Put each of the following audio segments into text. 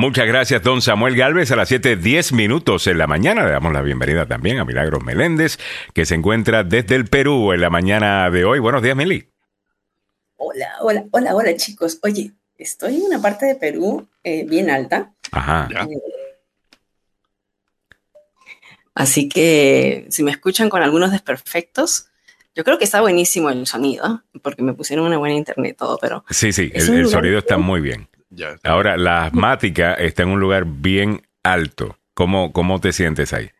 Muchas gracias, don Samuel Galvez. A las 7:10 minutos en la mañana le damos la bienvenida también a Milagros Meléndez, que se encuentra desde el Perú en la mañana de hoy. Buenos días, Meli. Hola, hola, hola, hola, chicos. Oye, estoy en una parte de Perú eh, bien alta. Ajá. Eh, así que si me escuchan con algunos desperfectos, yo creo que está buenísimo el sonido, porque me pusieron una buena internet todo, pero... Sí, sí, el, sonido está muy bien. Ya. Ahora, la asmática está en un lugar bien alto. ¿Cómo, cómo te sientes ahí?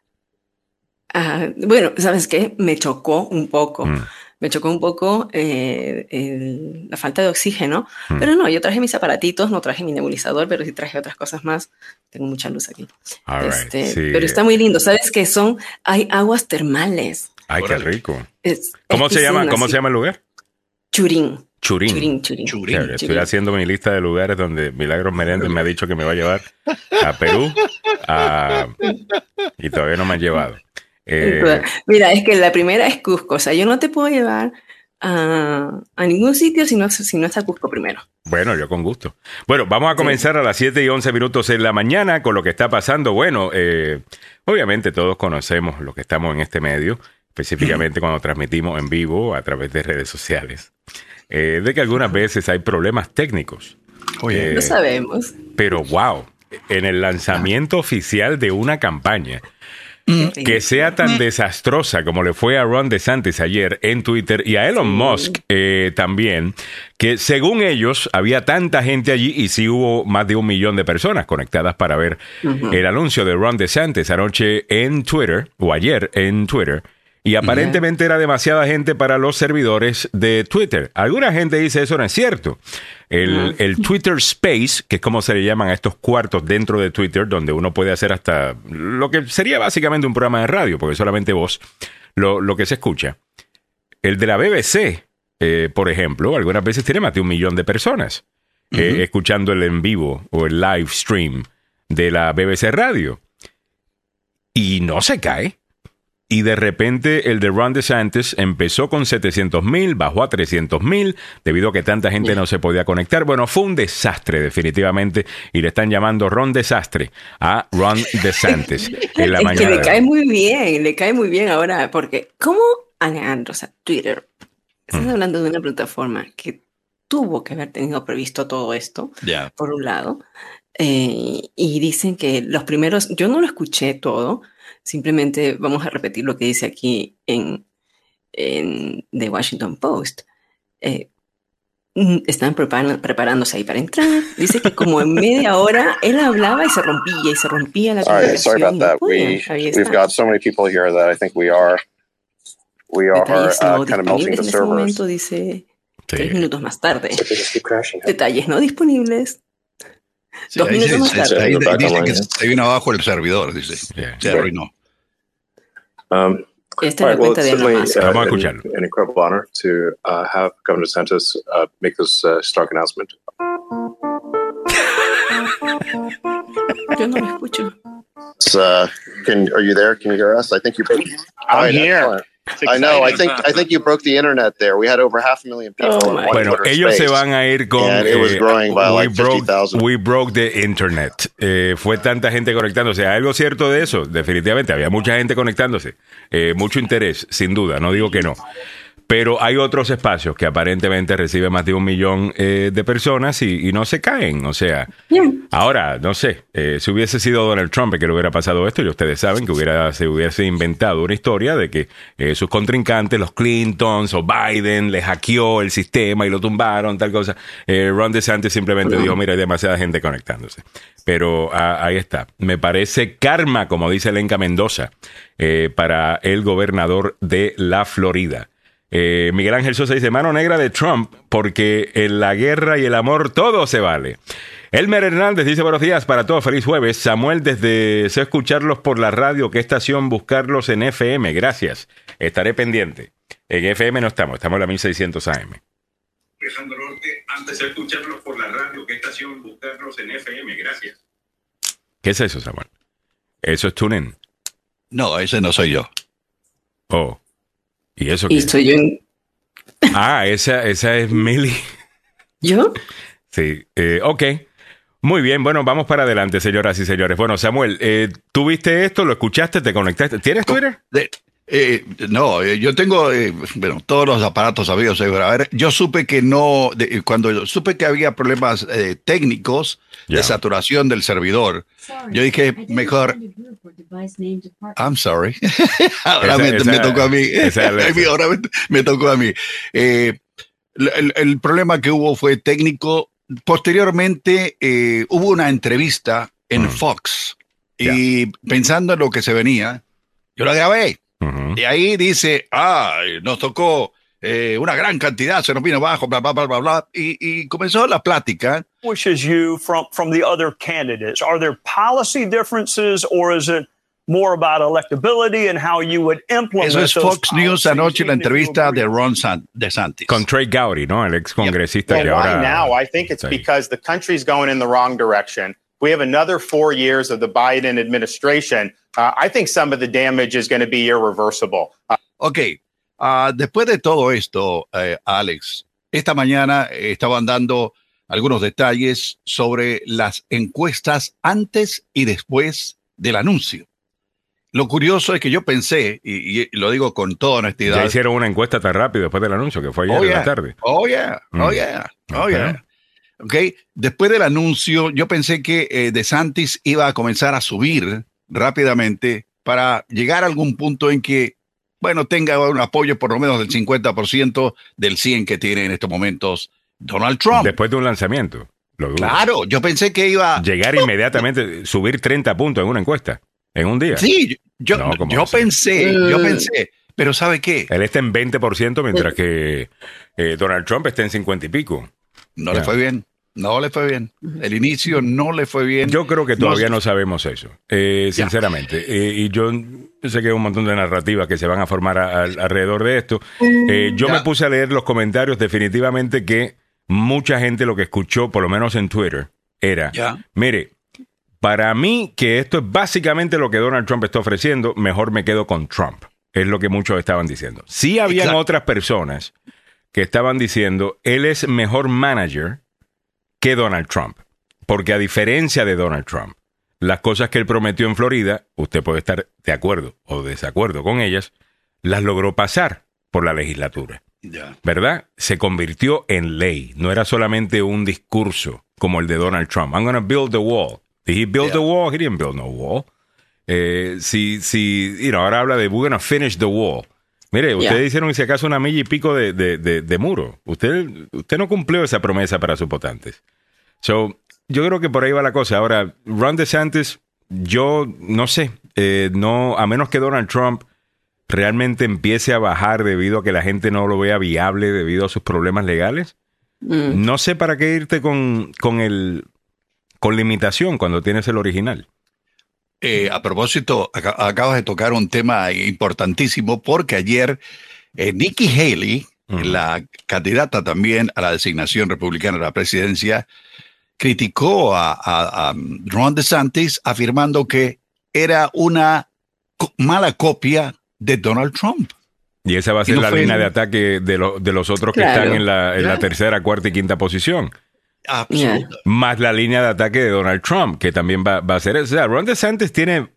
Ah, bueno, ¿sabes qué? Me chocó un poco. Mm. Me chocó un poco eh, el- la falta de oxígeno, Mm. pero no, yo traje mis aparatitos, no traje mi nebulizador, pero sí traje otras cosas más. Tengo mucha luz aquí. All right, Este, sí. Pero está muy lindo. ¿Sabes qué son? Hay aguas termales. Ay, qué rico. Es- ¿Cómo es se llama? ¿Cómo sí. se llama el lugar? Churín. Churín. Churín, Churín. Estoy Churín. haciendo mi lista de lugares donde Milagros Meléndez me ha dicho que me va a llevar a Perú a- y todavía no me han llevado. Eh, Mira, es que la primera es Cusco. O sea, yo no te puedo llevar a, a ningún sitio si no, si no es a Cusco primero. bueno, yo con gusto. Bueno, vamos a comenzar a las 7 y 11 minutos en la mañana con lo que está pasando. Bueno, eh, obviamente todos conocemos lo que estamos en este medio, específicamente cuando transmitimos en vivo a través de redes sociales, eh, de que algunas veces hay problemas técnicos. Oye, Eh, Lo sabemos. Pero wow, en el lanzamiento oficial de una campaña que sea tan desastrosa como le fue a Ron DeSantis ayer en Twitter y a Elon Musk eh, también, que según ellos había tanta gente allí y sí hubo más de un millón de personas conectadas para ver el anuncio de Ron DeSantis anoche en Twitter o ayer en Twitter. Y aparentemente era demasiada gente para los servidores de Twitter. Alguna gente dice eso no es cierto. El, el Twitter Space, que es como se le llaman a estos cuartos dentro de Twitter, donde uno puede hacer hasta lo que sería básicamente un programa de radio, porque solamente vos lo, lo que se escucha. El de la BBC, eh, por ejemplo, algunas veces tiene más de un millón de personas eh, escuchando el en vivo o el live stream de la BBC Radio. Y no se cae. Y de repente el de Ron DeSantis empezó con 700 mil, bajó a 300 mil, debido a que tanta gente no se podía conectar. Bueno, fue un desastre definitivamente y le están llamando Ron Desastre a Ron DeSantis en la es mañana. que le cae hoy. muy bien, le cae muy bien ahora, porque ¿cómo Alejandro, o sea, Twitter, estás Mm. hablando de una plataforma que tuvo que haber tenido previsto todo esto, por un lado, eh, y dicen que los primeros, yo no lo escuché todo, simplemente vamos a repetir lo que dice aquí en, en The Washington Post. Eh, mm, están preparan- preparándose ahí para entrar. Dice que como en media hora él hablaba y se rompía y se rompía la All right, sorry about that. podían. We we've got so many people here that I think we are we are uh, kind of melting the servers. momento, dice tres minutos más tarde. So they just keep crashing. Detalles no disponibles. Sí, Dos ahí minutos se- más se- tarde. ahí Back que se vino abajo el servidor, dice. Yeah. Se arruinó. Um, Esta all es la right, well, it's de certainly uh, Vamos a an, an incredible honor to uh, have Governor DeSantis uh, make this uh, stark announcement. Yo no lo escucho. It's, uh, can are you there? Can you hear us? I think you. Broke, I'm All right, here. I know. I think I think you broke the internet there. We had over half a million people. Oh in Bueno, Twitter ellos se space. van a ir con. And it was eh, growing by we, like broke, 50,000. we broke the internet. Eh, fue tanta gente conectándose. ¿Hay algo cierto de eso? Definitivamente, había mucha gente conectándose. Eh, mucho interés, sin duda, no digo que no. Pero hay otros espacios que aparentemente reciben más de un millón eh, de personas y, y no se caen. O sea, Bien. Ahora, no sé, eh, si hubiese sido Donald Trump que le hubiera pasado esto, y ustedes saben que hubiera, se hubiese inventado una historia de que eh, sus contrincantes, los Clintons o Biden, le hackeó el sistema y lo tumbaron, tal cosa. Eh, Ron DeSantis simplemente dijo, mira, hay demasiada gente conectándose. Pero ah, ahí está. Me parece karma, como dice Lenca Mendoza, eh, para el gobernador de la Florida. Eh, Miguel Ángel Sosa dice, mano negra de Trump, porque en la guerra y el amor todo se vale. Elmer Hernández dice, buenos días para todos, feliz jueves. Samuel, desde sé escucharlos por la radio, ¿qué estación buscarlos en FM? Gracias, estaré pendiente. En FM no estamos, estamos en la 1600 AM. Alejandro Norte, antes de escucharlos por la radio, ¿qué estación buscarlos en FM? Gracias. ¿Qué es eso, Samuel? Eso es TuneIn. No, ese no soy yo. Oh. ¿Y eso qué? Y estoy yo en... Ah, esa, esa es Millie. ¿Yo? Sí, eh, ok. Muy bien, bueno, vamos para adelante, señoras y señores. Bueno, Samuel, eh, ¿tú viste esto? ¿Lo escuchaste? ¿Te conectaste? ¿Tienes Twitter? Eh, no, eh, yo tengo eh, bueno, todos los aparatos sabidos. eh, A ver, yo supe que no, de- cuando supe que había problemas eh, técnicos de saturación del servidor, yo dije, mejor, I'm sorry. ahora Esa- me, esa- me tocó a mí. ahora me, me tocó a mí. Eh, el, el problema que hubo fue técnico. Posteriormente eh, hubo una entrevista en Mm. Fox y pensando en lo que se venía, yo la grabé. Ujú. Y ahí dice, ah, nos tocó eh, una gran cantidad, se nos vino abajo, bla, bla, bla, bla, bla. Y, y comenzó la plática. distinguishes you from, from the other candidates? Are there policy differences or is it more about electability and how you would implement Eso es Fox News anoche, la entrevista de Ron San- DeSantis. Con Trey Gowdy, ¿no? El ex congresista Well, que why ahora. now? I think it's because the country's going in the wrong direction. We have another four years of the Biden administration. Uh, I think some of the damage is going to be irreversible. Uh, Ok, ah, después de todo esto, eh, Alex, esta mañana estaban dando algunos detalles sobre las encuestas antes y después del anuncio. Lo curioso es que yo pensé, y, y lo digo con toda honestidad, Ya hicieron una encuesta tan rápido después del anuncio, que fue ayer Oh, en yeah. la tarde. Oh, yeah. Oh, Mm. yeah. Oh, yeah. Ok. Después del anuncio, yo pensé que eh, DeSantis iba a comenzar a subir rápidamente para llegar a algún punto en que, bueno, tenga un apoyo por lo menos del 50% del 100 que tiene en estos momentos Donald Trump. Después de un lanzamiento. Lo. Claro, yo pensé que iba. Llegar inmediatamente, subir 30 puntos en una encuesta. En un día. Sí, yo, No, ¿cómo yo a pensé, yo pensé, pero ¿sabe qué? Él está en 20%, mientras que eh, Donald Trump está en 50 y pico. No Ya. le fue bien. No le fue bien. El inicio no le fue bien. Yo creo que todavía No- no, sabemos eso, eh, sinceramente. Eh, y yo sé que hay un montón de narrativas que se van a formar a- a- alrededor de esto. Eh, yo Ya. me puse a leer los comentarios, definitivamente que mucha gente lo que escuchó, por lo menos en Twitter, era, Ya. mire, para mí que esto es básicamente lo que Donald Trump está ofreciendo, mejor me quedo con Trump. Es lo que muchos estaban diciendo. Sí habían Exacto. otras personas que estaban diciendo, él es mejor manager que Donald Trump. Porque a diferencia de Donald Trump, las cosas que él prometió en Florida, usted puede estar de acuerdo o desacuerdo con ellas, las logró pasar por la legislatura. ¿Verdad? Se convirtió en ley. No era solamente un discurso como el de Donald Trump. I'm going to build the wall. Did he build Yeah. the wall? He didn't build no wall. Eh, si, si, you know, ahora habla de we're going to finish the wall. Mire, ustedes Yeah. hicieron si acaso una milla y pico de, de, de- de muro. Usted, usted no cumplió esa promesa para sus votantes. So, yo creo que por ahí va la cosa. Ahora, Ron DeSantis, yo no sé, eh, no, a menos que Donald Trump realmente empiece a bajar debido a que la gente no lo vea viable debido a sus problemas legales, Mm. no sé para qué irte con, con el con limitación cuando tienes el original. Eh, a propósito, aca- acabas de tocar un tema importantísimo porque ayer eh, Nikki Haley, la candidata también a la designación republicana de la presidencia, criticó a, a- a Ron DeSantis afirmando que era una co- mala copia de Donald Trump. Y esa va a ser no la línea de ataque de, lo- de los otros que están en, la, en la Claro. tercera, cuarta y quinta posición. Absoluta. Más la línea de ataque de Donald Trump, que también va, va a ser. O sea, Ron DeSantis tiene,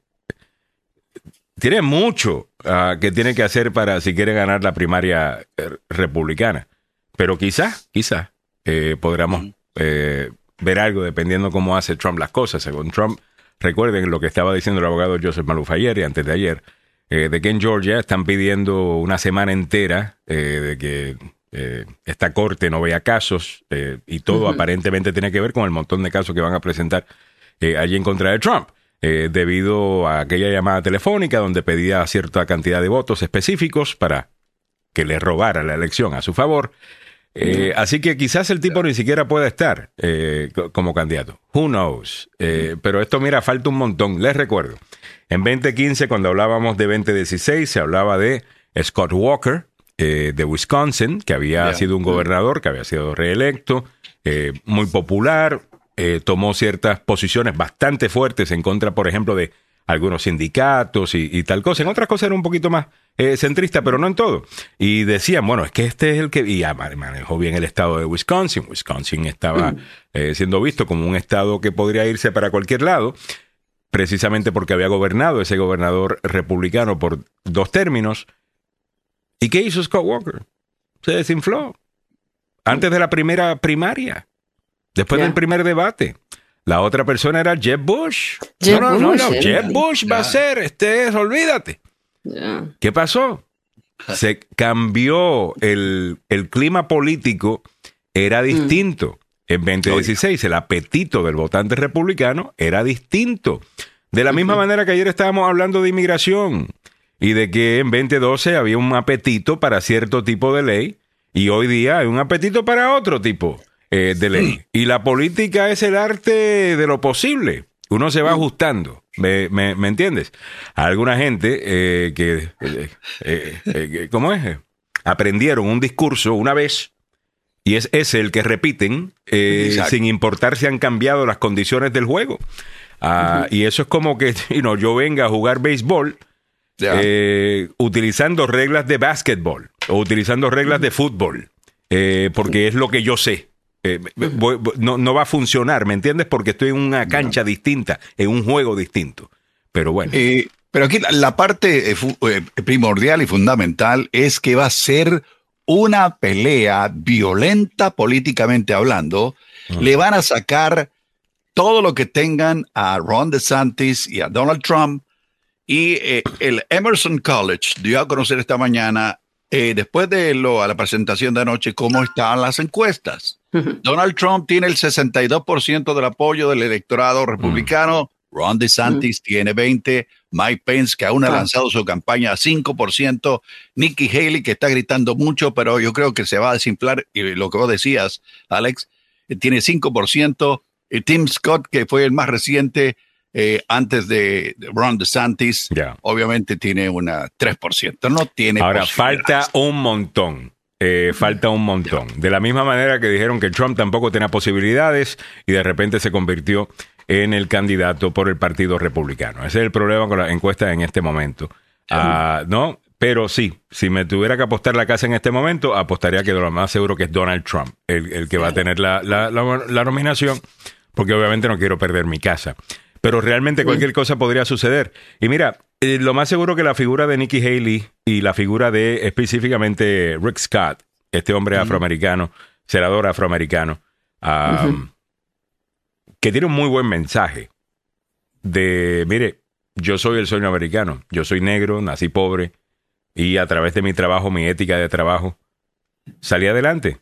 tiene mucho ah, que tiene que hacer para si quiere ganar la primaria eh, republicana. Pero quizás, quizás, eh, podamos eh, ver algo dependiendo cómo hace Trump las cosas. Según Trump, recuerden lo que estaba diciendo el abogado Joseph Maluf ayer y antes de ayer, eh, de que en Georgia están pidiendo una semana entera eh, de que eh, esta corte no vea casos eh, y todo aparentemente tiene que ver con el montón de casos que van a presentar eh, allí en contra de Trump. eh, debido a aquella llamada telefónica donde pedía cierta cantidad de votos específicos para que le robara la elección a su favor. Eh, así que quizás el tipo ni siquiera pueda estar eh, co- como candidato. Who knows? Eh, pero esto, mira, falta un montón. Les recuerdo, en 2015, cuando hablábamos de 2016, se hablaba de Scott Walker, eh, de Wisconsin, que había Yeah. sido un gobernador, que había sido reelecto, eh, muy popular, eh, tomó ciertas posiciones bastante fuertes en contra, por ejemplo, de algunos sindicatos y, y tal cosa. En otras cosas era un poquito más eh, centrista, pero no en todo. Y decían, bueno, es que este es el que... Y ya manejó bien el estado de Wisconsin. Wisconsin estaba eh, siendo visto como un estado que podría irse para cualquier lado, precisamente porque había gobernado ese gobernador republicano por dos términos. ¿Y qué hizo Scott Walker? Se desinfló. Antes de la primera primaria. Después del primer debate. La otra persona era Jeb Bush. Jeb no, no, no, Bush, no. Jeb Bush va a ser, este es, olvídate. ¿Qué pasó? Se cambió el, el clima político, era distinto. En 2016 el apetito del votante republicano era distinto. De la misma manera que ayer estábamos hablando de inmigración y de que en 2012 había un apetito para cierto tipo de ley y hoy día hay un apetito para otro tipo eh, de ley. Y la política es el arte de lo posible. Uno se va ajustando. ¿Me, me, me entiendes? A alguna gente eh, que, eh, eh, eh, ¿cómo es? Aprendieron un discurso una vez y es ese el que repiten sin importar si han cambiado las condiciones del juego. Ah, Y eso es como que you know, yo venga a jugar béisbol Eh, utilizando reglas de básquetbol o utilizando reglas de fútbol, eh, porque es lo que yo sé. Eh, voy- voy- no, no va a funcionar, ¿me entiendes? Porque estoy en una cancha distinta, en un juego distinto. Pero bueno, Eh, pero aquí la, la parte eh, primordial y fundamental es que va a ser una pelea violenta políticamente hablando. Le van a sacar todo lo que tengan a Ron DeSantis y a Donald Trump. Y eh, el Emerson College dio a conocer esta mañana, eh, después de lo, a la presentación de anoche, cómo están las encuestas. Donald Trump tiene el 62% del apoyo del electorado republicano. Ron DeSantis tiene 20. Mike Pence, que aún ha Ah. lanzado su campaña a 5%. Nikki Haley, que está gritando mucho, pero yo creo que se va a desinflar. Y lo que vos decías, Alex, eh, tiene 5%. Y Tim Scott, que fue el más reciente eh, antes de Ron DeSantis, obviamente tiene una 3%. No tiene ahora falta un montón. Eh, falta un montón. De la misma manera que dijeron que Trump tampoco tenía posibilidades y de repente se convirtió en el candidato por el Partido Republicano. Ese es el problema con la encuesta en este momento. Ah, ¿No? Pero sí, si me tuviera que apostar la casa en este momento, apostaría que lo más seguro que es Donald Trump, el, el que va a tener la, la- la- la nominación, porque obviamente no quiero perder mi casa. Pero realmente cualquier cosa podría suceder. Y mira, eh, lo más seguro que la figura de Nikki Haley y la figura de específicamente Rick Scott, este hombre afroamericano, senador afroamericano, que tiene un muy buen mensaje de, mire, yo soy el sueño americano, yo soy negro, nací pobre y a través de mi trabajo, mi ética de trabajo, salí adelante.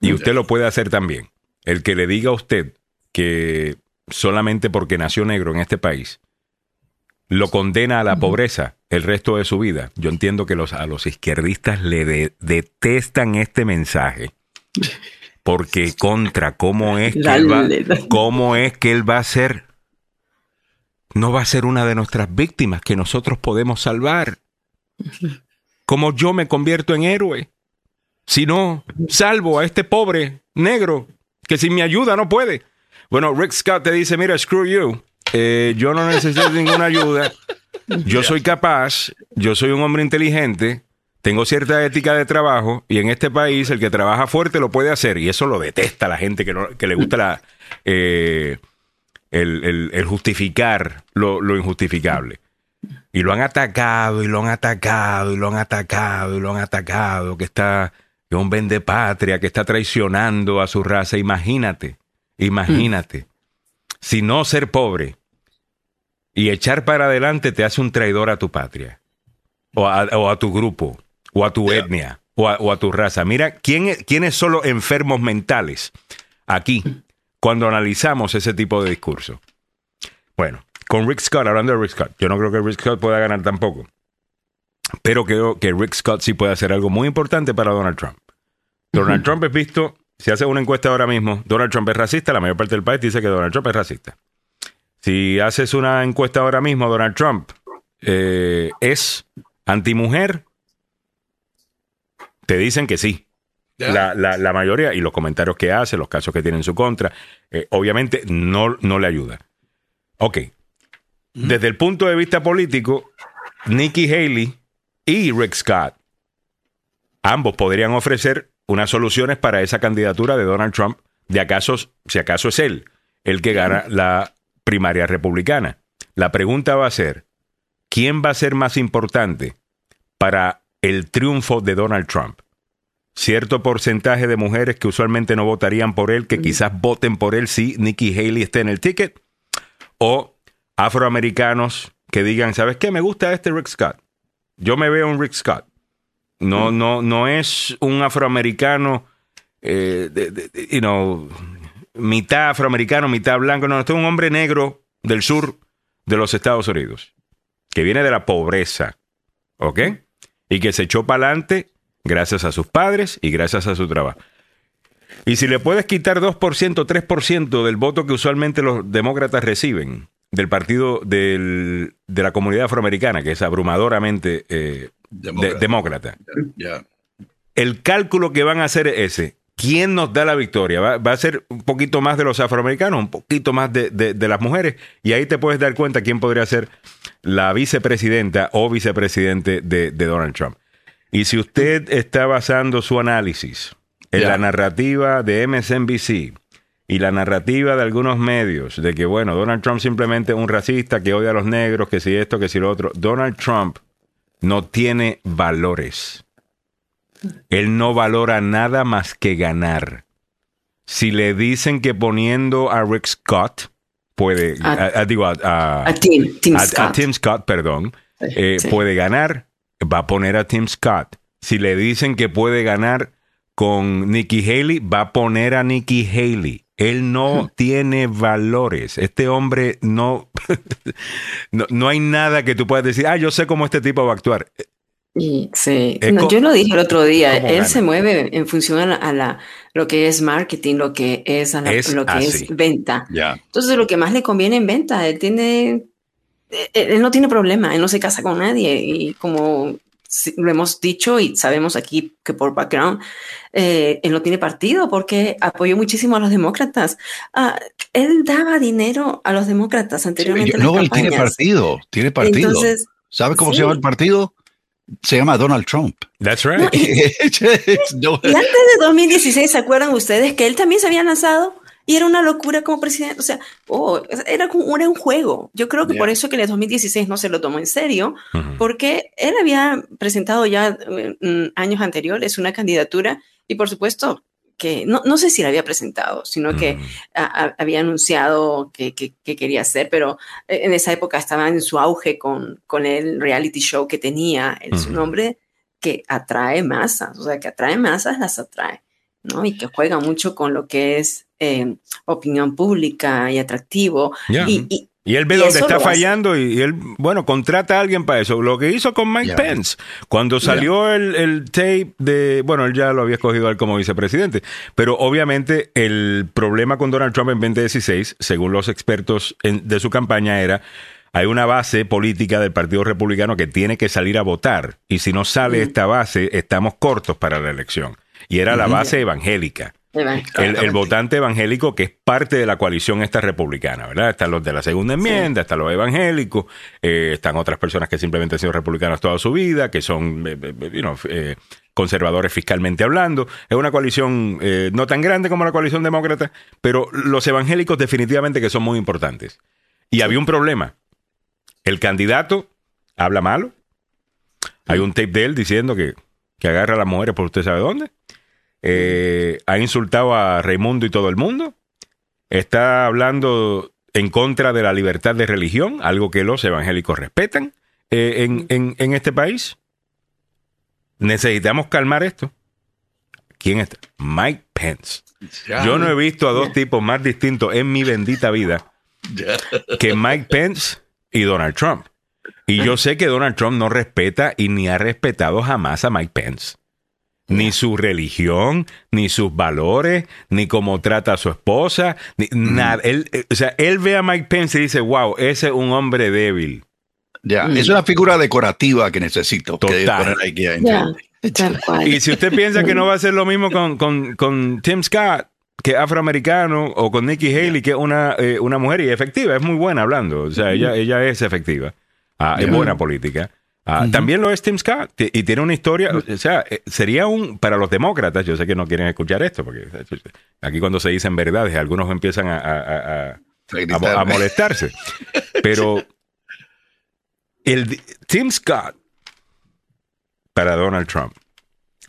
Y usted lo puede hacer también. El que le diga a usted que solamente porque nació negro en este país lo condena a la pobreza el resto de su vida. Yo entiendo que los, a los izquierdistas le de- detestan este mensaje. Porque contra, ¿cómo es, que él va. ¿cómo es que él va a ser? No va a ser una de nuestras víctimas que nosotros podemos salvar. Como yo me convierto en héroe. Si no, salvo a este pobre negro que sin mi ayuda no puede. Bueno, Rick Scott te dice, mira, screw you. Eh, yo no necesito ninguna ayuda. Yo soy capaz, yo soy un hombre inteligente, tengo cierta ética de trabajo y en este país el que trabaja fuerte lo puede hacer y eso lo detesta la gente que, no- que le gusta la, eh, el, el- el justificar lo, lo injustificable. Y lo han atacado y lo han atacado y lo han atacado y lo han atacado, que está que un vende patria, que está traicionando a su raza. Imagínate, imagínate. Si no ser pobre y echar para adelante te hace un traidor a tu patria, o a, o a tu grupo, o a tu etnia, o a, o a tu raza. Mira, ¿quién, es- ¿quiénes son los enfermos mentales aquí cuando analizamos ese tipo de discurso? Bueno, con Rick Scott, hablando de Rick Scott, yo no creo que Rick Scott pueda ganar tampoco. Pero creo que Rick Scott sí puede hacer algo muy importante para Donald Trump. Donald Trump es visto, si hace una encuesta ahora mismo, Donald Trump es racista, la mayor parte del país dice que Donald Trump es racista. Si haces una encuesta ahora mismo, Donald Trump eh, es antimujer, te dicen que sí. La, la- la mayoría, y los comentarios que hace, los casos que tiene en su contra, eh, obviamente no, no le ayuda. Ok. desde el punto de vista político, Nikki Haley y Rick Scott, ambos podrían ofrecer unas soluciones para esa candidatura de Donald Trump, de acaso, si acaso es él el que gana la primaria republicana. La pregunta va a ser, ¿quién va a ser más importante para el triunfo de Donald Trump? Cierto porcentaje de mujeres que usualmente no votarían por él, que quizás voten por él si Nikki Haley esté en el ticket, o afroamericanos que digan, ¿sabes qué? Me gusta este Rick Scott. Yo me veo un Rick Scott. No, no, no es un afroamericano, eh, you know, mitad afroamericano, mitad blanco. No, este es un hombre negro del sur de los Estados Unidos, que viene de la pobreza, ¿ok? Y que se echó para adelante gracias a sus padres y gracias a su trabajo. Y si le puedes quitar 2%, 3% del voto que usualmente los demócratas reciben del partido de la comunidad afroamericana, que es abrumadoramente eh, demócrata, el cálculo que van a hacer es ese. ¿Quién nos da la victoria? Va, a ser un poquito más de los afroamericanos, un poquito más de, las mujeres, y ahí te puedes dar cuenta quién podría ser la vicepresidenta o vicepresidente de, Donald Trump. Y si usted está basando su análisis en la narrativa de MSNBC y la narrativa de algunos medios de que, bueno, Donald Trump simplemente es un racista que odia a los negros, que si esto, que si lo otro, Donald Trump no tiene valores. Él no valora nada más que ganar. Si le dicen que poniendo a Rick Scott puede, a, digo, a, Tim, Scott. perdón, eh, puede ganar, va a poner a Tim Scott. Si le dicen que puede ganar con Nikki Haley, va a poner a Nikki Haley. Él no tiene valores. Este hombre no, no, no, hay nada que tú puedas decir, ah, yo sé cómo este tipo va a actuar. Sí, yo lo dije el otro día, él se mueve en función a, la, lo que es marketing, lo que es, lo que es venta. Entonces, lo que más le conviene en venta, él tiene, él no tiene problema, él no se casa con nadie y como lo hemos dicho y sabemos aquí que por background, eh, él no tiene partido porque apoyó muchísimo a los demócratas. Ah, él daba dinero a los demócratas anteriormente. no, él tiene partido, tiene partido. ¿Sabe cómo se llama el partido? se llama Donald Trump. That's right. y, antes de 2016, ¿se acuerdan ustedes que él también se había lanzado? Y era una locura como presidente. O sea, oh, era, como, era un juego. Yo creo que por eso que en el 2016 no se lo tomó en serio, porque él había presentado ya mm, años anteriores una candidatura y por supuesto que no, no sé si la había presentado, sino que mm. había anunciado que, que, quería hacer, pero eh, en esa época estaba en su auge con, con el reality show que tenía en su nombre, que atrae masas, o sea, que atrae masas, las atrae, ¿no? Y que juega mucho con lo que es eh, opinión pública y atractivo. y, y él ve dónde está fallando y, él, bueno, contrata a alguien para eso. Lo que hizo con Mike Pence, cuando salió el, tape de, bueno, él ya lo había escogido él como vicepresidente, pero obviamente el problema con Donald Trump en 2016, según los expertos de su campaña, era hay una base política del Partido Republicano que tiene que salir a votar y si no sale esta base, estamos cortos para la elección. Y era la base evangélica. El, votante evangélico que es parte de la coalición esta republicana, ¿verdad? Están los de la segunda enmienda, están los evangélicos, eh, están otras personas que simplemente han sido republicanos toda su vida, que son eh, eh, conservadores fiscalmente hablando. Es una coalición no tan grande como la coalición demócrata, pero los evangélicos definitivamente que son muy importantes. Y había un problema. El candidato habla malo. Hay un tape de él diciendo que, que agarra a las mujeres por usted sabe dónde eh, ha insultado a Raimundo y todo el mundo, está hablando en contra de la libertad de religión, algo que los evangélicos respetan eh, en, este país. Necesitamos calmar esto. ¿Quién está? Mike Pence. Yo no he visto a dos tipos más distintos en mi bendita vida que Mike Pence y Donald Trump. Y yo sé que Donald Trump no respeta y ni ha respetado jamás a Mike Pence ni su religión, ni sus valores, ni cómo trata a su esposa, ni nada. Él, eh, o sea, él ve a Mike Pence y dice, wow, ese es un hombre débil. Ya, es una figura decorativa que necesito. Total. y si usted piensa que no va a ser lo mismo con, con, Tim Scott, que es afroamericano o con Nikki Haley, que es una, eh, una mujer y efectiva, es muy buena hablando. O sea, ella, ella es efectiva. Ah, es buena política. Ah, También lo es Tim Scott y tiene una historia, o sea, eh, sería un, para los demócratas, yo sé que no quieren escuchar esto, porque eh, aquí cuando se dicen verdades, algunos empiezan a, a- a- a- a, mo- a molestarse. Pero el Tim Scott para Donald Trump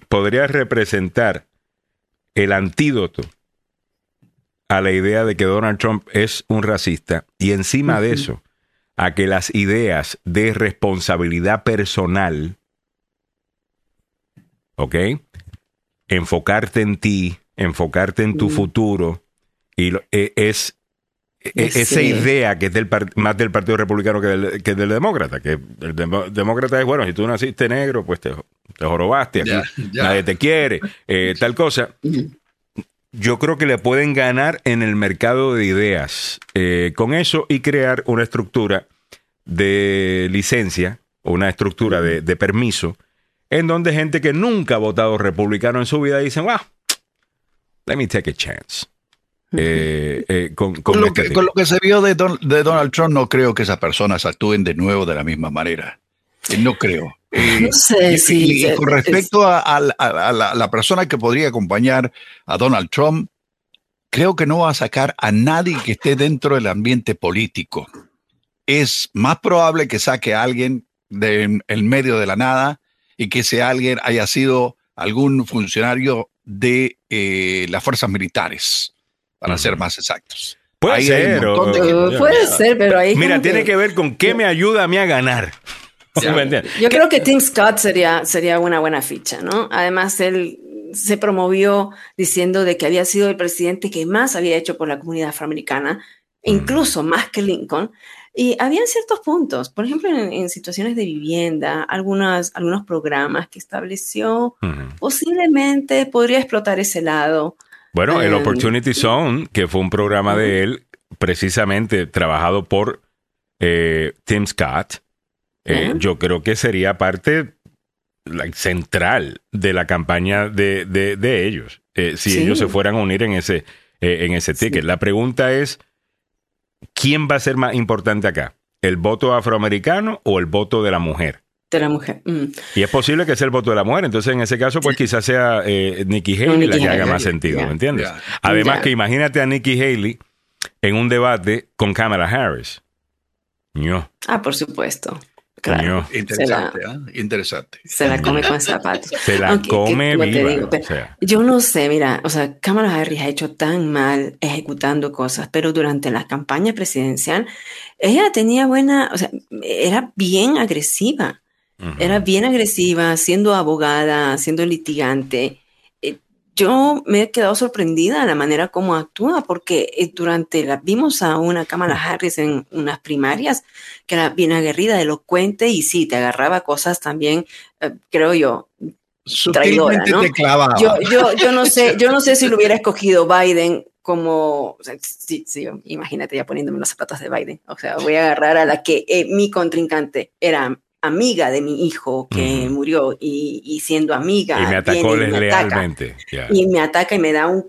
podría representar el antídoto a la idea de que Donald Trump es un racista y encima de eso a que las ideas de responsabilidad personal, ¿ok? Enfocarte en ti, enfocarte en tu Mm. futuro, y lo- e- es e- Sí. esa idea que es del par- más del Partido Republicano que del, que del Demócrata, que el demócrata es, bueno, si tú naciste negro, pues te, te jorobaste, aquí nadie te quiere, eh, tal cosa. Yo creo que le pueden ganar en el mercado de ideas eh, con eso y crear una estructura de licencia o una estructura de, de permiso en donde gente que nunca ha votado republicano en su vida dicen, wow, let me take a chance. Eh, eh, con, con Con lo, este que, con lo que se vio de, Don- de Donald Trump, no creo que esas personas actúen de nuevo de la misma manera. Eh, No creo. Eh, No sé y- si- y- y con es- respecto a, a la- a la, la persona que podría acompañar a Donald Trump, creo que no va a sacar a nadie que esté dentro del ambiente político. Es más probable que saque a alguien del medio de la nada y que ese alguien haya sido algún funcionario de eh, las fuerzas militares, para ser más exactos. Puede Ahí ser. o- de puede ser, pero ahí Mira, tiene que ver con qué me ayuda a mí a ganar. Yo creo que Tim Scott sería, sería una buena ficha, ¿no? Además, él se promovió diciendo de que había sido el presidente que más había hecho por la comunidad afroamericana, incluso más que Lincoln. Y habían ciertos puntos, por ejemplo, en, en situaciones de vivienda, algunas, algunos programas que estableció, Ujú. posiblemente podría explotar ese lado. Bueno, el Eh, Opportunity Zone, que fue un programa de él, precisamente trabajado por eh, Tim Scott, eh, yo creo que sería parte like, central de la campaña de, de- de ellos, eh, si Sí. ellos se fueran a unir en ese, eh, en ese ticket. Sí. La pregunta es, ¿quién va a ser más importante acá? ¿El voto afroamericano o el voto de la mujer? De la mujer. Mm. Y es posible que sea el voto de la mujer. Entonces, en ese caso, pues quizás sea eh, Nikki Haley Nikki la que haga Haley, más sentido. ¿me entiendes? Además que imagínate a Nikki Haley en un debate con Kamala Harris. No, Ah, por supuesto. Claro. Interesante, ¿ah? Interesante. Se la come con zapatos. Se la Aunque, come que- viva. digo, pero o sea, Yo no sé, mira, o sea, Kamala Harris ha hecho tan mal ejecutando cosas, pero durante la campaña presidencial, ella tenía buena, o sea, era bien agresiva, era bien agresiva, siendo abogada, siendo litigante. Yo me he quedado sorprendida de la manera como actúa, porque eh, durante la, vimos a una Kamala Harris en unas primarias que era bien aguerrida, elocuente y sí, te agarraba cosas también, eh, creo yo, Traidora, Sutilmente ¿no? te clavaba. yo, yo, yo no sé, yo no sé si lo hubiera escogido Biden como, o sea, sí, sí, imagínate ya poniéndome los zapatos de Biden. O sea, voy a agarrar a la que eh, mi contrincante era amiga de mi hijo que murió y, y siendo amiga. y me atacó deslealmente. y me ataca y me da un,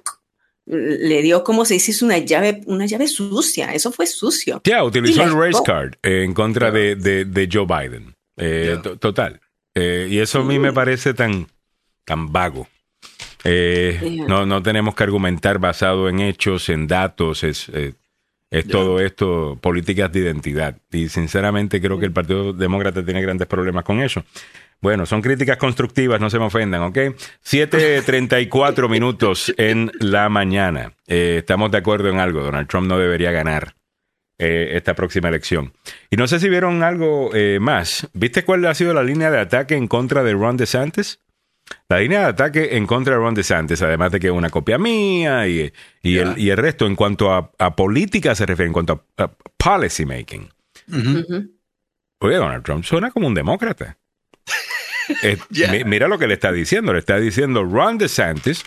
le dio como se dice, es una llave, una llave sucia. Eso fue sucio. Ya, utilizó Y el race card eh, en contra de, de- de Joe Biden. Eh, Total. Eh, y eso a mí me parece tan, tan vago. Eh, no, no tenemos que argumentar basado en hechos, en datos, es, es todo esto políticas de identidad. Y sinceramente creo que el Partido Demócrata tiene grandes problemas con eso. Bueno, son críticas constructivas, no se me ofendan, ¿ok? 7.34 minutos en la mañana. Eh, estamos de acuerdo en algo, Donald Trump no debería ganar eh, esta próxima elección. Y no sé si vieron algo eh, más. ¿Viste cuál ha sido la línea de ataque en contra de Ron DeSantis? La línea de ataque en contra de Ron DeSantis, además de que es una copia mía y, el, y el resto, en cuanto a, a política se refiere, en cuanto a, a policy making. Oye, Donald Trump suena como un demócrata. Eh, mi- Mira lo que le está diciendo. Le está diciendo, Ron DeSantis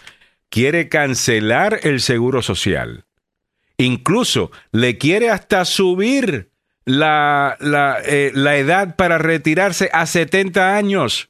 quiere cancelar el seguro social. Incluso le quiere hasta subir la, la, eh, la edad para retirarse a 70 años.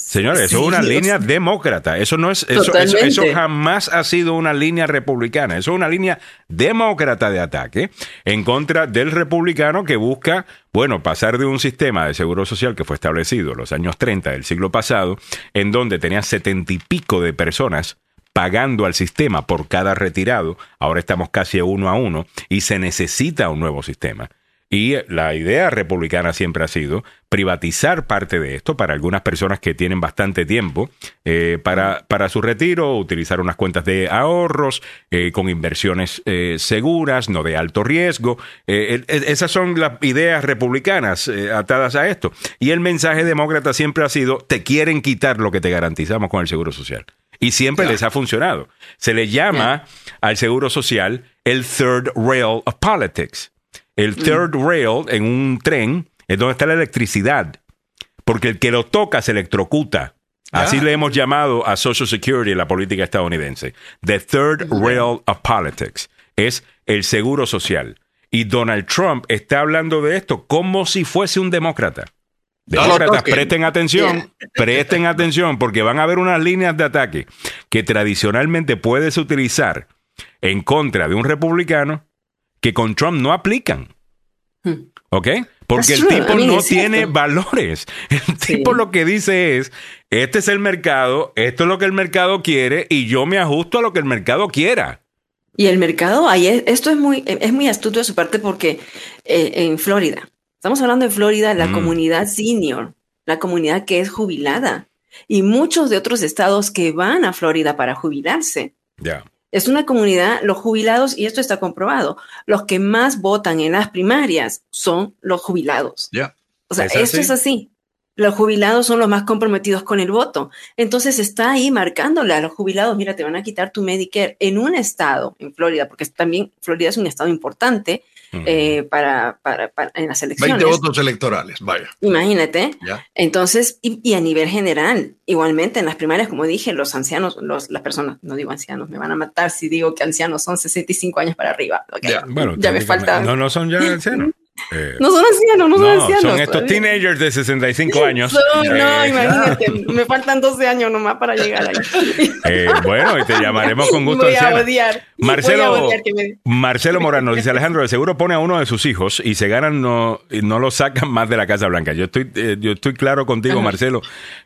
Señores, eso Sí, es una línea demócrata. Eso no es, eso, eso, eso jamás ha sido una línea republicana. Eso es una línea demócrata de ataque en contra del republicano que busca, bueno, pasar de un sistema de seguro social que fue establecido en los años 30 del siglo pasado, en donde tenía setenta y pico de personas pagando al sistema por cada retirado. Ahora estamos casi uno a uno y se necesita un nuevo sistema. Y la idea republicana siempre ha sido privatizar parte de esto para algunas personas que tienen bastante tiempo eh, para, para su retiro, utilizar unas cuentas de ahorros eh, con inversiones eh, seguras, no de alto riesgo. Eh, esas son las ideas republicanas eh, atadas a esto. Y el mensaje demócrata siempre ha sido, te quieren quitar lo que te garantizamos con el Seguro Social. Y siempre les ha funcionado. Se le llama al Seguro Social el third rail of politics. El third rail en un tren es donde está la electricidad. Porque el que lo toca se electrocuta. Así le hemos llamado a Social Security en la política estadounidense. The third rail of politics es el seguro social. Y Donald Trump está hablando de esto como si fuese un demócrata. Demócratas, presten atención, presten atención, porque van a haber unas líneas de ataque que tradicionalmente puedes utilizar en contra de un republicano que con Trump no aplican. Hmm. ¿Ok? Porque el tipo I mean, no tiene valores. El Sí. tipo lo que dice es, este es el mercado, esto es lo que el mercado quiere y yo me ajusto a lo que el mercado quiera. Y el mercado, ahí es- esto es muy, es muy astuto de su parte porque eh, en Florida, estamos hablando de Florida, la Mm. comunidad senior, la comunidad que es jubilada y muchos de otros estados que van a Florida para jubilarse. Ya. Es una comunidad, los jubilados, y esto está comprobado, los que más votan en las primarias son los jubilados. Ya. O sea, ¿Es esto así? es así. Los jubilados son los más comprometidos con el voto. Entonces está ahí marcándole a los jubilados, mira, te van a quitar tu Medicare en un estado, en Florida, porque también Florida es un estado importante. Eh, para, para- para- en las 20 elecciones. votos electorales, vaya. Imagínate. Ya. Entonces, y, y a nivel general, igualmente en las primarias, como dije, los ancianos, los, las personas, no digo ancianos, me van a matar si digo que ancianos son 65 años para arriba. Ya. Bueno, ya me falta. No, no son ya ancianos. Eh, No son ancianos, no son no, ancianos. son estos teenagers de 65 años. Son- no, Eh, imagínate, me faltan 12 años nomás para llegar ahí. eh, bueno, y te llamaremos con gusto Voy a anciana. odiar. Marcelo- voy a odiar me- Marcelo Morano dice Alejandro, de seguro pone a uno de sus hijos y se ganan no, no lo sacan más de la Casa Blanca. Yo estoy, yo estoy claro contigo, Ajá. Marcelo,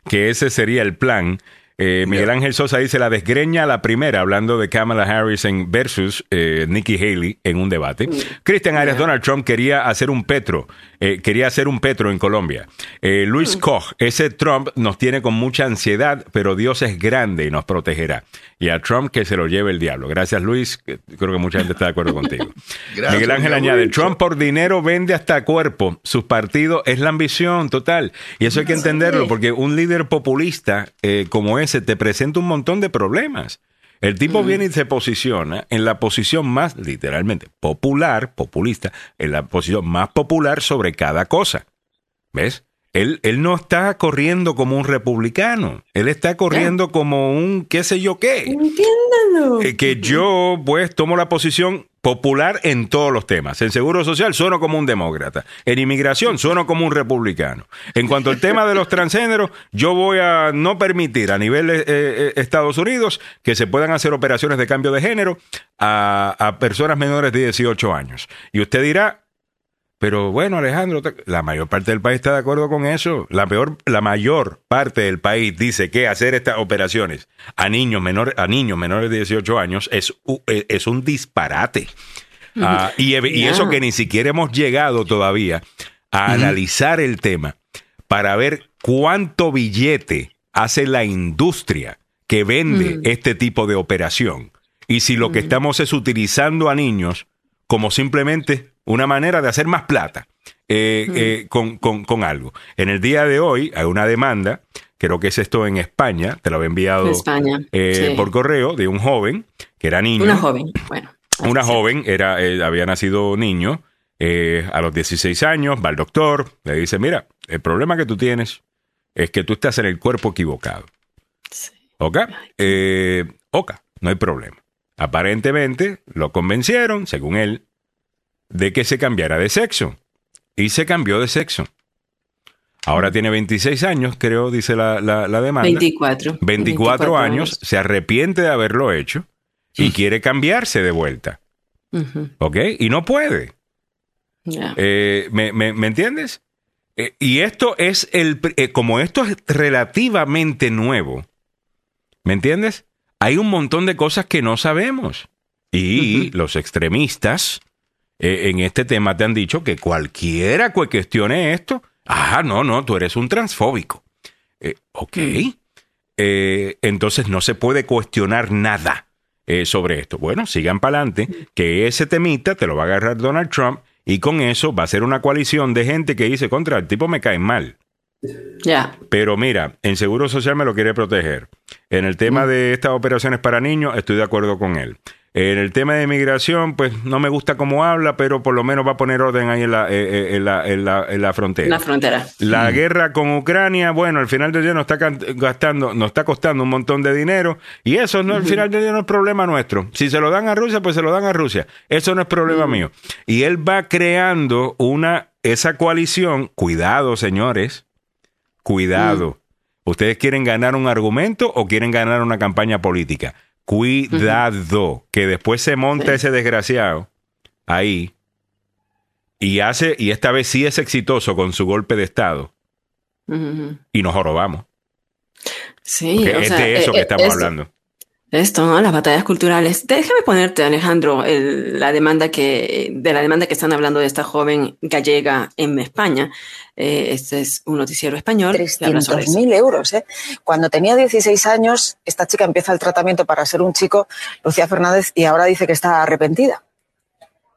que ese sería el plan. Eh, Miguel Ángel Sosa dice la desgreña la primera, hablando de Kamala Harris en versus eh, Nikki Haley en un debate. Cristian Arias, Donald Trump quería hacer un petro, eh, quería hacer un petro en Colombia. Eh, Luis Koch, ese Trump nos tiene con mucha ansiedad, pero Dios es grande y nos protegerá. Y a Trump que se lo lleve el diablo. Gracias, Luis. Creo que mucha gente está de acuerdo contigo. Gracias, Miguel Ángel añade. Trump por dinero vende hasta cuerpo. Sus partidos es la ambición total. Y eso hay que entenderlo, porque un líder populista eh, como ese te presenta un montón de problemas. El tipo viene y se posiciona en la posición más, literalmente, popular, populista, en la posición más popular sobre cada cosa. ¿Ves? Él, él no está corriendo como un republicano. Él está corriendo como un qué sé yo qué. Entiéndalo. Eh, que yo pues tomo la posición popular en todos los temas. En seguro social sueno como un demócrata. En inmigración sueno como un republicano. En cuanto al tema de los transgéneros, yo voy a no permitir a nivel eh, eh, Estados Unidos que se puedan hacer operaciones de cambio de género a, a personas menores de 18 años. Y usted dirá, pero bueno, Alejandro, la mayor parte del país está de acuerdo con eso. La peor, la mayor parte del país dice que hacer estas operaciones a niños menores, a niños menores de 18 años es, eh, es un disparate. Ah, y, eso que ni siquiera hemos llegado todavía a analizar el tema para ver cuánto billete hace la industria que vende este tipo de operación. Y si lo que estamos es utilizando a niños como simplemente una manera de hacer más plata eh, eh, con, con- con algo. En el día de hoy hay una demanda, creo que es esto en España, te lo había enviado En España, eh, sí. por correo, de un joven que era niño. Una joven, bueno. Una Sí. joven era, eh, había nacido niño eh, a los 16 años, va al doctor, le dice, mira, el problema que tú tienes es que tú estás en el cuerpo equivocado. Sí. ¿Ok? Eh, ok, no hay problema. Aparentemente lo convencieron, según él, de que se cambiara de sexo. Y se cambió de sexo. Ahora tiene 26 años, creo, dice la, la, la demanda. 24. 24 años, se arrepiente de haberlo hecho y quiere cambiarse de vuelta. ¿Ok? Y no puede. Eh, ¿me, me, me entiendes? Eh, y esto es el. eh, como esto es relativamente nuevo, ¿me entiendes? Hay un montón de cosas que no sabemos. Y los extremistas eh, en este tema te han dicho que cualquiera que cuestione esto, ah, no, no, tú eres un transfóbico. Eh, ok. Eh, entonces no se puede cuestionar nada sobre esto. Bueno, sigan para adelante, que ese temita te lo va a agarrar Donald Trump y con eso va a ser una coalición de gente que dice, contra, el tipo me cae mal. Pero mira, en Seguro Social me lo quiere proteger. En el tema de estas operaciones para niños, estoy de acuerdo con él. En el tema de inmigración, pues no me gusta cómo habla, pero por lo menos va a poner orden ahí en la, eh, eh, en la, en la, en la frontera. La frontera. La guerra con Ucrania, bueno, al final del día nos está gastando, nos está costando un montón de dinero y eso no, al final del día no es problema nuestro. Si se lo dan a Rusia, pues se lo dan a Rusia. Eso no es problema mío. Y él va creando una esa coalición. Cuidado, señores. Cuidado. ¿Ustedes quieren ganar un argumento o quieren ganar una campaña política? Cuidado, que después se monta Sí. ese desgraciado ahí y hace, y esta vez sí es exitoso con su golpe de Estado y nos jorobamos. Sí, o es sea, de eso eh, que eh, estamos esto- hablando. Esto, ¿no? Las batallas culturales. Déjame ponerte, Alejandro, el- la demanda que, de la demanda que están hablando de esta joven gallega en España. Eh, este es un noticiero español. que habla sobre eso. 300.000 euros. ¿eh? Cuando tenía 16 años, esta chica empieza el tratamiento para ser un chico, Lucía Fernández, y ahora dice que está arrepentida.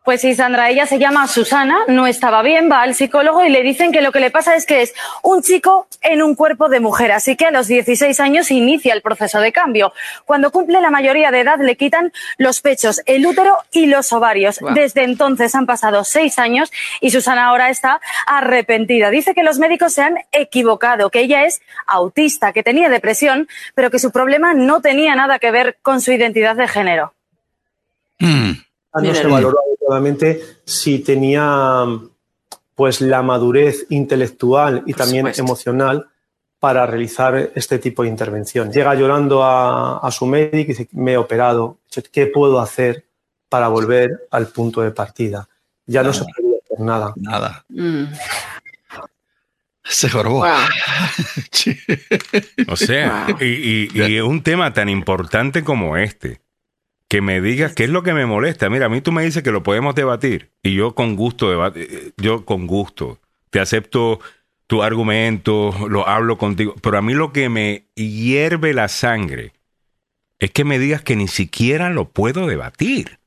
Pues sí, Sandra, ella se llama Susana, no estaba bien, va al psicólogo y le dicen que lo que le pasa es que es un chico en un cuerpo de mujer, así que a los 16 años inicia el proceso de cambio. Cuando cumple la mayoría de edad le quitan los pechos, el útero y los ovarios. Desde entonces han pasado seis años y Susana ahora está arrepentida. Dice que los médicos se han equivocado, que ella es autista, que tenía depresión, pero que su problema no tenía nada que ver con su identidad de género. Mm. no se valoró adecuadamente si tenía pues la madurez intelectual y Por también supuesto. emocional para realizar este tipo de intervención. Llega llorando a, a su médico y dice, me he operado, ¿qué puedo hacer para volver al punto de partida? Ya no se puede hacer nada. Nada. Mm. Se jorobó. Wow. O sea, Wow. y, y- y un tema tan importante como este, que me digas qué es lo que me molesta. Mira, a mí tú me dices que lo podemos debatir y yo con gusto debate, yo con gusto. Te acepto tu argumento, lo hablo contigo, pero a mí lo que me hierve la sangre es que me digas que ni siquiera lo puedo debatir,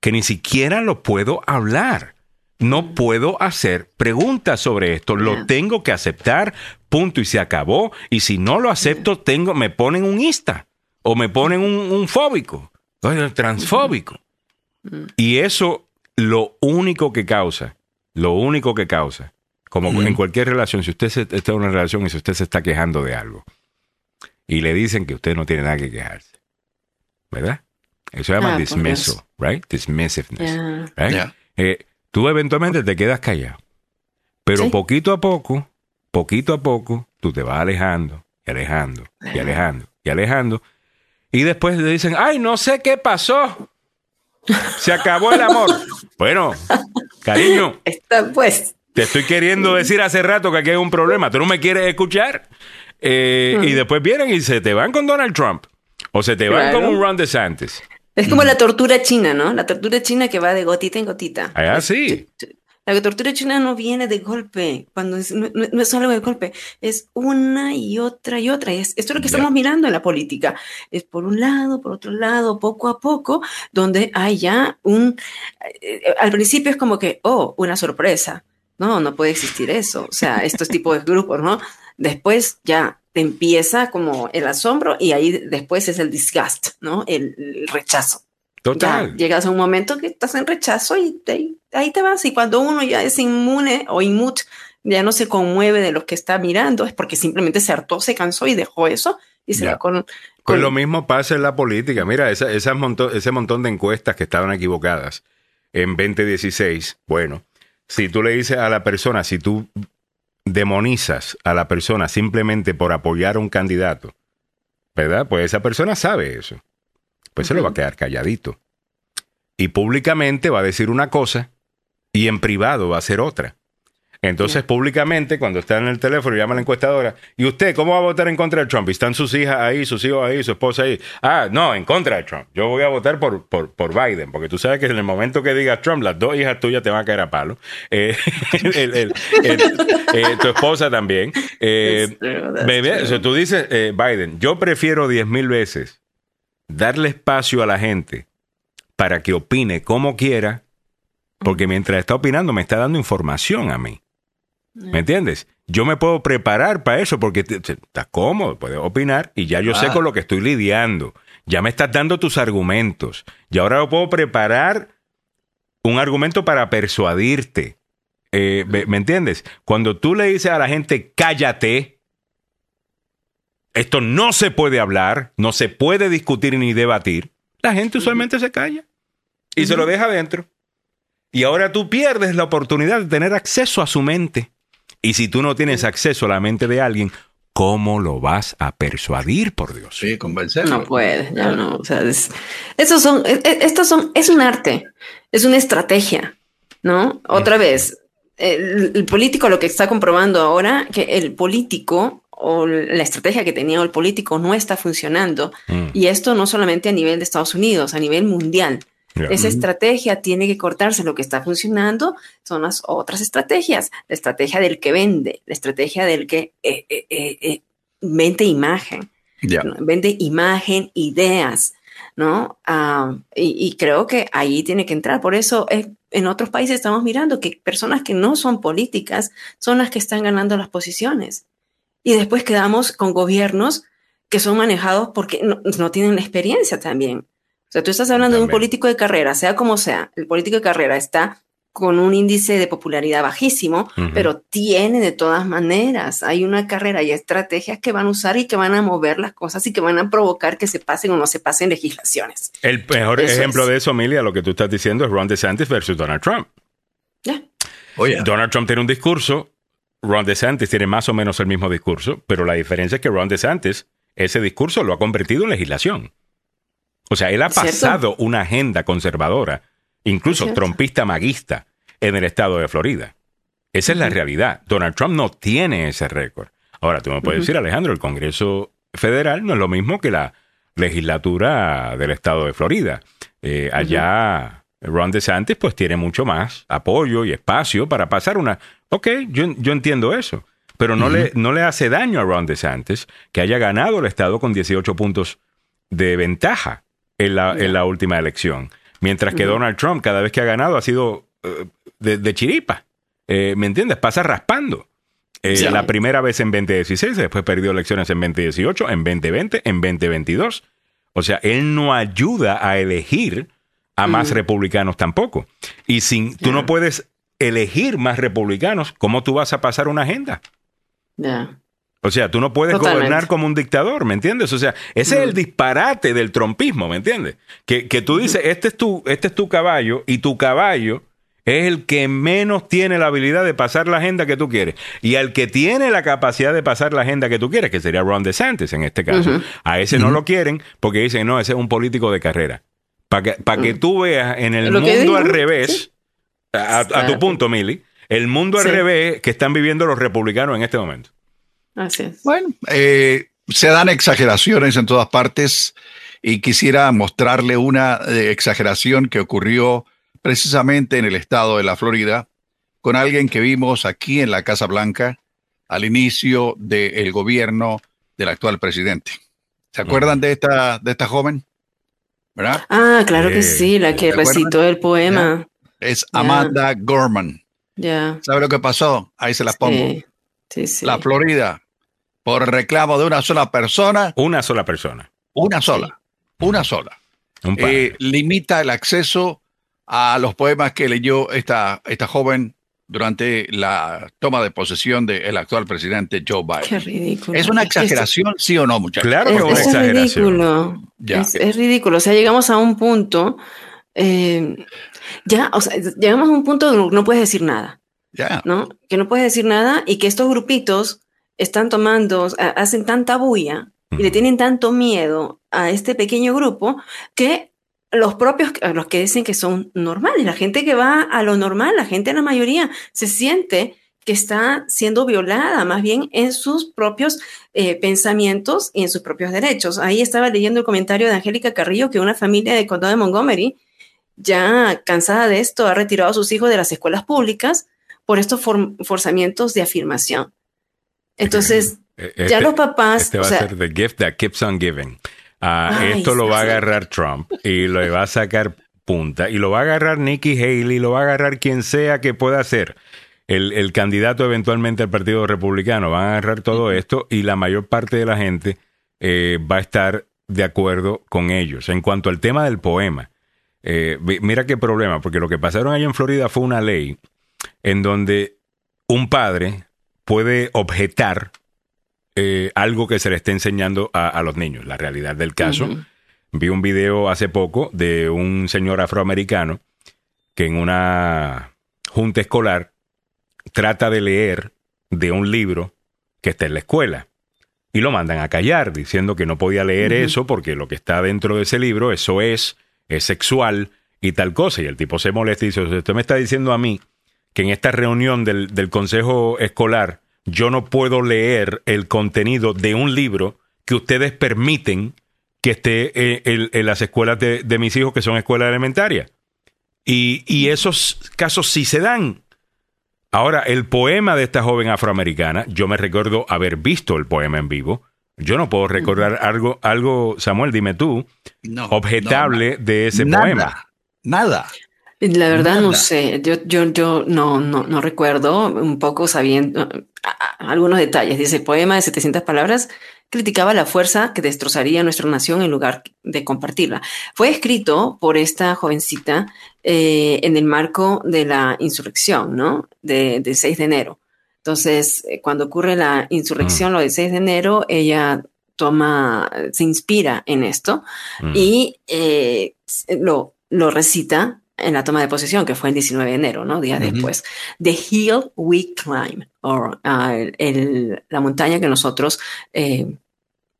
que ni siquiera lo puedo hablar. No puedo hacer preguntas sobre esto, lo tengo que aceptar, punto y se acabó. Y si no lo acepto, tengo, me ponen un ista o me ponen un, un fóbico, o transfóbico. Y eso lo único que causa, lo único que causa, como en cualquier relación, si usted se- está en una relación y si usted se está quejando de algo y le dicen que usted no tiene nada que quejarse, ¿verdad? Eso se llama Ah, dismissal, right? Dismissiveness. Right? Ya. Eh, tú eventualmente te quedas callado. Pero Sí. poquito a poco, poquito a poco, tú te vas alejando y alejando y alejando y alejando. Y después le dicen, ay, no sé qué pasó. Se acabó el amor. bueno, cariño, Está pues. te estoy queriendo decir hace rato que aquí hay un problema. ¿Tú no me quieres escuchar? Eh, Y después vienen y se te van con Donald Trump. O se te van Claro. con un Ron DeSantis. Es como la tortura china, ¿no? La tortura china que va de gotita en gotita. Ah, sí. La tortura china no viene de golpe, cuando es- no, es solo de golpe, es una y otra y otra. Es, esto es lo que estamos mirando en la política. Es por un lado, por otro lado, poco a poco, donde hay ya un... eh, al principio es como que, oh, una sorpresa. No, no puede existir eso. O sea, estos tipos de grupos, ¿no? Después ya te empieza como el asombro y ahí después es el disgust, ¿no? El, el rechazo. Total. Ya llegas a un momento que estás en rechazo y ahí, te vas. Y cuando uno ya es inmune o inmut, ya no se conmueve de lo que está mirando, es porque simplemente se hartó, se cansó y dejó eso y se va con, Pues con- lo mismo pasa en la política. Mira, esa, esas montón, ese montón de encuestas que estaban equivocadas en 2016. Bueno, si tú le dices a la persona, si tú demonizas a la persona simplemente por apoyar a un candidato, ¿verdad? Pues esa persona sabe eso. Pues se lo va a quedar calladito. Y públicamente va a decir una cosa y en privado va a hacer otra. Entonces, públicamente, cuando está en el teléfono, llama a la encuestadora. ¿Y usted cómo va a votar en contra de Trump? Y están sus hijas ahí, sus hijos ahí, su esposa ahí. Ah, no, en contra de Trump. Yo voy a votar por, por, por Biden, porque tú sabes que en el momento que digas Trump, las dos hijas tuyas te van a caer a palo. Eh, el- el- el- eh, tu esposa también. Eh, true, bebé, true. o sea, tú dices, Biden, yo prefiero diez mil veces darle espacio a la gente para que opine como quiera, porque mientras está opinando me está dando información a mí. ¿Me entiendes? Yo me puedo preparar para eso porque estás cómodo, puedes opinar y ya yo sé Ah. con lo que estoy lidiando. Ya me estás dando tus argumentos. Y ahora yo puedo preparar un argumento para persuadirte. Eh, ¿me, me entiendes? Cuando tú le dices a la gente, cállate, esto no se puede hablar, no se puede discutir ni debatir, la gente usualmente se calla y se lo deja adentro. Y ahora tú pierdes la oportunidad de tener acceso a su mente. Y si tú no tienes acceso a la mente de alguien, ¿cómo lo vas a persuadir, por Dios? Sí, convencerlo. No puede, ya no. O sea, es, esos son, e- e- estos son, es un arte, es una estrategia, ¿no? Otra vez, el, el político lo que está comprobando ahora, que el político o la estrategia que tenía el político no está funcionando. Mm. Y esto no solamente a nivel de Estados Unidos, a nivel mundial. Ya. Esa estrategia tiene que cortarse. Lo que está funcionando son las otras estrategias. La estrategia del que vende, la estrategia del que eh, eh, eh, eh, vende imagen. Ya. ¿no? Vende imagen, ideas, ¿no? Ah, y, y creo que ahí tiene que entrar. Por eso eh, en otros países estamos mirando que personas que no son políticas son las que están ganando las posiciones. Y después quedamos con gobiernos que son manejados porque no, no tienen la experiencia también. O sea, tú estás hablando de un político de carrera, sea como sea, el político de carrera está con un índice de popularidad bajísimo, pero tiene de todas maneras, hay una carrera y estrategias que van a usar y que van a mover las cosas y que van a provocar que se pasen o no se pasen legislaciones. El mejor Eso ejemplo es. de eso, Emilia, lo que tú estás diciendo es Ron DeSantis versus Donald Trump. Ya. Oye, Donald Trump tiene un discurso, Ron DeSantis tiene más o menos el mismo discurso, pero la diferencia es que Ron DeSantis ese discurso lo ha convertido en legislación. O sea, él ha ¿Cierto? pasado una agenda conservadora, incluso trompista maguista, en el estado de Florida. Esa es la realidad. Donald Trump no tiene ese récord. Ahora, tú me puedes decir, Alejandro, el Congreso Federal no es lo mismo que la legislatura del estado de Florida. Eh, allá, Ron DeSantis, pues tiene mucho más apoyo y espacio para pasar una. Ok, yo, yo entiendo eso. Pero no, le, no le hace daño a Ron DeSantis que haya ganado el estado con 18 puntos de ventaja en la, en la última elección. Mientras que Donald Trump, cada vez que ha ganado, ha sido eh, de, de chiripa. Eh, ¿Me entiendes? Pasa raspando. Eh, Sí. La primera vez en 2016, después perdió elecciones en 2018, en 2020, en 2022. O sea, él no ayuda a elegir a más republicanos tampoco. Y sin, tú no puedes elegir más republicanos, ¿cómo tú vas a pasar una agenda? O sea, tú no puedes Totalmente. gobernar como un dictador, ¿me entiendes? O sea, ese es el disparate del trompismo, ¿me entiendes? Que, que tú dices, este es, tu, este es tu caballo y tu caballo es el que menos tiene la habilidad de pasar la agenda que tú quieres. Y al que tiene la capacidad de pasar la agenda que tú quieres, que sería Ron DeSantis en este caso, a ese no lo quieren porque dicen, no, ese es un político de carrera. Para que, pa' que Mm. tú veas en el mundo digo, al revés, a, a tu punto, Mili, el mundo al revés que están viviendo los republicanos en este momento. Así es. Bueno, eh, se dan exageraciones en todas partes y quisiera mostrarle una eh, exageración que ocurrió precisamente en el estado de la Florida con alguien que vimos aquí en la Casa Blanca al inicio del gobierno del actual presidente. ¿Se acuerdan de esta, de esta joven? ¿Verdad? Ah, claro Eh, que sí, la ¿te que recitó el poema. Es. Amanda Gorman. Ya. ¿Sabe lo que pasó? Ahí se la pongo. Sí, sí, sí. La Florida, por reclamo de una sola persona, Una sola persona. una sola, una sola. Un eh, limita el acceso a los poemas que leyó esta, esta joven durante la toma de posesión del actual presidente Joe Qué Biden. ridículo. ¿Es una Es exageración, sí o no, muchachos? claro que Es, es una es exageración. ridículo. Ya. Es, es ridículo. O sea, llegamos a un punto. eh, ya, o sea, llegamos a un punto donde no puedes decir nada. ¿no? Que no puedes decir nada y que estos grupitos están tomando, hacen tanta bulla y le tienen tanto miedo a este pequeño grupo que los propios, los que dicen que son normales, la gente que va a lo normal, la gente, la mayoría, se siente que está siendo violada más bien en sus propios eh, pensamientos y en sus propios derechos. Ahí estaba leyendo el comentario de Angélica Carrillo que una familia de condado de Montgomery, ya cansada de esto, ha retirado a sus hijos de las escuelas públicas por estos forzamientos de afirmación. Entonces, eh, ya este, los papás... Este va a ser the gift that keeps on giving. Ah, esto lo va a agarrar Trump y lo va a sacar punta y lo va a agarrar Nikki Haley, lo va a agarrar quien sea que pueda ser el, candidato eventualmente al Partido Republicano. Van a agarrar todo esto y la mayor parte de la gente eh, va a estar de acuerdo con ellos. En cuanto al tema del poema, eh, mira qué problema, porque lo que pasaron allá en Florida fue una ley en donde un padre puede objetar eh, algo que se le esté enseñando a, los niños. La realidad del caso. Vi un video hace poco de un señor afroamericano que en una junta escolar trata de leer de un libro que está en la escuela. Y lo mandan a callar, diciendo que no podía leer eso porque lo que está dentro de ese libro, eso es, es sexual y tal cosa. Y el tipo se molesta y dice, usted me está diciendo a mí que en esta reunión del, del consejo escolar yo no puedo leer el contenido de un libro que ustedes permiten que esté en, las escuelas de, de, mis hijos, que son escuelas elementarias. Y, y, esos casos sí se dan. Ahora, el poema de esta joven afroamericana, yo me recuerdo haber visto el poema en vivo. Yo no puedo recordar algo, algo Samuel, dime tú, objetable de ese poema. Nada. La verdad no sé, yo, yo, yo no, no, no recuerdo, un poco sabiendo algunos detalles. Dice, poema de 700 palabras criticaba la fuerza que destrozaría nuestra nación en lugar de compartirla. Fue escrito por esta jovencita eh, en el marco de la insurrección, ¿no? De, 6 de enero. Entonces, eh, cuando ocurre la insurrección, mm. lo del 6 de enero, ella toma, se inspira en esto mm. y eh, lo, lo recita en la toma de posesión, que fue el 19 de enero, ¿no? Día después. The Hill We Climb, o ah, la montaña que nosotros eh,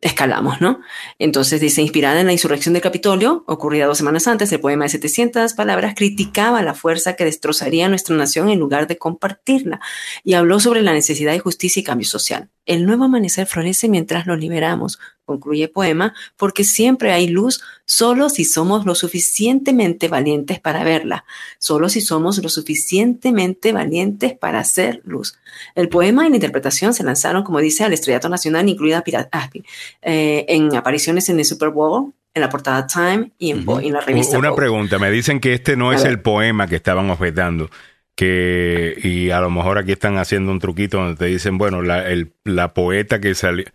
escalamos, ¿no? Entonces dice, inspirada en la insurrección del Capitolio, ocurrida dos semanas antes, el poema de 700 palabras criticaba la fuerza que destrozaría nuestra nación en lugar de compartirla y habló sobre la necesidad de justicia y cambio social. El nuevo amanecer florece mientras lo liberamos, concluye el poema, porque siempre hay luz solo si somos lo suficientemente valientes para verla, solo si somos lo suficientemente valientes para hacer luz. El poema y la interpretación se lanzaron, como dice, al estrellato nacional, incluida Aspi, eh, en apariciones en el Super Bowl, en la portada Time y en, la revista. Una pregunta, me dicen que este no es el poema que estaban objetando que y a lo mejor aquí están haciendo un truquito donde te dicen, bueno, la, el, la poeta que salió...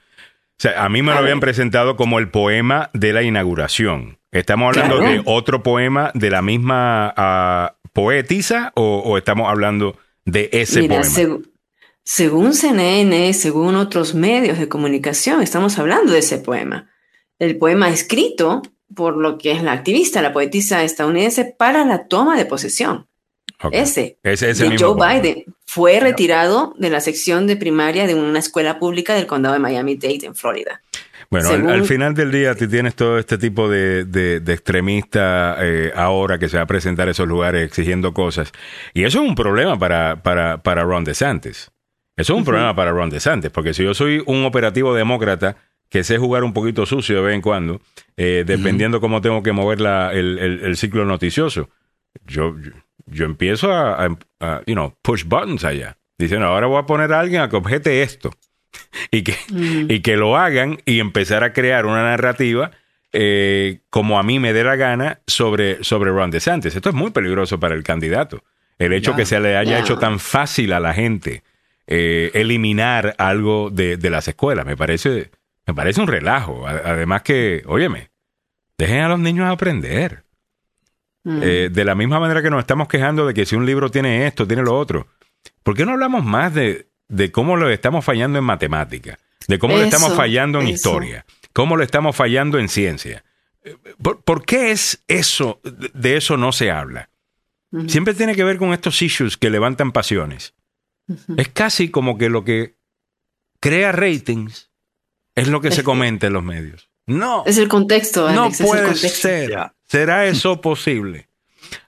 O sea, a mí me lo habían presentado como el poema de la inauguración. ¿Estamos hablando de otro poema de la misma uh, poetisa o, estamos hablando de ese poema? según CNN, según otros medios de comunicación, estamos hablando de ese poema. El poema escrito por lo que es la activista, la poetisa estadounidense, para la toma de posesión. Ese, ese, de Joe Biden fue retirado de la sección de primaria de una escuela pública del condado de Miami-Dade en Florida. Bueno, al, final del día tú tienes todo este tipo de, de, extremistas eh, ahora que se va a presentar a esos lugares exigiendo cosas. Y eso es un problema para, para, para Ron DeSantis. Eso es un problema para Ron DeSantis, porque si yo soy un operativo demócrata que sé jugar un poquito sucio de vez en cuando, eh, dependiendo cómo tengo que mover la, el, el, ciclo noticioso, yo, yo empiezo a, you know, push buttons allá. Diciendo, ahora voy a poner a alguien a que objete esto. y, que, y que lo hagan y empezar a crear una narrativa eh, como a mí me dé la gana sobre, sobre Ron DeSantis. Esto es muy peligroso para el candidato. El hecho que se le haya hecho tan fácil a la gente eh, eliminar algo de, de, las escuelas, me parece, me parece un relajo. Además que, óyeme, dejen a los niños aprender. Mm. Eh, de la misma manera que nos estamos quejando de que si un libro tiene esto, tiene lo otro, ¿por qué no hablamos más de, de cómo lo estamos fallando en matemática? De cómo lo estamos fallando en historia, cómo lo estamos fallando en ciencia. Eh, ¿Por, qué es eso? De eso no se habla. Siempre tiene que ver con estos issues que levantan pasiones. Es casi como que lo que crea ratings es lo que se comenta en los medios. No. Es el contexto, Alex, no puede contexto. ser. ¿Será eso posible?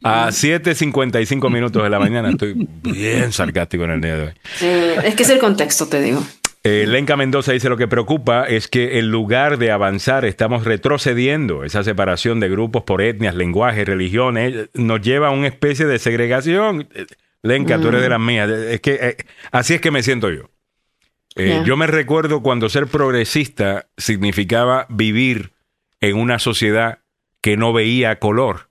A 7.55 minutos de la mañana estoy bien sarcástico en el día de hoy. Sí, es que es el contexto, te digo. Eh, Lenca Mendoza dice lo que preocupa es que en lugar de avanzar estamos retrocediendo. Esa separación de grupos por etnias, lenguajes, religiones nos lleva a una especie de segregación. Eh, Lenca, tú eres de las mías. Es que eh, así es que me siento yo. Eh. Yo me recuerdo cuando ser progresista significaba vivir en una sociedad que no veía color.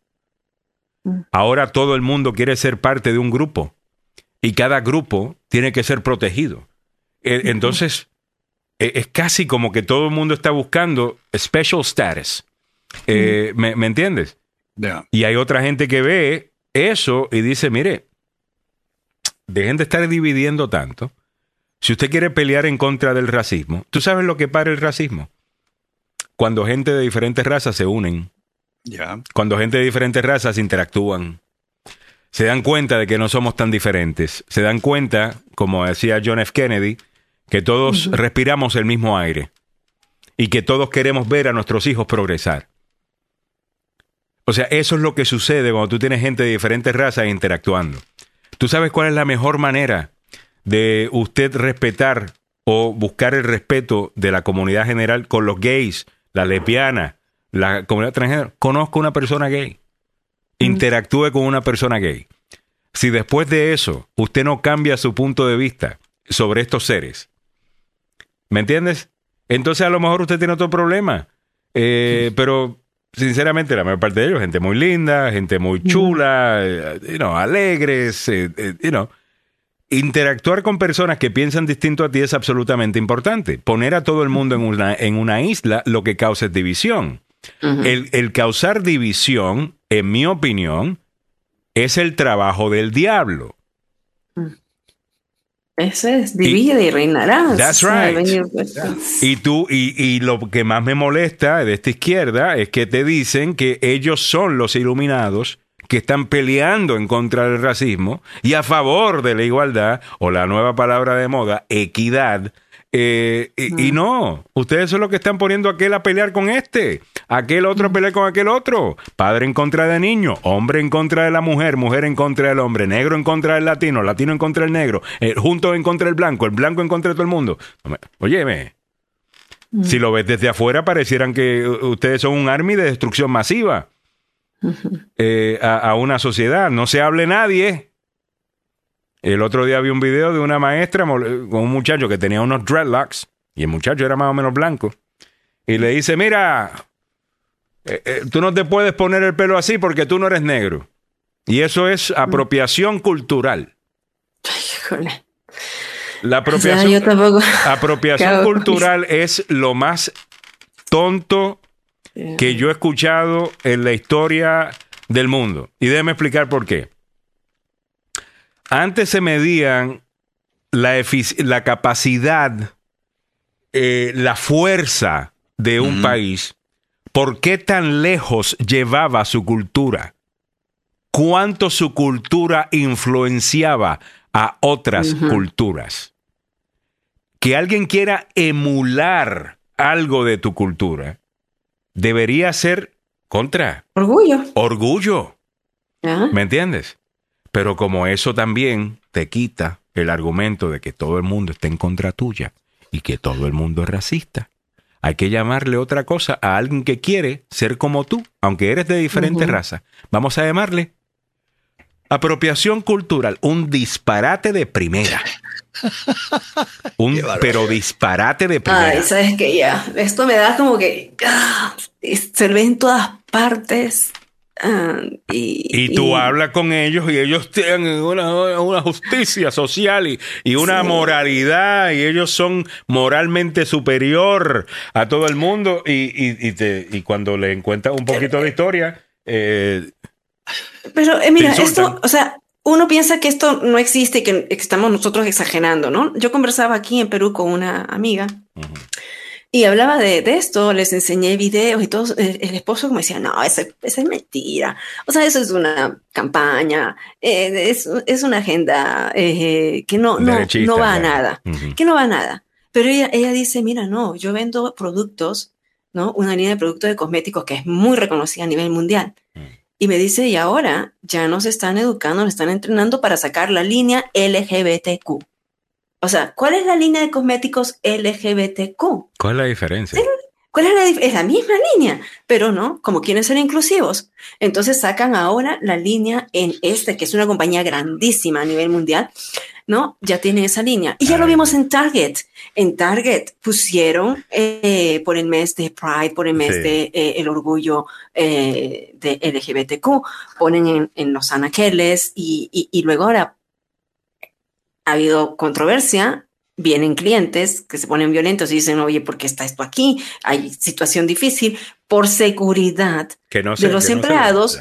Ahora todo el mundo quiere ser parte de un grupo y cada grupo tiene que ser protegido. E- Entonces, e- es casi como que todo el mundo está buscando special status. Eh, ¿me, me entiendes? Ya. Y hay otra gente que ve eso y dice, mire, dejen de estar dividiendo tanto. Si usted quiere pelear en contra del racismo, ¿tú sabes lo que para el racismo? Cuando gente de diferentes razas se unen, Cuando gente de diferentes razas interactúan, se dan cuenta de que no somos tan diferentes, se dan cuenta, como decía John F. Kennedy, que todos respiramos el mismo aire y que todos queremos ver a nuestros hijos progresar. O sea, eso es lo que sucede cuando tú tienes gente de diferentes razas interactuando. ¿Tú sabes cuál es la mejor manera de usted respetar o buscar el respeto de la comunidad general con los gays, la lesbiana, la comunidad transgénero? Conozco una persona gay. Interactúe con una persona gay. Si después de eso usted no cambia su punto de vista sobre estos seres, ¿me entiendes? Entonces a lo mejor usted tiene otro problema. Eh, Pero sinceramente la mayor parte de ellos, gente muy linda, gente muy chula, eh, you know, alegres, eh, you know. Interactuar con personas que piensan distinto a ti es absolutamente importante. Poner a todo el mundo en una, en una isla lo que causa es división. El, el causar división, en mi opinión, es el trabajo del diablo. Ese es, divide y, reinarás. That's right. venir- pues, Y tú, y, y lo que más me molesta de esta izquierda es que te dicen que ellos son los iluminados que están peleando en contra del racismo y a favor de la igualdad, o la nueva palabra de moda, equidad. Eh, y, y no, ustedes son los que están poniendo a aquel a pelear con este, aquel otro a pelear con aquel otro, padre en contra de niño, hombre en contra de la mujer, mujer en contra del hombre, negro en contra del latino, latino en contra del negro, eh, juntos en contra del blanco, el blanco en contra de todo el mundo. Óyeme, si lo ves desde afuera, parecieran que ustedes son un army de destrucción masiva eh, a, a una sociedad. No se hable nadie. El otro día vi un video de una maestra con un muchacho que tenía unos dreadlocks y el muchacho era más o menos blanco. Y le dice, mira, eh, eh, tú no te puedes poner el pelo así porque tú no eres negro. Y eso es apropiación cultural. híjole. La O sea, apropiación, yo tampoco. apropiación cultural es lo más tonto que yo he escuchado en la historia del mundo. Y déjeme explicar por qué. Antes se medían la, la capacidad, eh, la fuerza de un país, por qué tan lejos llevaba su cultura, cuánto su cultura influenciaba a otras culturas. Que alguien quiera emular algo de tu cultura, debería ser contra Orgullo. orgullo. ¿ya? ¿Me entiendes? Pero como eso también te quita el argumento de que todo el mundo está en contra tuya y que todo el mundo es racista. Hay que llamarle otra cosa a alguien que quiere ser como tú, aunque eres de diferente raza. Vamos a llamarle apropiación cultural, un disparate de primera. Un, pero disparate de primera. Ay, sabes que ya, esto me da como que ah, se ve en todas partes. Ah, y, Y tú hablas con ellos y ellos tienen una, una justicia social y, y una Sí. moralidad y ellos son moralmente superior a todo el mundo y, te- y cuando le encuentras un poquito de historia, eh, Pero eh, mira, esto, o sea, uno piensa que esto no existe y que, que estamos nosotros exagerando, ¿no? Yo conversaba aquí en Perú con una amiga Y hablaba de, de esto, les enseñé videos y todo. El, el esposo me decía, no, esa, esa es mentira. O sea, eso es una campaña, eh, es, es una agenda eh, que no, no, no va a nada, que no va a nada. Pero ella, ella dice, mira, no, yo vendo productos, ¿no? Una línea de productos de cosméticos que es muy reconocida a nivel mundial. Mm. Y me dice, y ahora ya nos están educando, nos están entrenando para sacar la línea LGBTQ. O sea, ¿cuál es la línea de cosméticos LGBTQ? ¿Cuál es la diferencia? ¿Cuál es la, es la misma línea? Pero no, como quieren ser inclusivos. Entonces sacan ahora la línea en este, que es una compañía grandísima a nivel mundial, ¿no? Ya tiene esa línea. Y ya lo vimos en Target. En Target pusieron eh, por el mes de Pride, por el mes Sí. de eh, el orgullo eh, de LGBTQ, ponen en, en los anaqueles y, y, y luego ahora ha habido controversia, vienen clientes que se ponen violentos y dicen, oye, ¿por qué está esto aquí? Hay situación difícil. Por seguridad, Que no de sé, los que no empleados,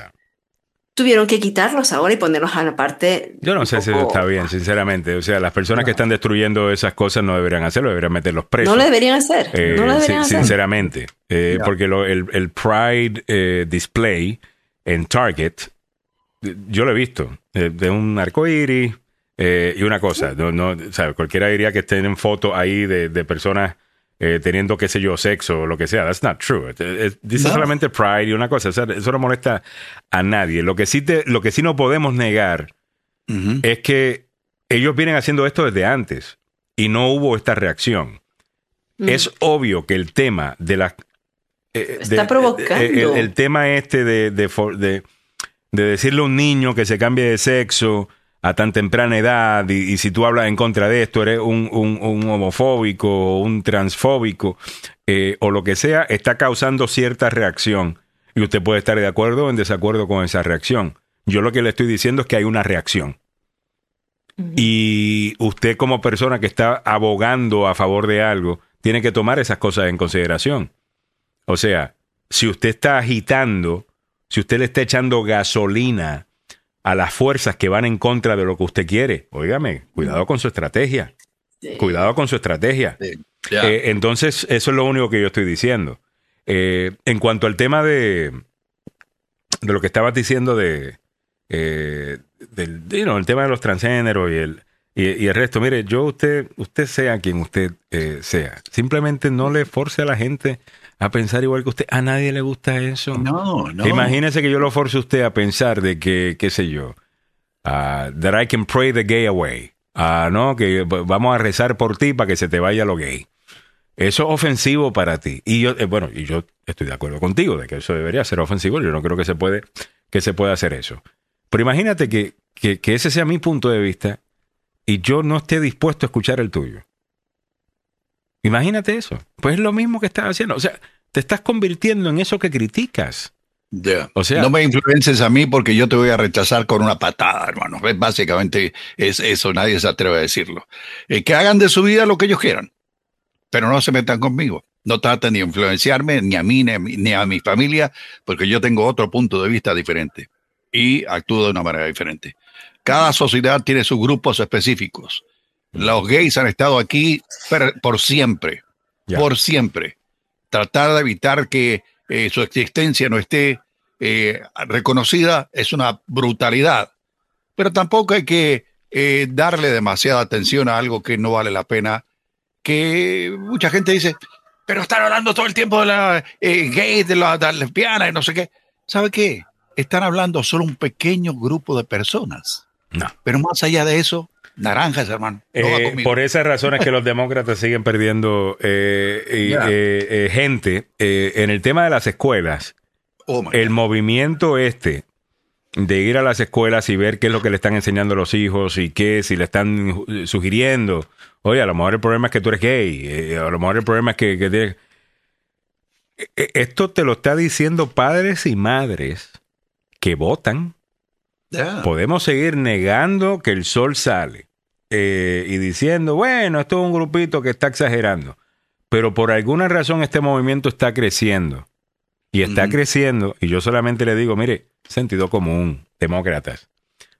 tuvieron que quitarlos ahora y ponerlos a la parte. Yo no sé si eso está bien, sinceramente. O sea, las personas que están destruyendo esas cosas no deberían hacerlo, deberían meterlos presos. No lo deberían hacer. Eh, no lo sin- deberían hacer. sinceramente. Eh, Ya. Porque lo- el, el Pride eh, display en Target, yo lo he visto, eh, de un arcoíris eh, y una cosa. No, no, o sea, cualquiera diría que estén en fotos ahí de, de personas eh, teniendo, qué sé yo, sexo o lo que sea. That's not true. Dice No. solamente Pride y una cosa. O sea, eso no molesta a nadie. Lo que sí, te, lo que sí no podemos negar es que ellos vienen haciendo esto desde antes y no hubo esta reacción. Mm. Es obvio que el tema de la... eh, Está de- provocando. El, el tema este de, de- de decirle a un niño que se cambie de sexo a tan temprana edad y, y si tú hablas en contra de esto eres un, un- un homofóbico o un transfóbico eh, o lo que sea, está causando cierta reacción y usted puede estar de acuerdo o en desacuerdo con esa reacción. Yo lo que le estoy diciendo es que hay una reacción. Y usted como persona que está abogando a favor de algo, tiene que tomar esas cosas en consideración. O sea, si usted está agitando, si usted le está echando gasolina a las fuerzas que van en contra de lo que usted quiere, óigame, cuidado con su estrategia. Sí. Cuidado con su estrategia. Sí. Eh, entonces, eso es lo único que yo estoy diciendo. Eh, en cuanto al tema de, de lo que estabas diciendo de, eh, del you know, el tema de los transgéneros y el, y, y el resto, mire, yo usted, usted sea quien usted eh, sea, simplemente no le force a la gente a pensar igual que usted. A nadie le gusta eso. no, no. Imagínese que yo lo force a usted a pensar de que, qué sé yo, ah, that I can pray the gay away. Ah, no, que vamos a rezar por ti para que se te vaya lo gay. Eso es ofensivo para ti. Y yo, eh, bueno, y yo estoy de acuerdo contigo de que eso debería ser ofensivo. Yo no creo que se puede, que se pueda hacer eso. Pero imagínate que, que, que ese sea mi punto de vista y yo no esté dispuesto a escuchar el tuyo. Imagínate eso. Pues es lo mismo que estás haciendo. O sea, te estás convirtiendo en eso que criticas. Ya. O sea- no me influences a mí porque yo te voy a rechazar con una patada, hermano. Básicamente es eso, nadie se atreve a decirlo. Eh, que hagan de su vida lo que ellos quieran, pero no se metan conmigo. No traten de influenciarme ni a mí ni a mi, ni a mi familia, porque yo tengo otro punto de vista diferente y actúo de una manera diferente. Cada sociedad tiene sus grupos específicos. Los gays han estado aquí per- por siempre, por siempre. Tratar de evitar que eh, su existencia no esté eh, reconocida es una brutalidad. Pero tampoco hay que eh, darle demasiada atención a algo que no vale la pena. Que mucha gente dice, pero están hablando todo el tiempo de la eh, gay, de la, de la lesbiana y no sé qué. ¿Sabe qué? Están hablando solo un pequeño grupo de personas. No. Pero más allá de eso, naranjas, hermano. No Eh, por esas razones que los demócratas siguen perdiendo eh, eh, gente en el tema de las escuelas. Oh, El God. movimiento este de ir a las escuelas y ver qué es lo que le están enseñando a los hijos y qué, si le están sugiriendo. Oye, a lo mejor el problema es que tú eres gay. a lo mejor el problema es que... que te- Eh, eh, Esto te lo está diciendo padres y madres que votan Podemos seguir negando que el sol sale eh, y diciendo, bueno, esto es un grupito que está exagerando, pero por alguna razón este movimiento está creciendo y está creciendo y yo solamente le digo, mire, sentido común, demócratas,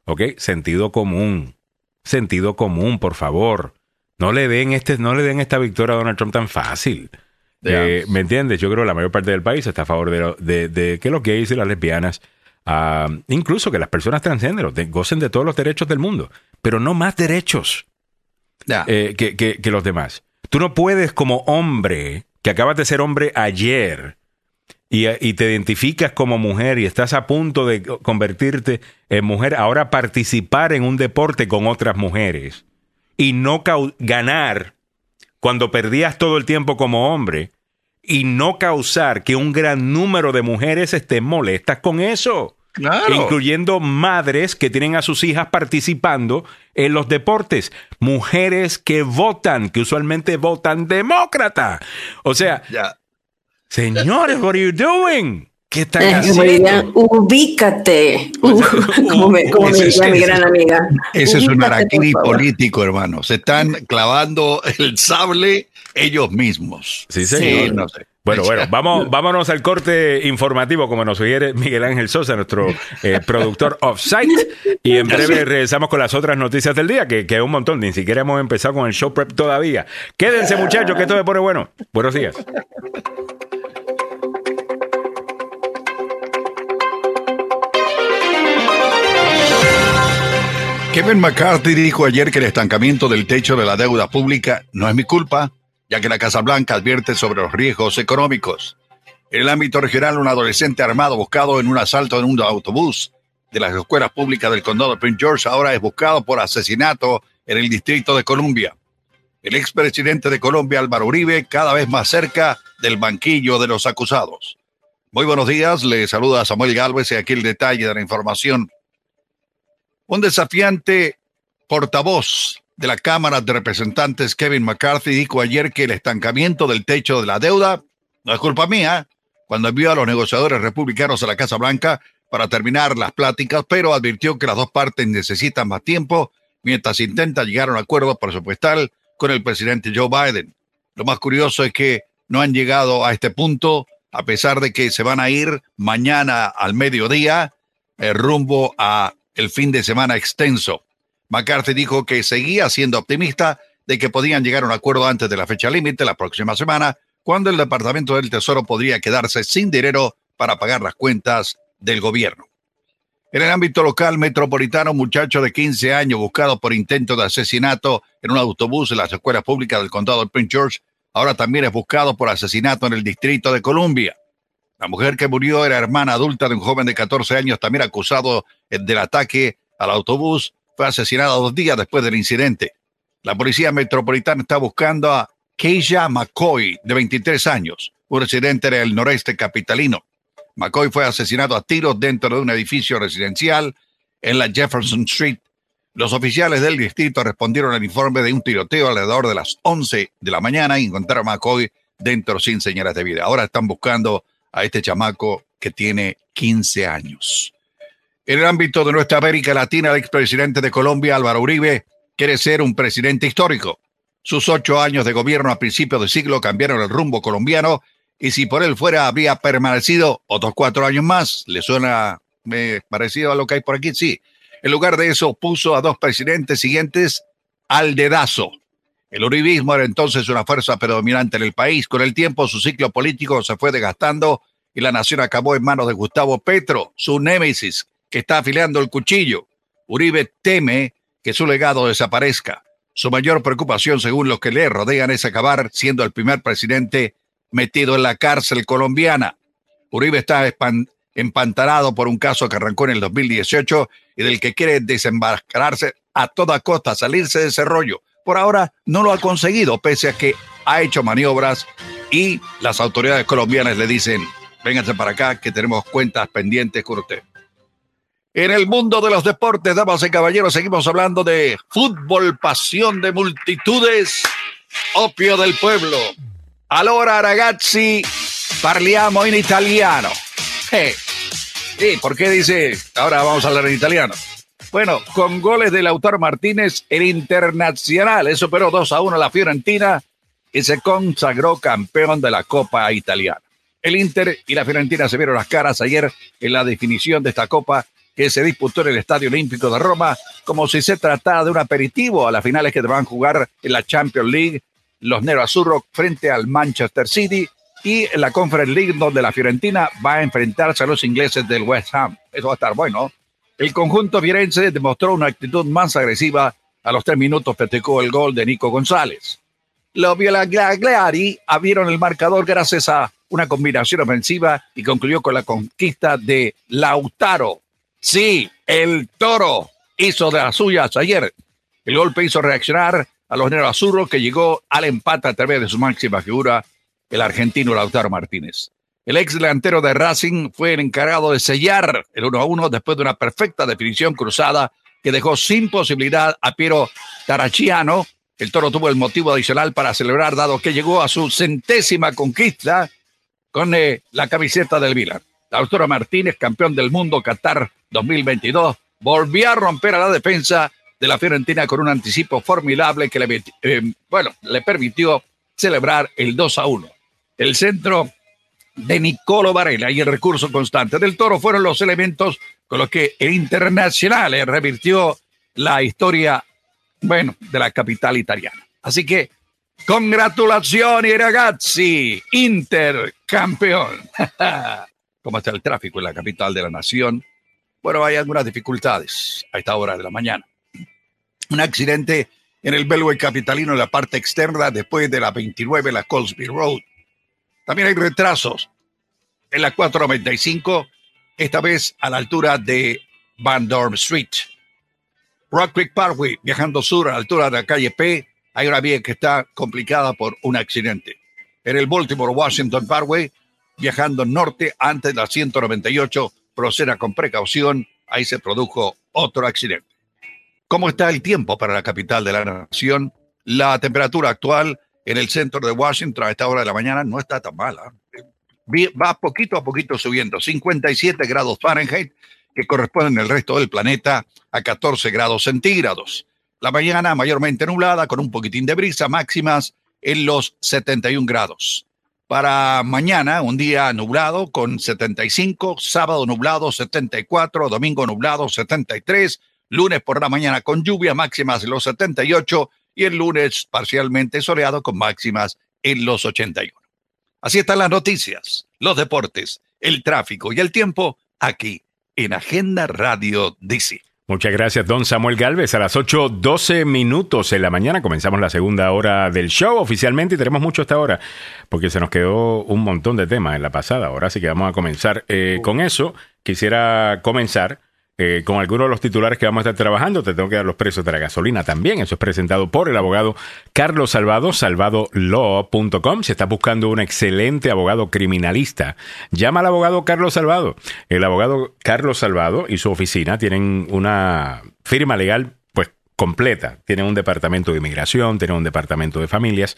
¿ok? Sentido común, sentido común, por favor. No le den este, no le den esta victoria a Donald Trump tan fácil. Eh, ¿Me entiendes? Yo creo que la mayor parte del país está a favor de, lo- de- de que los gays y las lesbianas, ah, incluso que las personas transgénero, gocen de todos los derechos del mundo, pero no más derechos eh, que, que- que los demás. Tú no puedes como hombre, que acabas de ser hombre ayer, y, y te identificas como mujer y estás a punto de convertirte en mujer, ahora participar en un deporte con otras mujeres y no ganar cuando perdías todo el tiempo como hombre y no causar que un gran número de mujeres estén molestas con eso. Claro. Incluyendo madres que tienen a sus hijas participando en los deportes. Mujeres que votan, que usualmente votan demócrata. O sea, señores, what are you doing? ¿Qué están Eh, haciendo? ubícate. como me, como me Ese- diría mi gran amiga. Ese es un favor. político, hermano. Se están clavando el sable ellos mismos. Sí, señor. no sé. Bueno, bueno, vamos, vámonos al corte informativo, como nos sugiere Miguel Ángel Sosa, nuestro eh, productor off-site. Y en breve regresamos con las otras noticias del día, que, que es un montón. Ni siquiera hemos empezado con el show prep todavía. Quédense, muchachos, que esto se pone bueno. Buenos días. Kevin McCarthy dijo ayer que el estancamiento del techo de la deuda pública no es mi culpa, ya que la Casa Blanca advierte sobre los riesgos económicos. En el ámbito regional, un adolescente armado buscado en un asalto en un autobús de las escuelas públicas del condado de Prince George ahora es buscado por asesinato en el Distrito de Columbia. El expresidente de Colombia, Álvaro Uribe, cada vez más cerca del banquillo de los acusados. Muy buenos días, le saluda Samuel Galvez y aquí el detalle de la información. Un desafiante portavoz de la Cámara de Representantes, Kevin McCarthy, dijo ayer que el estancamiento del techo de la deuda no es culpa mía, cuando envió a los negociadores republicanos a la Casa Blanca para terminar las pláticas, pero advirtió que las dos partes necesitan más tiempo mientras intenta llegar a un acuerdo presupuestal con el presidente Joe Biden. Lo más curioso es que no han llegado a este punto, a pesar de que se van a ir mañana al mediodía eh, rumbo a el fin de semana extenso. McCarthy dijo que seguía siendo optimista de que podían llegar a un acuerdo antes de la fecha límite la próxima semana, cuando el Departamento del Tesoro podría quedarse sin dinero para pagar las cuentas del gobierno. En el ámbito local metropolitano, un muchacho de 15 años buscado por intento de asesinato en un autobús en las escuelas públicas del condado de Prince George, ahora también es buscado por asesinato en el distrito de Columbia. La mujer que murió era hermana adulta de un joven de 14 años, también acusado del ataque al autobús. Fue asesinada dos días después del incidente. La policía metropolitana está buscando a Keisha McCoy, de 23 años, un residente del noreste capitalino. McCoy fue asesinado a tiros dentro de un edificio residencial en la Jefferson Street. Los oficiales del distrito respondieron al informe de un tiroteo alrededor de las 11 de la mañana y encontraron a McCoy dentro sin señales de vida. Ahora están buscando a este chamaco que tiene 15 años. En el ámbito de nuestra América Latina, el expresidente de Colombia, Álvaro Uribe, quiere ser un presidente histórico. Sus ocho años de gobierno a principios de siglo cambiaron el rumbo colombiano y si por él fuera habría permanecido otros cuatro años más. ¿Le suena eh, parecido a lo que hay por aquí? Sí. En lugar de eso, puso a dos presidentes siguientes al dedazo. El uribismo era entonces una fuerza predominante en el país. Con el tiempo, su ciclo político se fue desgastando y la nación acabó en manos de Gustavo Petro, su némesis, que está afilando el cuchillo. Uribe teme que su legado desaparezca. Su mayor preocupación, según los que le rodean, es acabar siendo el primer presidente metido en la cárcel colombiana. Uribe está empantanado por un caso que arrancó en el 2018 y del que quiere desembarcarse a toda costa, salirse de ese rollo. Por ahora no lo ha conseguido, pese a que ha hecho maniobras y las autoridades colombianas le dicen, vénganse para acá que tenemos cuentas pendientes con usted. En el mundo de los deportes, damas y caballeros, seguimos hablando de fútbol, pasión de multitudes, opio del pueblo. Allora ragazzi, parliamo in italiano. Sí, ¿por qué dice ahora vamos a hablar en italiano? Bueno, con goles de Lautaro Martínez, el Internacional superó 2 a 1 a la Fiorentina y se consagró campeón de la Copa Italiana. El Inter y la Fiorentina se vieron las caras ayer en la definición de esta Copa que se disputó en el Estadio Olímpico de Roma como si se tratara de un aperitivo a las finales que van a jugar en la Champions League los Nerazzurro frente al Manchester City y en la Conference League donde la Fiorentina va a enfrentarse a los ingleses del West Ham. Eso va a estar bueno. El conjunto firenze demostró una actitud más agresiva. A los tres minutos festejó el gol de Nico González. Los Villagliari abrieron el marcador gracias a una combinación ofensiva y concluyó con la conquista de Lautaro. Sí, el toro hizo de las suyas ayer. El golpe hizo reaccionar a los negros azuros que llegó al empate a través de su máxima figura, el argentino Lautaro Martínez. El ex delantero de Racing fue el encargado de sellar el 1 a 1 después de una perfecta definición cruzada que dejó sin posibilidad a Piero Tarachiano. El toro tuvo el motivo adicional para celebrar, dado que llegó a su centésima conquista con eh, la camiseta del Milan. Lautaro Martínez, campeón del mundo Qatar 2022, volvió a romper a la defensa de la Fiorentina con un anticipo formidable que le, eh, bueno, le permitió celebrar el 2 a 1. El centro de Nicolo Varela y el recurso constante del Toro fueron los elementos con los que el Internacional revirtió la historia, bueno, de la capital italiana. Así que, congratulazioni ragazzi, Inter campeón. ¿Cómo está el tráfico en la capital de la nación? Bueno, hay algunas dificultades a esta hora de la mañana. Un accidente en el Belway capitalino en la parte externa después de la 29, la Colsby Road. También hay retrasos en la 495, esta vez a la altura de Van Dorm Street. Rock Creek Parkway, viajando sur a la altura de la calle P, hay una vía que está complicada por un accidente. En el Baltimore Washington Parkway, viajando norte antes de la 198, proceda con precaución, ahí se produjo otro accidente. ¿Cómo está el tiempo para la capital de la nación? La temperatura actual en el centro de Washington a esta hora de la mañana no está tan mala. Va poquito a poquito subiendo, 57 grados Fahrenheit, que corresponden el resto del planeta a 14 grados centígrados. La mañana mayormente nublada, con un poquitín de brisa, máximas en los 71 grados. Para mañana, un día nublado con 75, sábado nublado 74, domingo nublado 73, lunes por la mañana con lluvia máximas en los 78 y el lunes parcialmente soleado con máximas en los 81. Así están las noticias, los deportes, el tráfico y el tiempo aquí en Agenda Radio DC. Muchas gracias, don Samuel Galvez. A las 8.12 minutos en la mañana comenzamos la segunda hora del show oficialmente y tenemos mucho hasta ahora porque se nos quedó un montón de temas en la pasada hora, así que vamos a comenzar eh, con eso. Quisiera comenzar eh, con algunos de los titulares que vamos a estar trabajando. Te tengo que dar los precios de la gasolina también. Eso es presentado por el abogado Carlos Salvado, salvadolaw.com. Si estás buscando un excelente abogado criminalista, llama al abogado Carlos Salvado. El abogado Carlos Salvado y su oficina tienen una firma legal pues completa. Tienen un departamento de inmigración, tienen un departamento de familias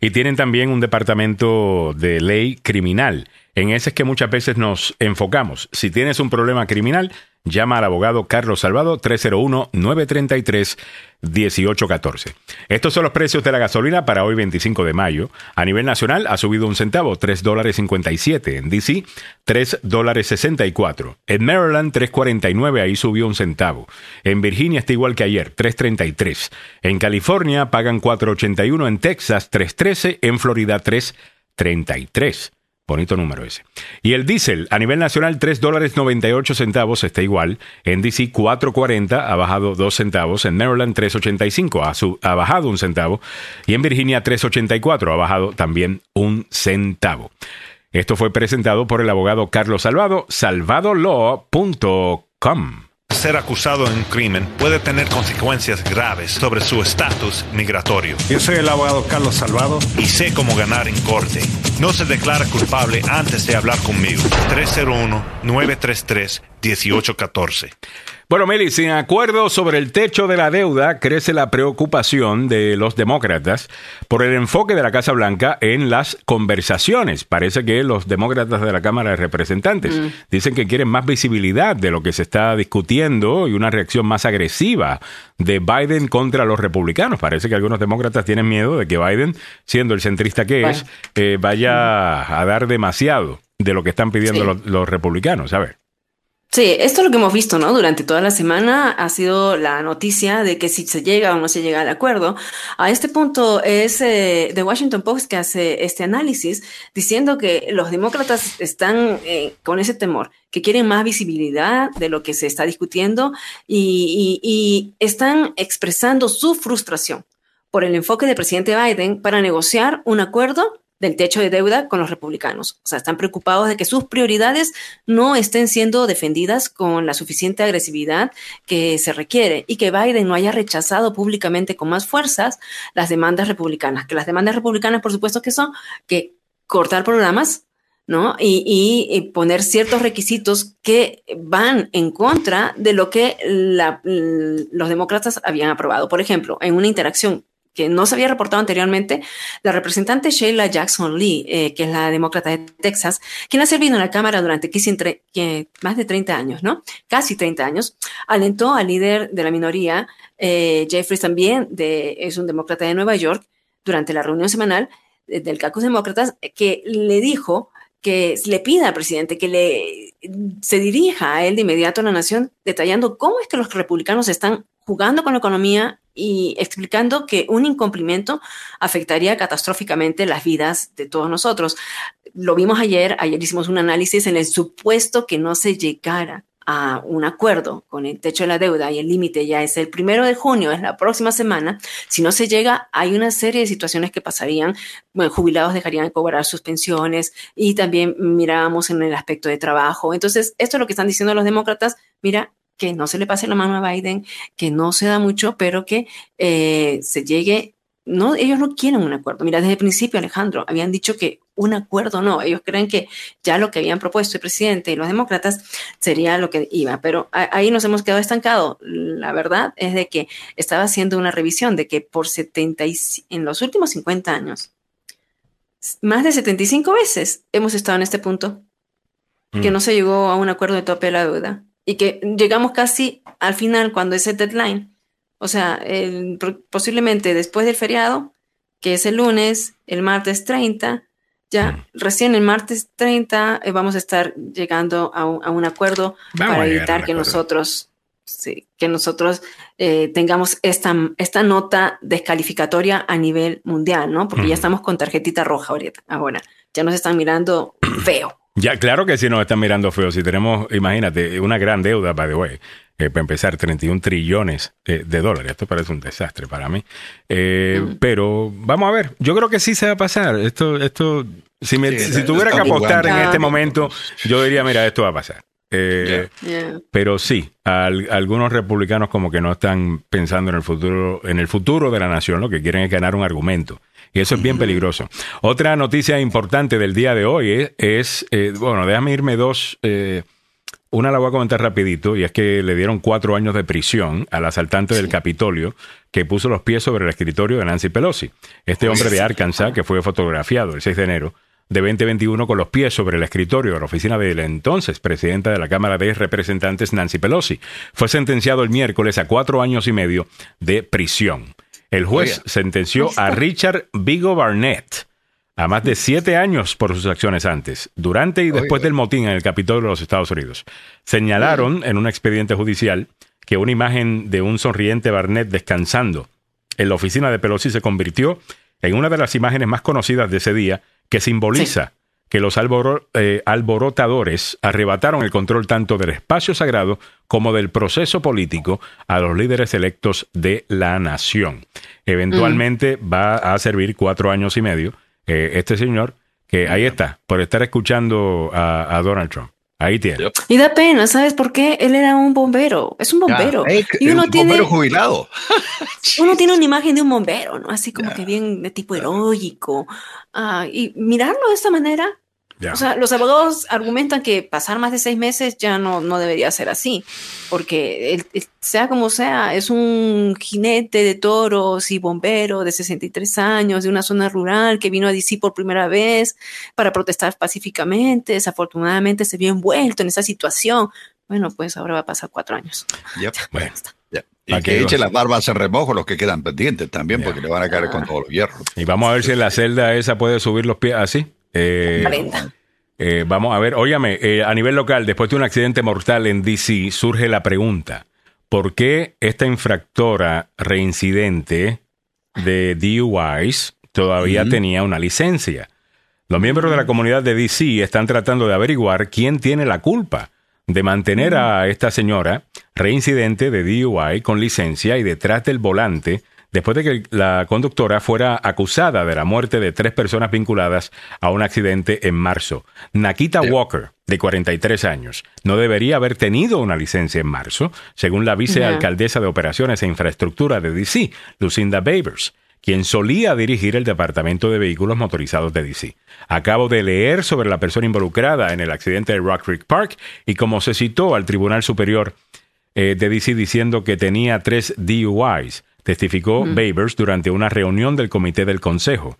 y tienen también un departamento de ley criminal. En ese es que muchas veces nos enfocamos. Si tienes un problema criminal, llama al abogado Carlos Salvado 301-933-1814. Estos son los precios de la gasolina para hoy 25 de mayo. A nivel nacional ha subido un centavo, 3 dólares 57. En DC, 3 dólares 64. En Maryland, 3.49, ahí subió un centavo. En Virginia está igual que ayer, 3.33. En California pagan 4.81. En Texas, 3.13. En Florida, 3.33. Bonito número ese. Y el diésel a nivel nacional 3 dólares 98 centavos está igual. En DC 4.40 ha bajado 2 centavos. En Maryland 3.85 ha, ha bajado un centavo. Y en Virginia 3.84 ha bajado también un centavo. Esto fue presentado por el abogado Carlos Salvado, salvadolaw.com ser acusado en un crimen puede tener consecuencias graves sobre su estatus migratorio. Yo soy el abogado Carlos Salvado y sé cómo ganar en corte. No se declara culpable antes de hablar conmigo. 301-933-1814. Bueno, Meli, sin acuerdo sobre el techo de la deuda, crece la preocupación de los demócratas por el enfoque de la Casa Blanca en las conversaciones. Parece que los demócratas de la Cámara de Representantes mm. dicen que quieren más visibilidad de lo que se está discutiendo y una reacción más agresiva de Biden contra los republicanos. Parece que algunos demócratas tienen miedo de que Biden, siendo el centrista que es, eh, vaya a dar demasiado de lo que están pidiendo los, los republicanos. A ver. Sí, esto es lo que hemos visto, ¿no? Durante toda la semana ha sido la noticia de que si se llega o no se llega al acuerdo. A este punto es eh, The Washington Post que hace este análisis diciendo que los demócratas están eh, con ese temor, que quieren más visibilidad de lo que se está discutiendo y, y, están expresando su frustración por el enfoque del presidente Biden para negociar un acuerdo del techo de deuda con los republicanos. O sea, están preocupados de que sus prioridades no estén siendo defendidas con la suficiente agresividad que se requiere y que Biden no haya rechazado públicamente con más fuerzas las demandas republicanas. Que las demandas republicanas, por supuesto, que son que cortar programas, ¿no? Y, poner ciertos requisitos que van en contra de lo que los demócratas habían aprobado. Por ejemplo, en una interacción que no se había reportado anteriormente, la representante Sheila Jackson Lee, eh, que es la demócrata de Texas, quien ha servido en la Cámara durante más de 30 años, ¿no? Casi 30 años, alentó al líder de la minoría, eh, Jeffries también, de, es un demócrata de Nueva York, durante la reunión semanal del Caucus Demócratas, que le dijo que le pida al presidente que le se dirija a él de inmediato a la nación detallando cómo es que los republicanos están jugando con la economía y explicando que un incumplimiento afectaría catastróficamente las vidas de todos nosotros. Lo vimos ayer, ayer hicimos un análisis en el supuesto que no se llegara a un acuerdo con el techo de la deuda y el límite ya es el primero de junio, es la próxima semana, si no se llega, hay una serie de situaciones que pasarían, bueno, jubilados dejarían de cobrar sus pensiones y también mirábamos en el aspecto de trabajo. Entonces, esto es lo que están diciendo los demócratas, mira, que no se le pase la mano a Biden, que no se da mucho, pero que eh, se llegue. No, ellos no quieren un acuerdo. Mira, desde el principio, Alejandro, habían dicho que un acuerdo no. Ellos creen que ya lo que habían propuesto el presidente y los demócratas sería lo que iba, pero ahí nos hemos quedado estancados. La verdad es de que estaba haciendo una revisión de que por 70 en los últimos 50 años, más de 75 veces hemos estado en este punto, que mm. no se llegó a un acuerdo de tope de la deuda y que llegamos casi al final cuando ese deadline, o sea, el, posiblemente después del feriado, que es el lunes, el martes 30, ya recién el martes 30 eh, vamos a estar llegando a un, a un acuerdo para evitar que nosotros, sí, que nosotros eh, tengamos esta, esta nota descalificatoria a nivel mundial, ¿no? Porque ya estamos con tarjetita roja ahorita, ahora, ya nos están mirando feo. Ya, claro que sí nos están mirando feo. Si tenemos, imagínate, una gran deuda, by the way, eh, para empezar, 31 trillones eh, de dólares. Esto parece un desastre para mí. Eh, pero vamos a ver. Yo creo que sí se va a pasar. Esto, esto, si, me, si tuviera que apostar en este momento, yo diría, mira, esto va a pasar. Pero sí, algunos republicanos como que no están pensando en el futuro, en el futuro de la nación, lo que quieren es ganar un argumento. Y eso es bien peligroso. Otra noticia importante del día de hoy es, eh, bueno, déjame irme dos. Eh, una la voy a comentar rapidito y es que le dieron cuatro años de prisión al asaltante del Capitolio que puso los pies sobre el escritorio de Nancy Pelosi. Este hombre de Arkansas que fue fotografiado el 6 de enero de 2021 con los pies sobre el escritorio de la oficina de la entonces presidenta de la Cámara de Representantes Nancy Pelosi. Fue sentenciado el miércoles a cuatro años y medio de prisión. El juez sentenció a Richard Vigo Barnett a más de siete años por sus acciones antes, durante y después del motín en el Capitolio de los Estados Unidos. Señalaron en un expediente judicial que una imagen de un sonriente Barnett descansando en la oficina de Pelosi se convirtió en una de las imágenes más conocidas de ese día que simboliza que los eh, alborotadores arrebataron el control tanto del espacio sagrado como del proceso político a los líderes electos de la nación. Eventualmente mm. va a servir cuatro años y medio eh, este señor, que ahí está, por estar escuchando a, Donald Trump. Ahí tiene. Y da pena, ¿sabes por qué? Él era un bombero, es un bombero. y uno un tiene, bombero jubilado. uno tiene una imagen de un bombero, ¿no? Así como que bien de tipo heroico. Ah, y mirarlo de esta manera, o sea, los abogados argumentan que pasar más de seis meses ya no, no debería ser así, porque sea como sea, es un jinete de toros y bombero de 63 años de una zona rural que vino a DC por primera vez para protestar pacíficamente. Desafortunadamente se vio envuelto en esa situación. Bueno, pues ahora va a pasar cuatro años. bueno. Y que eche las barbas en remojo los que quedan pendientes también, porque le van a caer con todos los hierros. Y vamos a ver si en la celda esa puede subir los pies así. Eh, Eh, vamos a ver, óyame, eh, a nivel local, después de un accidente mortal en DC, surge la pregunta, ¿por qué esta infractora reincidente de DUIs todavía tenía una licencia? Los miembros de la comunidad de DC están tratando de averiguar quién tiene la culpa de mantener a esta señora reincidente de DUI con licencia y detrás del volante después de que la conductora fuera acusada de la muerte de tres personas vinculadas a un accidente en marzo. Nakita Walker, de 43 años, no debería haber tenido una licencia en marzo, según la vicealcaldesa de Operaciones e Infraestructura de DC, Lucinda Babers quien solía dirigir el Departamento de Vehículos Motorizados de DC. Acabo de leer sobre la persona involucrada en el accidente de Rock Creek Park y como se citó al Tribunal Superior eh, de DC diciendo que tenía tres DUIs, testificó Babers durante una reunión del Comité del Consejo.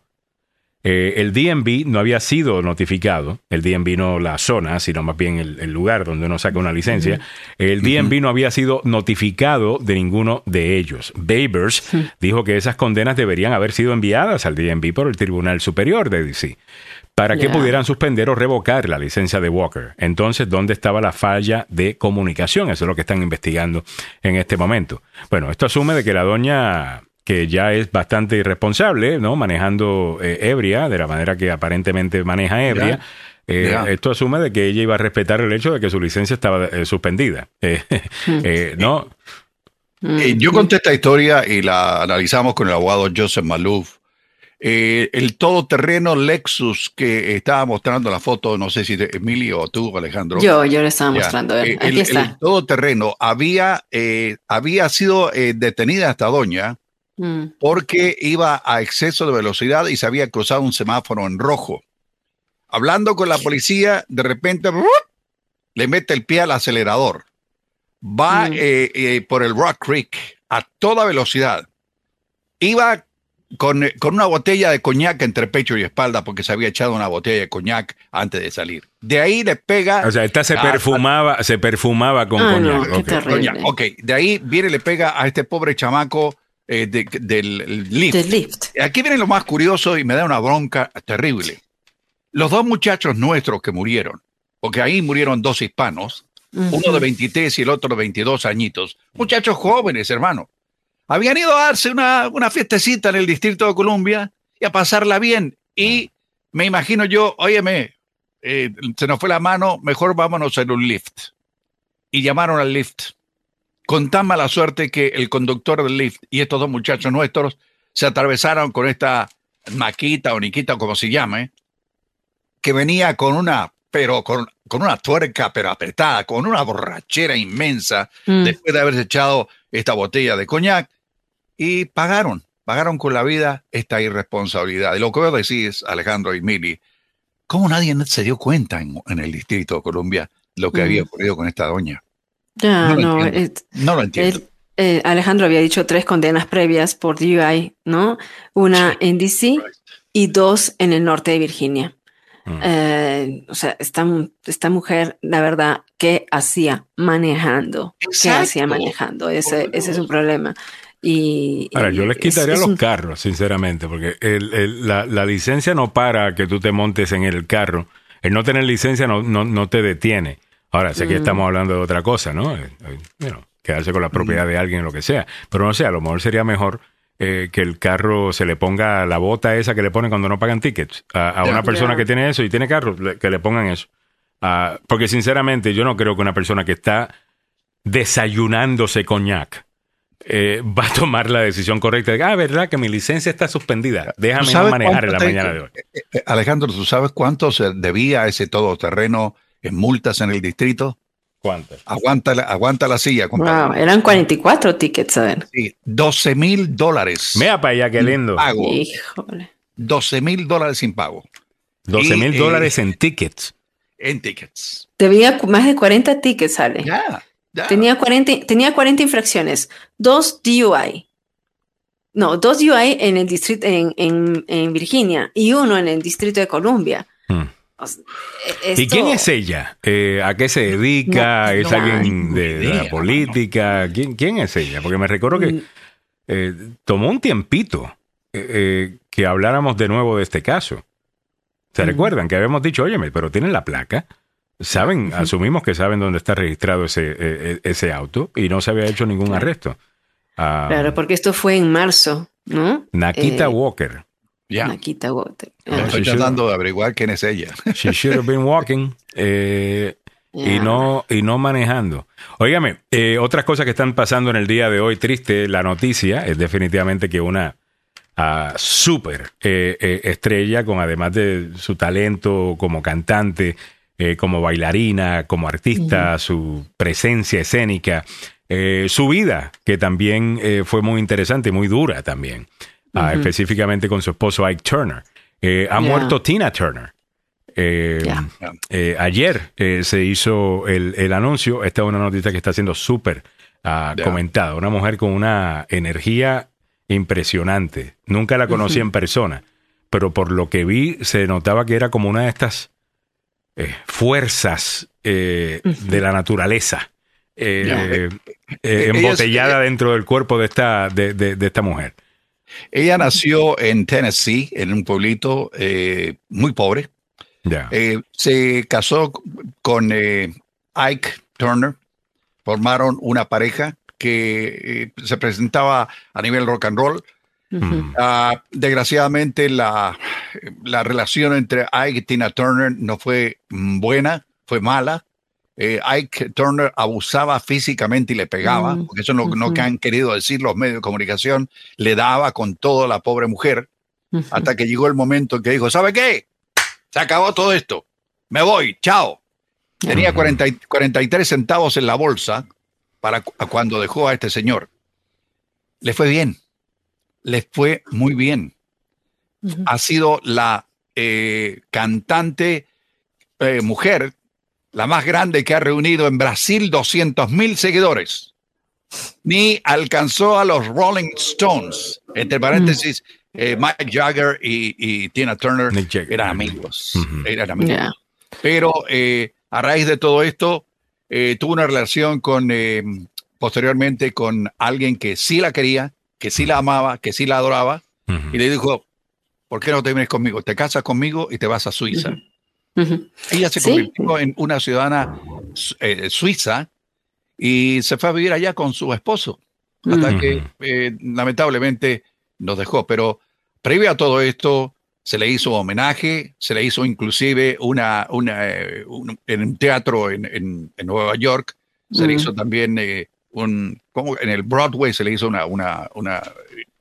Eh, el DMV no había sido notificado, el DMV no la zona, sino más bien el, lugar donde uno saca una licencia, el DMV no había sido notificado de ninguno de ellos. Babers dijo que esas condenas deberían haber sido enviadas al DMV por el Tribunal Superior de DC para que pudieran suspender o revocar la licencia de Walker. Entonces, ¿dónde estaba la falla de comunicación? Eso es lo que están investigando en este momento. Bueno, esto asume de que la doña que ya es bastante irresponsable, ¿no? Manejando eh, ebria, de la manera que aparentemente maneja ebria. Eh, esto asume de que ella iba a respetar el hecho de que su licencia estaba eh, suspendida. Hmm. ¿No? yo conté esta historia y la analizamos con el abogado Joseph Malouf. El todoterreno Lexus que estaba mostrando la foto, no sé si de Emilio o tú, Alejandro. Yo, yo le estaba mostrando. Aquí el, está. El todoterreno había, había sido detenida esta doña Mm. porque iba a exceso de velocidad y se había cruzado un semáforo en rojo. Hablando con la policía, de repente le mete el pie al acelerador. Va mm. eh, eh, por el Rock Creek a toda velocidad. Iba con, con, una botella de coñac entre pecho y espalda porque se había echado una botella de coñac antes de salir. De ahí le pega. O sea, esta se perfumaba, se perfumaba con ah, coñac. ok, de ahí viene y le pega a este pobre chamaco eh, del lift. Aquí viene lo más curioso y me da una bronca terrible. Los dos muchachos nuestros que murieron, porque ahí murieron dos hispanos, uno de 23 y el otro de 22 añitos, muchachos jóvenes, hermano. Habían ido a darse una, una fiestecita en el Distrito de Columbia y a pasarla bien. Y me imagino yo, óyeme, eh, se nos fue la mano, mejor vámonos en un lift. Y llamaron al lift con tan mala suerte que el conductor del lift y estos dos muchachos nuestros se atravesaron con esta maquita o niquita, como se llame, que venía con una, pero con, con una tuerca, pero apretada, con una borrachera inmensa, Mm. después de haberse echado esta botella de coñac, y pagaron, pagaron con la vida esta irresponsabilidad. Y lo que vos decís, Alejandro y Mili, ¿cómo nadie se dio cuenta en, en el Distrito de Colombia lo que Mm. había ocurrido con esta doña? Ya, No lo no, entiendo. es- No lo entiendo. él- eh, Alejandro había dicho tres condenas previas por DUI, ¿no? Una en DC y dos en el norte de Virginia. Mm. Eh, o sea, esta, esta mujer, la verdad, ¿qué hacía manejando? ¿Qué hacía manejando? Ese, ese es un problema. Y, Ahora, yo les es- quitaría es los un- carros, sinceramente, porque el- el- la, la licencia no para que tú te montes en el carro. El no tener licencia no, no, no te detiene. Ahora, sé que Mm. estamos hablando de otra cosa, ¿no? Eh, eh, know, quedarse con la propiedad de alguien o lo que sea. Pero no sé, a lo mejor sería mejor eh, que el carro se le ponga la bota esa que le ponen cuando no pagan tickets. A, a una persona que tiene eso y tiene carro, le- que le pongan eso. Ah, porque sinceramente yo no creo que una persona que está desayunándose coñac eh, va a tomar la decisión correcta de, ah, verdad que mi licencia está suspendida, ¿Tú déjame no manejar en la te- mañana de hoy. Eh, eh, Alejandro, ¿tú sabes cuánto se debía ese todoterreno en multas en el distrito? ¿Cuántas? Aguanta la, aguanta la silla, compadre. Wow, eran 44 tickets, a ver. Sí, 12 mil dólares. Mira para allá, qué lindo. Pago. Híjole. 12 mil dólares sin pago 12 mil Y, eh, dólares en tickets. en tickets. Cu- más de 40 tickets, sale. Ya, ya. Tenía 40, tenía 40 infracciones, dos DUI. No, dos DUI en el distrito en, en, en Virginia y uno en el distrito de Columbia. Hmm. O sea, ¿Y quién es ella? Eh, ¿A qué se dedica? No, ¿Es no, alguien de, la política? ¿Quién, quién es ella? Porque me recuerdo que Mm. eh, tomó un tiempito eh, que habláramos de nuevo de este caso. ¿Se recuerdan que habíamos dicho, óyeme, pero tienen la placa? Saben, asumimos que saben dónde está registrado ese, e- e- ese auto y no se había hecho ningún arresto. Ah, Claro, porque esto fue en marzo, ¿no? Nakita Walker. Ya. Nakita Walker. Yo Ah, Estoy tratando de averiguar quién es ella. She should have been walking. eh, y, no, y no manejando. Óigame, eh, otras cosas que están pasando en el día de hoy, triste, la noticia es definitivamente que una ah, súper eh, eh, estrella, con además de su talento como cantante, eh, como bailarina, como artista, su presencia escénica, eh, su vida, que también eh, fue muy interesante y muy dura también, ah, específicamente con su esposo Ike Turner. Eh, ha muerto Tina Turner. Eh, eh, ayer eh, se hizo el, el anuncio. Esta es una noticia que está siendo súper ah, comentada. Una mujer con una energía impresionante. Nunca la conocí en persona, pero por lo que vi se notaba que era como una de estas eh, fuerzas eh, de la naturaleza eh, eh, embotellada dentro del cuerpo de esta, de, de- de esta mujer. Ella nació en Tennessee, en un pueblito eh, muy pobre. Eh, se casó con eh, Ike Turner. Formaron una pareja que eh, se presentaba a nivel rock and roll. Ujú. Ah, desgraciadamente, la, la relación entre Ike y Tina Turner no fue mm, buena, fue mala. Eh, Ike Turner abusaba físicamente y le pegaba, Mm, porque eso no, no ujú. que han querido decir los medios de comunicación, le daba con todo a la pobre mujer, hasta que llegó el momento en que dijo, ¿sabe qué? Se acabó todo esto, me voy, chao. Tenía 40 y- 43 centavos en la bolsa para cu- cuando dejó a este señor. Le fue bien, le fue muy bien ha sido la eh, cantante eh, mujer, la más grande que ha reunido en Brasil 200 mil seguidores. Ni alcanzó a los Rolling Stones. Entre paréntesis, eh, Mike Jagger y, y Tina Turner Jagger. eran amigos. Ujú. Eran amigos. Pero eh, a raíz de todo esto, eh, tuvo una relación con, eh, posteriormente con alguien que sí la quería, que sí la amaba, que sí la adoraba, Ujú. y le dijo, ¿por qué no te vienes conmigo? Te casas conmigo y te vas a Suiza. Ujú. Ella se Sí. convirtió en una ciudadana eh, suiza y se fue a vivir allá con su esposo, hasta Ujú. que eh, lamentablemente nos dejó. Pero previo a todo esto, se le hizo homenaje, se le hizo inclusive una, una, eh, un- en un teatro en, en- en Nueva York, se le Mm. hizo también eh, un, como en el Broadway se le hizo una, una, una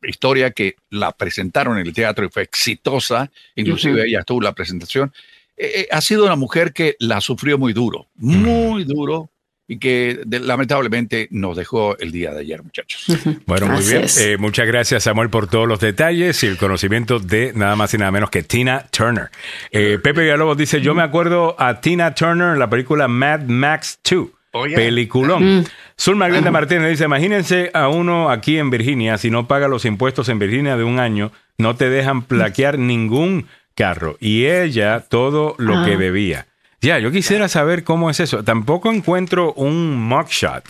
historia que la presentaron en el teatro y fue exitosa, inclusive Ujú. ella estuvo en la presentación. Eh, eh, ha sido una mujer que la sufrió muy duro, muy duro, y que de- lamentablemente nos dejó el día de ayer, muchachos. Bueno, muy bien. Eh, muchas gracias, Samuel, por todos los detalles y el conocimiento de nada más y nada menos que Tina Turner. Eh, Pepe Villalobos dice, yo me acuerdo a Tina Turner en la película Mad Max 2. Oh, yeah. Peliculón. Mm. Zulma Glenda Martínez dice, imagínense a uno aquí en Virginia, si no paga los impuestos en Virginia de un año, no te dejan plaquear ningún carro. Y ella todo lo Ah. que debía. Ya, yo quisiera saber cómo es eso. Tampoco encuentro un mugshot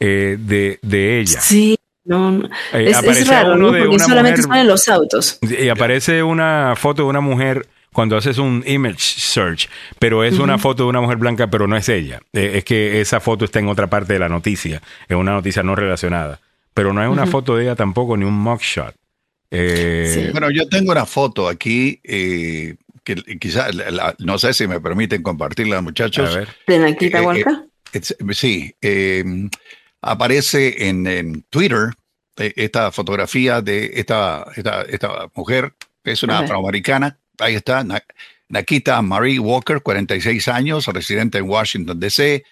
eh, de, de ella. Sí, no, no. Eh, es, es raro, Porque una solamente mujer- los autos. Y aparece una foto de una mujer cuando haces un image search, pero es una foto de una mujer blanca, pero no es ella. Eh, es que esa foto está en otra parte de la noticia, en una noticia no relacionada. Pero no hay una foto de ella tampoco, ni un mugshot. Eh, Sí. Bueno, yo tengo una foto aquí eh, que quizás, no sé si me permiten compartirla, muchachos. A ver. ¿De Nakita Eh, eh, Walker? Es- sí, eh, aparece en, en Twitter eh, esta fotografía de esta, esta, esta mujer, que es una afroamericana. Ahí está, Na- Nakita Marie Walker, 46 años, residente en Washington, D.C.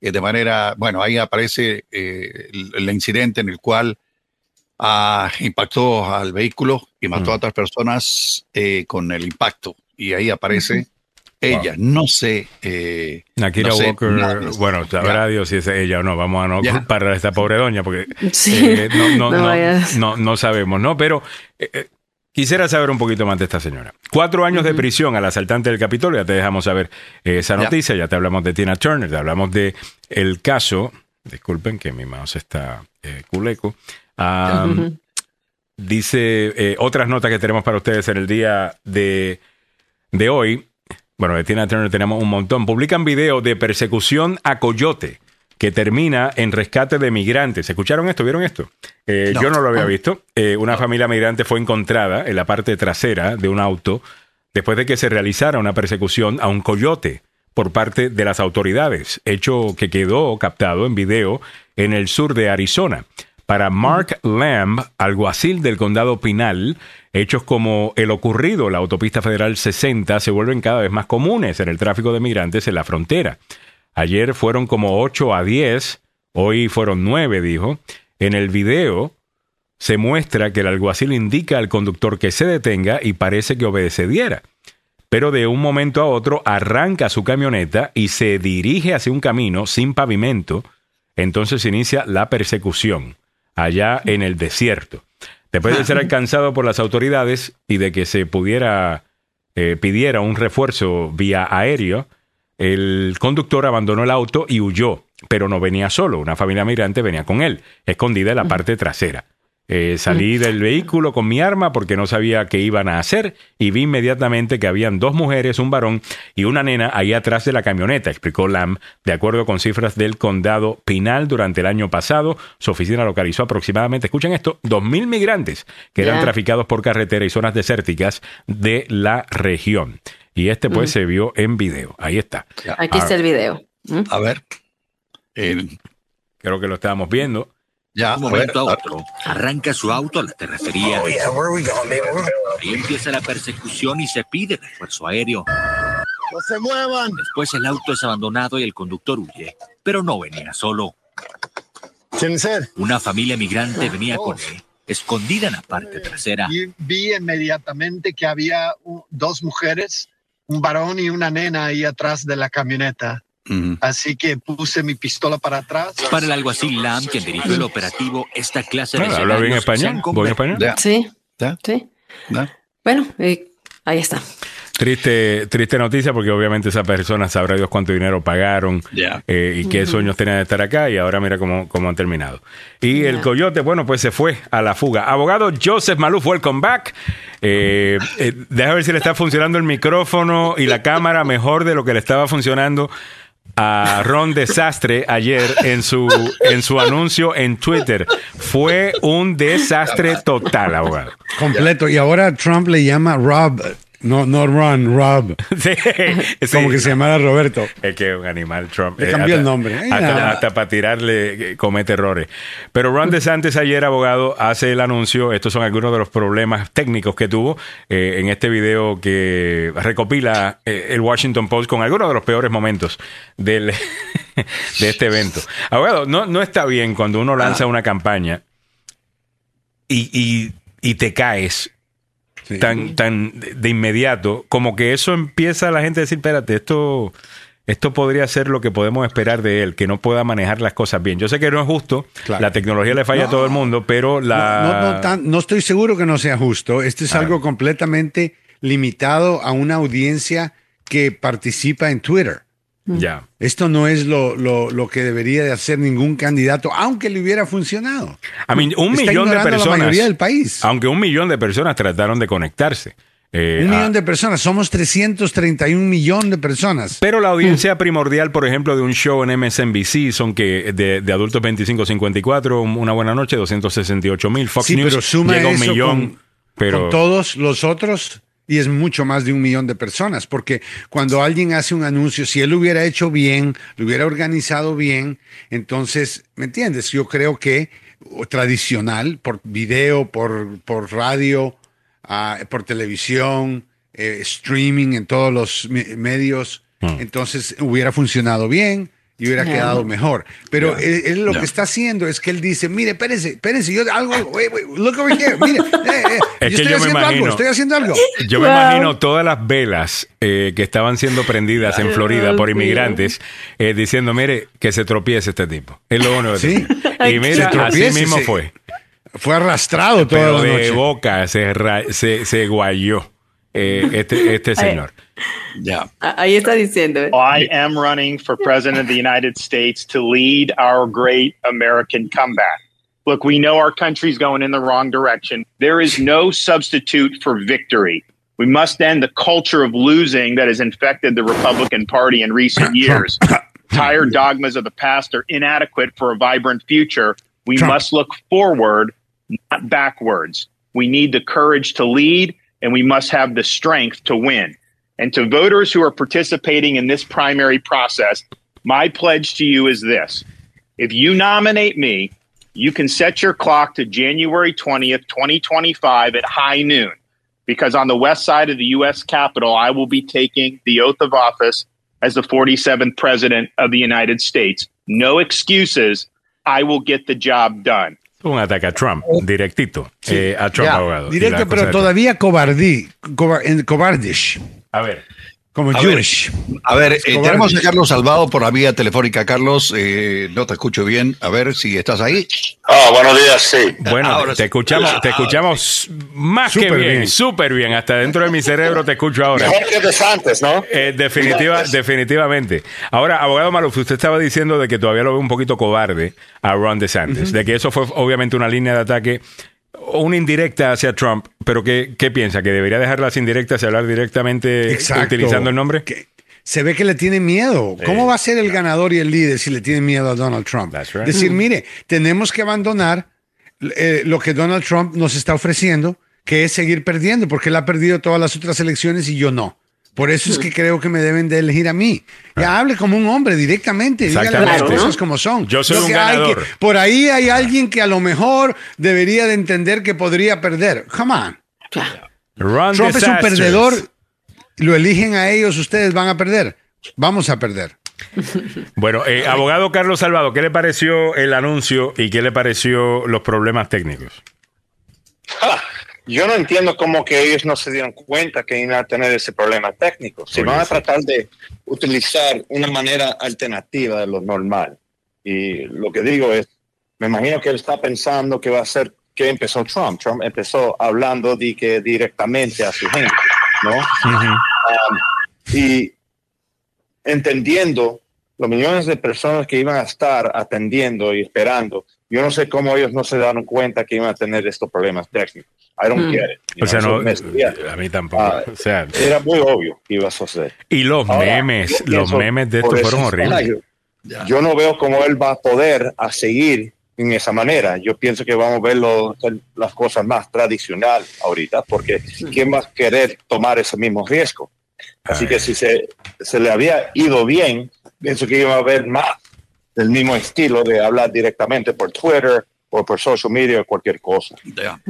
Eh, de manera, bueno, ahí aparece eh, el, el incidente en el cual ah, impactó al vehículo y mató Mm. a otras personas eh, con el impacto. Y ahí aparece ella. No sé. eh, Nakira no sé Walker, nada eso. bueno, sabrá. Dios si es ella o no. Vamos a no Ya. culpar a esta pobre doña porque Sí. eh, no, no, No no, vayas. no- no sabemos, ¿no? Pero eh, eh, quisiera saber un poquito más de esta señora. Cuatro años de prisión al asaltante del Capitolio, ya te dejamos saber eh, esa noticia, ya te hablamos de Tina Turner, te hablamos de el caso, disculpen que mi mouse está eh, culeco, Dice eh, otras notas que tenemos para ustedes en el día de de hoy, bueno, de Tina Turner tenemos un montón, publican video de persecución a Coyote que termina en rescate de migrantes. ¿Escucharon esto? ¿Vieron esto? Eh, No. Yo no lo había Ah. visto. Eh, una familia migrante fue encontrada en la parte trasera de un auto después de que se realizara una persecución a un coyote por parte de las autoridades, hecho que quedó captado en video en el sur de Arizona. Para Mark Lamb, alguacil del condado Pinal, hechos como el ocurrido en la autopista federal 60 se vuelven cada vez más comunes en el tráfico de migrantes en la frontera. Ayer fueron como 8 a 10, hoy fueron 9, dijo. En el video se muestra que el alguacil indica al conductor que se detenga y parece que obedeciera. Pero de un momento a otro arranca su camioneta y se dirige hacia un camino sin pavimento. Entonces inicia la persecución allá en el desierto. Después de ser alcanzado por las autoridades y de que se pudiera eh, pidiera un refuerzo vía aéreo, el conductor abandonó el auto y huyó, pero no venía solo, una familia migrante venía con él, escondida en la parte trasera. Eh, salí del vehículo con mi arma porque no sabía qué iban a hacer y vi inmediatamente que habían dos mujeres, un varón y una nena ahí atrás de la camioneta, explicó Lamb. De acuerdo con cifras del condado Pinal durante el año pasado, su oficina localizó aproximadamente, escuchen esto, 2.000 migrantes que eran traficados por carretera y zonas desérticas de la región. Y este pues Mm. se vio en video. Ahí está. Aquí está el video. ¿Mm? A ver. Creo que lo estábamos viendo. Ya, un momento a otro, arranca su auto a la terracería. Oh, yeah, where we going, baby? Where- Ahí empieza la persecución y se pide refuerzo aéreo. No se muevan. Después el auto es abandonado y el conductor huye, pero no venía solo. Una familia migrante venía con él, escondida en la parte trasera. Y vi inmediatamente que había dos mujeres, un varón y una nena ahí atrás de la camioneta. Así que puse mi pistola para atrás. Para el alguacil Lam, quien dirigió el operativo, esta clase de habla bien español, buen convertido- español. Sí. Sí. Bueno, eh, ahí está. Triste, triste noticia porque obviamente esa persona sabrá Dios cuánto dinero pagaron eh, y qué sueños tenían de estar acá y ahora mira cómo, cómo han terminado. Y el coyote, bueno, pues se fue a la fuga. Abogado Joseph Maluf, welcome back. Eh, eh, deja ver si le está funcionando el micrófono y la cámara mejor de lo que le estaba funcionando a Ron Desastre ayer en su, en su anuncio en Twitter. Fue un desastre total, abogado. Completo. Y ahora Trump le llama Rob. No, no Ron, Rob. Sí, Como que se llamara Roberto. Es que un animal Trump. Le Eh, cambió hasta- el nombre. Ay, Hasta, para tirarle eh, comete errores. Pero Ron DeSantis ayer, abogado, hace el anuncio. Estos son algunos de los problemas técnicos que tuvo eh, en este video que recopila eh, el Washington Post con algunos de los peores momentos del, de este evento. Abogado, no, no está bien cuando uno lanza una campaña y, y- y te caes tan, tan de de inmediato, como que eso empieza a la gente a decir, espérate, esto, esto podría ser lo que podemos esperar de él, que no pueda manejar las cosas bien. Yo sé que no es justo, la tecnología le falla a todo el mundo, pero la... No, no, tan- no estoy seguro que no sea justo. Esto es algo completamente limitado a una audiencia que participa en Twitter. Ya. Esto no es lo, lo- lo que debería de hacer ningún candidato, aunque le hubiera funcionado. I mean, un Está millón de personas. La mayoría del país. Aunque un millón de personas trataron de conectarse. Eh, Un a- millón de personas. Somos 331 millones de personas. Pero la audiencia primordial, por ejemplo, de un show en MSNBC son que de, de adultos 25-54, un- una buena noche, 268 mil. Fox sí, News pero suma llega a un millón. con, pero con todos los otros y es mucho más de un millón de personas, porque cuando alguien hace un anuncio, si él lo hubiera hecho bien, lo hubiera organizado bien, entonces, ¿me entiendes? Yo creo que o tradicional, por video, por, por radio, ah, por televisión, eh, streaming en todos los me- medios, entonces hubiera funcionado bien y hubiera quedado mejor. Pero Ya. él, él lo que está haciendo es que él dice, mire, espérense, espérense, yo algo, algo, wait, wait, look over here, mire, eh, eh, Es yo que estoy yo me haciendo algo, imagino- estoy haciendo algo. Yo me imagino todas las velas eh, que estaban siendo prendidas en Florida por inmigrantes eh, diciendo, mire, que se tropiece este tipo. Es lo único que Sí. Y mira, así mismo fue. Fue arrastrado toda Pero la de noche. boca se, se, se guayó eh, este, este señor. Ya. Ah, Ahí está diciendo. ¿eh? I am running for president of the United States to lead our great American comeback. Look, we know our country's going in the wrong direction. There is no substitute for victory. We must end the culture of losing that has infected the Republican Party in recent years. Tired dogmas of the past are inadequate for a vibrant future. We must look forward, not backwards. We need the courage to lead, and we must have the strength to win. And to voters who are participating in this primary process, my pledge to you is this if you nominate me, you can set your clock to January 20th, 2025 at high noon, because on the west side of the U.S. Capitol, I will be taking the oath of office as the 47th President of the United States. No excuses. I will get the job done. Un ataque a Trump, directito. Eh, a Trump, Ya, abogado. Directo, pero todavía cobardí, cobardish. A ver. Como A ver, Jewish. A ver, eh, tenemos a Carlos Salvado por la vía telefónica. Carlos, eh, no te escucho bien. A ver si estás ahí. Ah, buenos días, sí. Bueno, Ahora te sí. escuchamos, te escuchamos más que Súper bien, bien. súper bien. Hasta dentro de mi cerebro te escucho ahora. Mejor que de antes, ¿no? Eh, definitiva, definitivamente. Ahora, abogado Maluf, usted estaba diciendo de que todavía lo ve un poquito cobarde a Ron DeSantis, de que eso fue obviamente una línea de ataque o una indirecta hacia Trump, pero ¿qué, qué piensa? ¿Que debería dejar las indirectas y hablar directamente Exacto. utilizando el nombre? Que se ve que le tiene miedo. ¿Cómo va a ser el ganador y el líder si le tiene miedo a Donald Trump? right. Decir, mire, tenemos que abandonar eh, lo que Donald Trump nos está ofreciendo, que es seguir perdiendo, porque él ha perdido todas las otras elecciones y yo no. Por eso es que creo que me deben de elegir a mí. Ya hable como un hombre directamente, dígale las Exactamente. cosas como son. Yo soy Lo un que hay ganador. que- por ahí hay alguien que a lo mejor debería de entender que podría perder. Come on. Ron Trump es un perdedor. Lo eligen a ellos, ustedes van a perder. Vamos a perder. Bueno, eh, abogado Carlos Salvado, ¿qué le pareció el anuncio y qué le pareció los problemas técnicos? Yo no entiendo cómo que ellos no se dieron cuenta que iban a tener ese problema técnico. Si Oye, van a tratar de utilizar una manera alternativa de lo normal. Y lo que digo es, me imagino que él está pensando que va a ser que empezó Trump. Trump empezó hablando de que directamente a su gente, ¿no? Um, y entendiendo los millones de personas que iban a estar atendiendo y esperando, yo no sé cómo ellos no se dieron cuenta que iban a tener estos problemas técnicos. I don't Mm. get it. You O sea, no, me- a mí tampoco. Ah, o sea, era muy obvio que iba a suceder. y los Ahora, memes, los memes de esto fueron horribles. Yo, yo no veo cómo él va a poder a seguir en esa manera. Yo pienso que vamos a ver lo- las cosas más tradicional ahorita, porque ¿quién va a querer tomar ese mismo riesgo? Así que si se, se le había ido bien, pienso que iba a haber más del mismo estilo de hablar directamente por Twitter o por social media o cualquier cosa.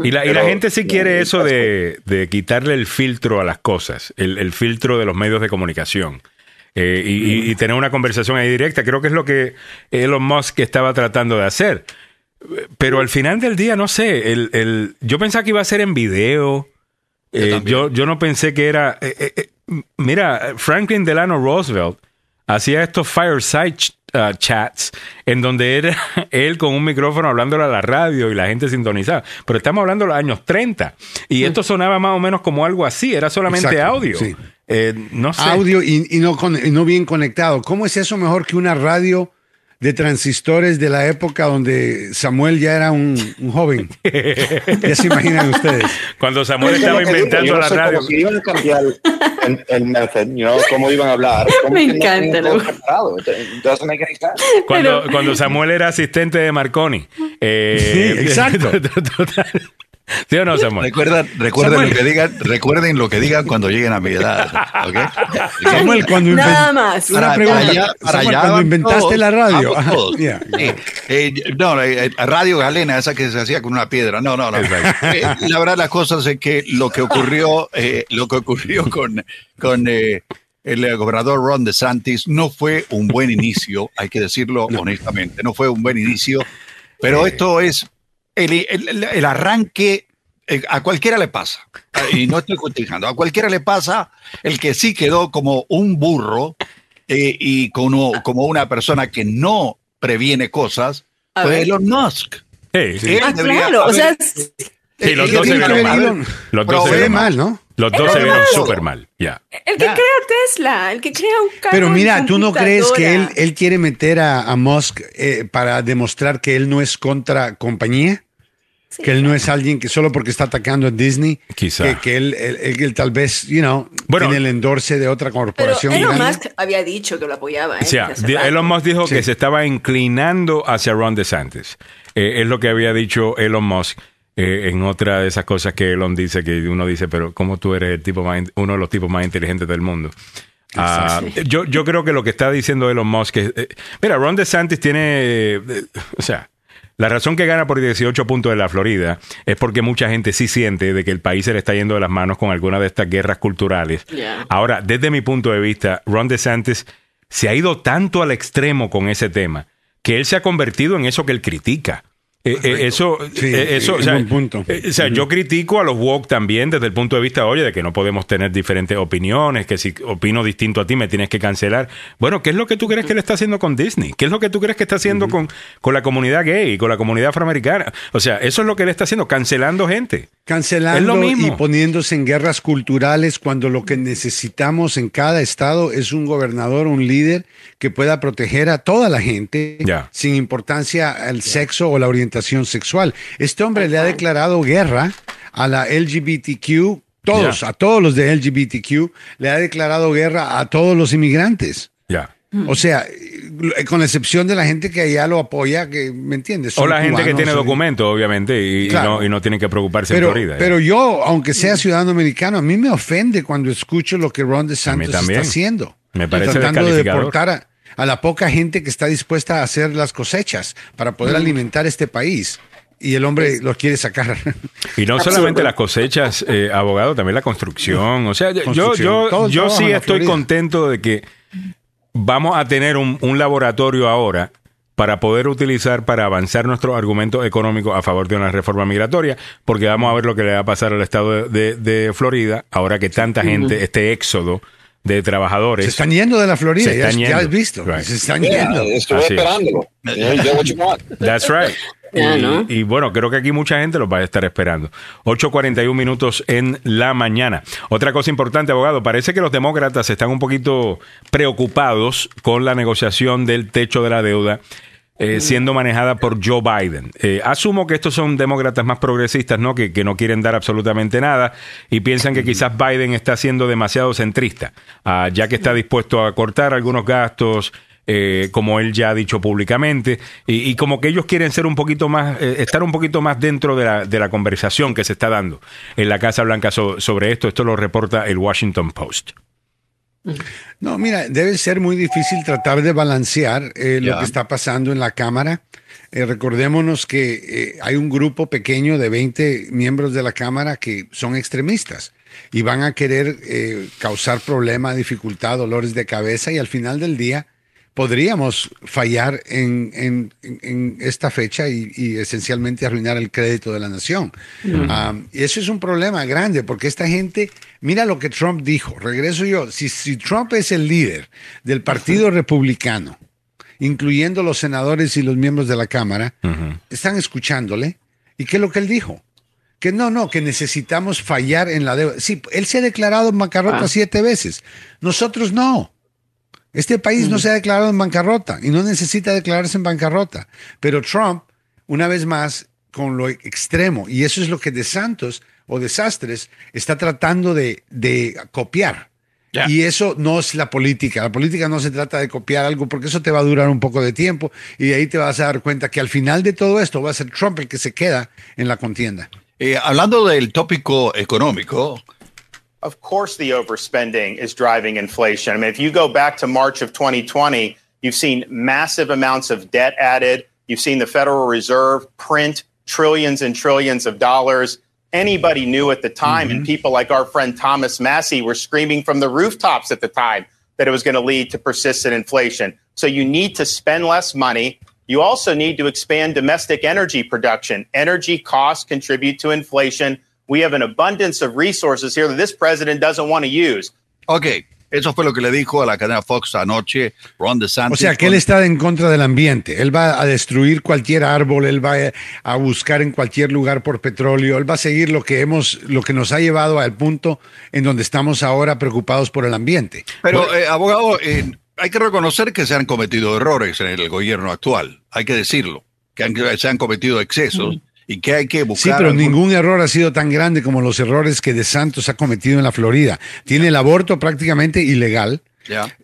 Y la, y la gente sí quiere eso de, de quitarle el filtro a las cosas, el, el filtro de los medios de comunicación. Eh, y, y- y tener una conversación ahí directa. Creo que es lo que Elon Musk estaba tratando de hacer. Pero al final del día, no sé, el, el- yo pensaba que iba a ser en video. Eh, yo, yo no pensé que era... eh, eh, eh, mira, Franklin Delano Roosevelt hacía estos fireside ch- uh, chats en donde era él con un micrófono hablándole a la radio y la gente sintonizaba. Pero estamos hablando de los años 30 y esto sonaba más o menos como algo así, era solamente Exacto, audio. sí. Eh, no sé. Audio y, y no, con- y no bien conectado. ¿Cómo es eso mejor que una radio de transistores de la época donde Samuel ya era un, un joven? ya se imaginan ustedes. Cuando Samuel estaba inventando yo no la sé radio. cómo si iban a cambiar el, el method, you know, cómo iban a hablar. Me no encanta, lo-. Cuando, cuando Samuel era asistente de Marconi. Eh, Sí, exacto. ¿Sí o no, Samuel? Recuerden, recuerden Samuel. lo que digan, recuerden lo que digan cuando lleguen a mi edad. ¿ok? Samuel, cuando Nada más. Una Para- pregunta. para allá- para Samuel, allá cuando inventaste todos, la radio. yeah. Eh, eh, no, eh, Radio Galena, esa que se hacía con una piedra. No, no, no. Eh, la verdad, las cosas es que lo que ocurrió, eh, lo que ocurrió con, con eh, el eh, gobernador Ron DeSantis no fue un buen inicio, hay que decirlo honestamente, no fue un buen inicio, pero esto es el, el- el arranque. eh, a cualquiera le pasa, y no estoy justificando, a cualquiera le pasa el que sí quedó como un burro eh, y como, como una persona que no previene cosas, A fue ver. Elon Musk. Sí, sí. Ah, claro, o sea, Sí, los dos se vieron mal. Los dos se mal, ¿no? Los dos se vieron súper mal. Ya. el que Ya. crea Tesla, el que crea un carro. Pero mira, ¿tú no crees que él, él quiere meter a, a Musk eh, para demostrar que él no es contra compañía? Que él no es alguien que solo porque está atacando a Disney, Quizá. que, que él, él- él- él tal vez, you know, Bueno. tiene el endorse de otra Pero corporación. Elon grande. Musk había dicho que lo apoyaba. ¿eh? O sea. Elon Musk dijo que se estaba inclinando hacia Ron DeSantis. Eh, es lo que había dicho Elon Musk eh, en otra de esas cosas que Elon dice, que uno dice, pero ¿cómo tú eres el tipo más, uno de los tipos más inteligentes del mundo? Ah, yo, yo creo que lo que está diciendo Elon Musk es, eh, mira, Ron DeSantis tiene, eh, o sea, la razón que gana por 18 puntos de la Florida es porque mucha gente sí siente de que el país se le está yendo de las manos con alguna de estas guerras culturales. Ahora, desde mi punto de vista, Ron DeSantis se ha ido tanto al extremo con ese tema que él se ha convertido en eso que él critica. Eh, eh, eso, Sí, eh, eso, es o sea, punto. eh, o sea, yo critico a los woke también desde el punto de vista, oye, de que no podemos tener diferentes opiniones, que si opino distinto a ti me tienes que cancelar. Bueno, ¿qué es lo que tú crees que él está haciendo con Disney? ¿Qué es lo que tú crees que está haciendo con, con la comunidad gay, con la comunidad afroamericana? O sea, eso es lo que él está haciendo, cancelando gente. Cancelando Es lo mismo. y poniéndose en guerras culturales cuando lo que necesitamos en cada estado es un gobernador, un líder que pueda proteger a toda la gente sin importancia al sexo o la orientación sexual. Este hombre le ha declarado guerra a la LGBTQ, todos, a todos los de LGBTQ, le ha declarado guerra a todos los inmigrantes. Ya. O sea, eh, con la excepción de la gente que allá lo apoya, que me entiendes. O la gente que tiene son- documentos, obviamente, y, no, y no tienen que preocuparse pero, en Florida. pero yo, aunque sea ciudadano americano, a mí me ofende cuando escucho lo que Ron DeSantis está haciendo. Me parece Tratando de descalificador. deportar a, a la poca gente que está dispuesta a hacer las cosechas para poder Mm. alimentar este país. Y el hombre lo quiere sacar. Y no solamente las cosechas, eh, abogado, también la construcción. O sea, yo, Construcción. yo, yo sí estoy Florida. contento de que vamos a tener un, un laboratorio ahora para poder utilizar para avanzar nuestros argumentos económicos a favor de una reforma migratoria, porque vamos a ver lo que le va a pasar al estado de, de- de Florida ahora que tanta gente, este éxodo de trabajadores. Se están yendo de la Florida, Se ya, están ya yendo. has visto. Right. Se están Yeah, yendo. estuve Así esperándolo. That's right. Y bueno, creo que aquí mucha gente los va a estar esperando. 8.41 minutos en la mañana. Otra cosa importante, abogado, parece que los demócratas están un poquito preocupados con la negociación del techo de la deuda. Eh, siendo manejada por Joe Biden. Eh, asumo que estos son demócratas más progresistas, ¿no? Que, que no quieren dar absolutamente nada y piensan que quizás Biden está siendo demasiado centrista, ah, ya que está dispuesto a cortar algunos gastos, eh, como él ya ha dicho públicamente, y, y como que ellos quieren ser un poquito más, eh, estar un poquito más dentro de la, de la conversación que se está dando en la Casa Blanca so- sobre esto. Esto lo reporta el Washington Post. No, mira, debe ser muy difícil tratar de balancear eh, lo que está pasando en la Cámara. Eh, recordémonos que eh, hay un grupo pequeño de 20 miembros de la Cámara que son extremistas y van a querer eh, causar problema, dificultad, dolores de cabeza y al final del día podríamos fallar en, en- en- en esta fecha y, y esencialmente arruinar el crédito de la nación. Ah, y eso es un problema grande porque esta gente, mira lo que Trump dijo, regreso yo, si, si Trump es el líder del Partido Republicano, incluyendo los senadores y los miembros de la Cámara, están escuchándole. ¿Y qué es lo que él dijo? Que no, no, que necesitamos fallar en la deuda. Sí, él se ha declarado en bancarrota Ah. siete veces. Nosotros no. Este país no se ha declarado en bancarrota y no necesita declararse en bancarrota. Pero Trump, una vez más, con lo extremo, y eso es lo que De Santos o Desastres está tratando de, de copiar. Y eso no es la política. La política no se trata de copiar algo porque eso te va a durar un poco de tiempo y de ahí te vas a dar cuenta que al final de todo esto va a ser Trump el que se queda en la contienda. Eh, hablando del tópico económico, Of course, the overspending is driving inflation. I mean, if you go back to March of 2020, you've seen massive amounts of debt added. You've seen the Federal Reserve print trillions and trillions of dollars. Anybody knew at the time, and mm-hmm. people like our friend Thomas Massey were screaming from the rooftops at the time that it was going to lead to persistent inflation. So you need to spend less money. You also need to expand domestic energy production. Energy costs contribute to inflation. We have an abundance of resources here that this president doesn't want to use. ok, eso fue lo que le dijo a la cadena Fox anoche Ron DeSantis. O sea, que él está en contra del ambiente. Él va a destruir cualquier árbol, él va a buscar en cualquier lugar por petróleo, él va a seguir lo que hemos, lo que nos ha llevado al punto en donde estamos ahora preocupados por el ambiente. Pero, eh, abogado, eh, hay que reconocer que se han cometido errores en el gobierno actual. Hay que decirlo, que han- se han cometido excesos y que hay que buscar. Sí, pero algún- ningún error ha sido tan grande como los errores que De Santos ha cometido en la Florida. Tiene el aborto prácticamente ilegal.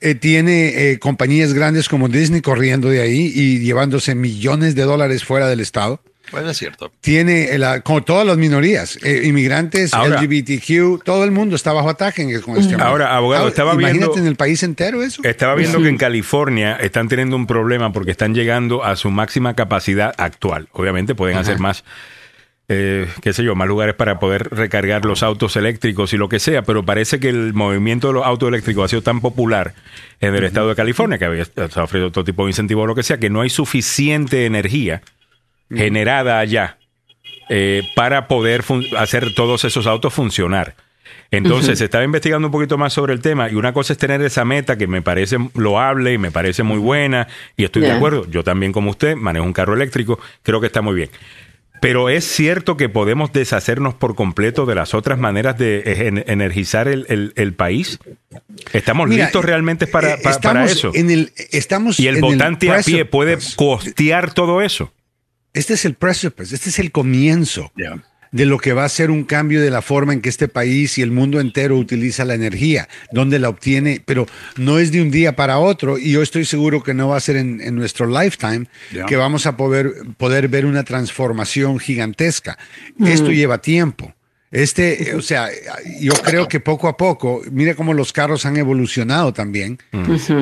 Eh, tiene eh, compañías grandes como Disney corriendo de ahí y llevándose millones de dólares fuera del estado. Bueno, es cierto. Tiene, la, como todas las minorías, eh, inmigrantes, Ahora- LGBTQ, todo el mundo está bajo ataque en- con este. Ahora, abogado, estaba imagínate viendo- en el país entero eso. Estaba viendo que en California están teniendo un problema porque están llegando a su máxima capacidad actual. Obviamente pueden hacer más, eh, qué sé yo, más lugares para poder recargar los autos eléctricos y lo que sea, pero parece que el movimiento de los autos eléctricos ha sido tan popular en el estado de California, que había se ha ofrecido todo tipo de incentivo o lo que sea, que no hay suficiente energía generada allá eh, para poder hacer todos esos autos funcionar. Entonces, se estaba investigando un poquito más sobre el tema y una cosa es tener esa meta que me parece loable y me parece muy buena y estoy de acuerdo. Yo también como usted manejo un carro eléctrico, creo que está muy bien. Pero es cierto que podemos deshacernos por completo de las otras maneras de en- energizar el, el- el país. ¿Estamos Mira, listos realmente para, eh, pa- para eso? En el, estamos y el en votante a pie puede costear todo eso. Este es el precipice, este es el comienzo de lo que va a ser un cambio de la forma en que este país y el mundo entero utiliza la energía, donde la obtiene, pero no es de un día para otro y yo estoy seguro que no va a ser en, en nuestro lifetime que vamos a poder, poder ver una transformación gigantesca. Mm. Esto lleva tiempo. Este, o sea, yo creo que poco a poco, mira cómo los carros han evolucionado también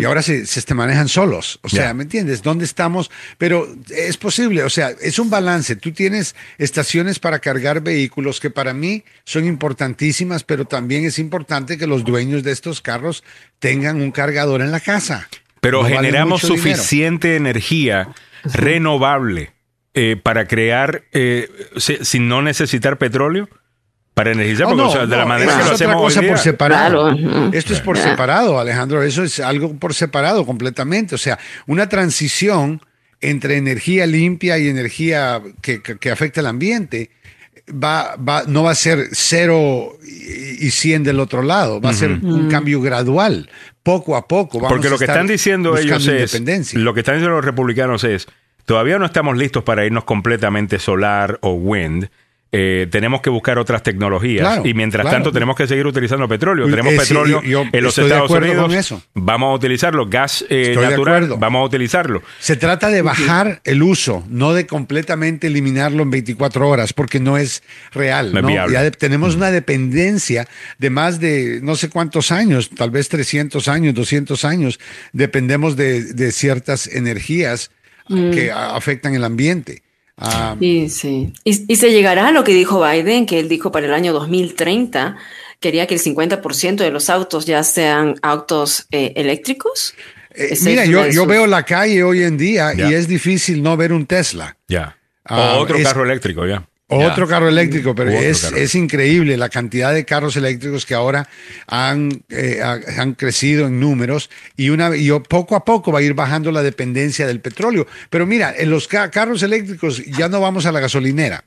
y ahora se, se te manejan solos. O sea. ¿me entiendes? ¿Dónde estamos? Pero es posible, o sea, es un balance. Tú tienes estaciones para cargar vehículos que para mí son importantísimas, pero también es importante que los dueños de estos carros tengan un cargador en la casa. Pero No vale generamos dinero. suficiente energía renovable eh, para crear, eh, si- sin no necesitar petróleo, para energizar, Oh, porque, no, o sea, de la no, manera que lo es otra hacemos hoy cosa día. por separado. Claro. Esto es por separado, Alejandro. Eso es algo por separado completamente. O sea, una transición entre energía limpia y energía que, que, que afecta al ambiente va, va, no va a ser cero y 100 del otro lado. Va a ser un cambio gradual, poco a poco. Vamos Porque a lo que están diciendo ellos es, independencia. lo que están diciendo los republicanos es, todavía no estamos listos para irnos completamente solar o wind. Eh, tenemos que buscar otras tecnologías Claro, y mientras claro. tanto tenemos que seguir utilizando petróleo. Tenemos eh, sí, petróleo yo en los Estados Unidos. con eso. Vamos a utilizarlo. Gas eh, Estoy de natural, acuerdo. vamos a utilizarlo. Se trata de bajar el uso, no de completamente eliminarlo en 24 horas, porque no es real. No es ¿no? viable. Ya de- tenemos una dependencia de más de no sé cuántos años, tal vez 300 años, 200 años, dependemos de, de ciertas energías Mm. que a- afectan el ambiente. Ah, Y, sí. y, y se llegará a lo que dijo Biden, que él dijo para el año 2030, quería que el 50% de los autos ya sean autos eh, eléctricos. eh, mira, yo, yo veo la calle hoy en día y es difícil no ver un Tesla. Ya. Ah, o otro es- carro eléctrico, ya. Otro carro eléctrico, pero es, carro. es increíble la cantidad de carros eléctricos que ahora han, eh, ha- han crecido en números y, una, y poco a poco va a ir bajando la dependencia del petróleo. Pero mira, en los ca- carros eléctricos ya no vamos a la gasolinera.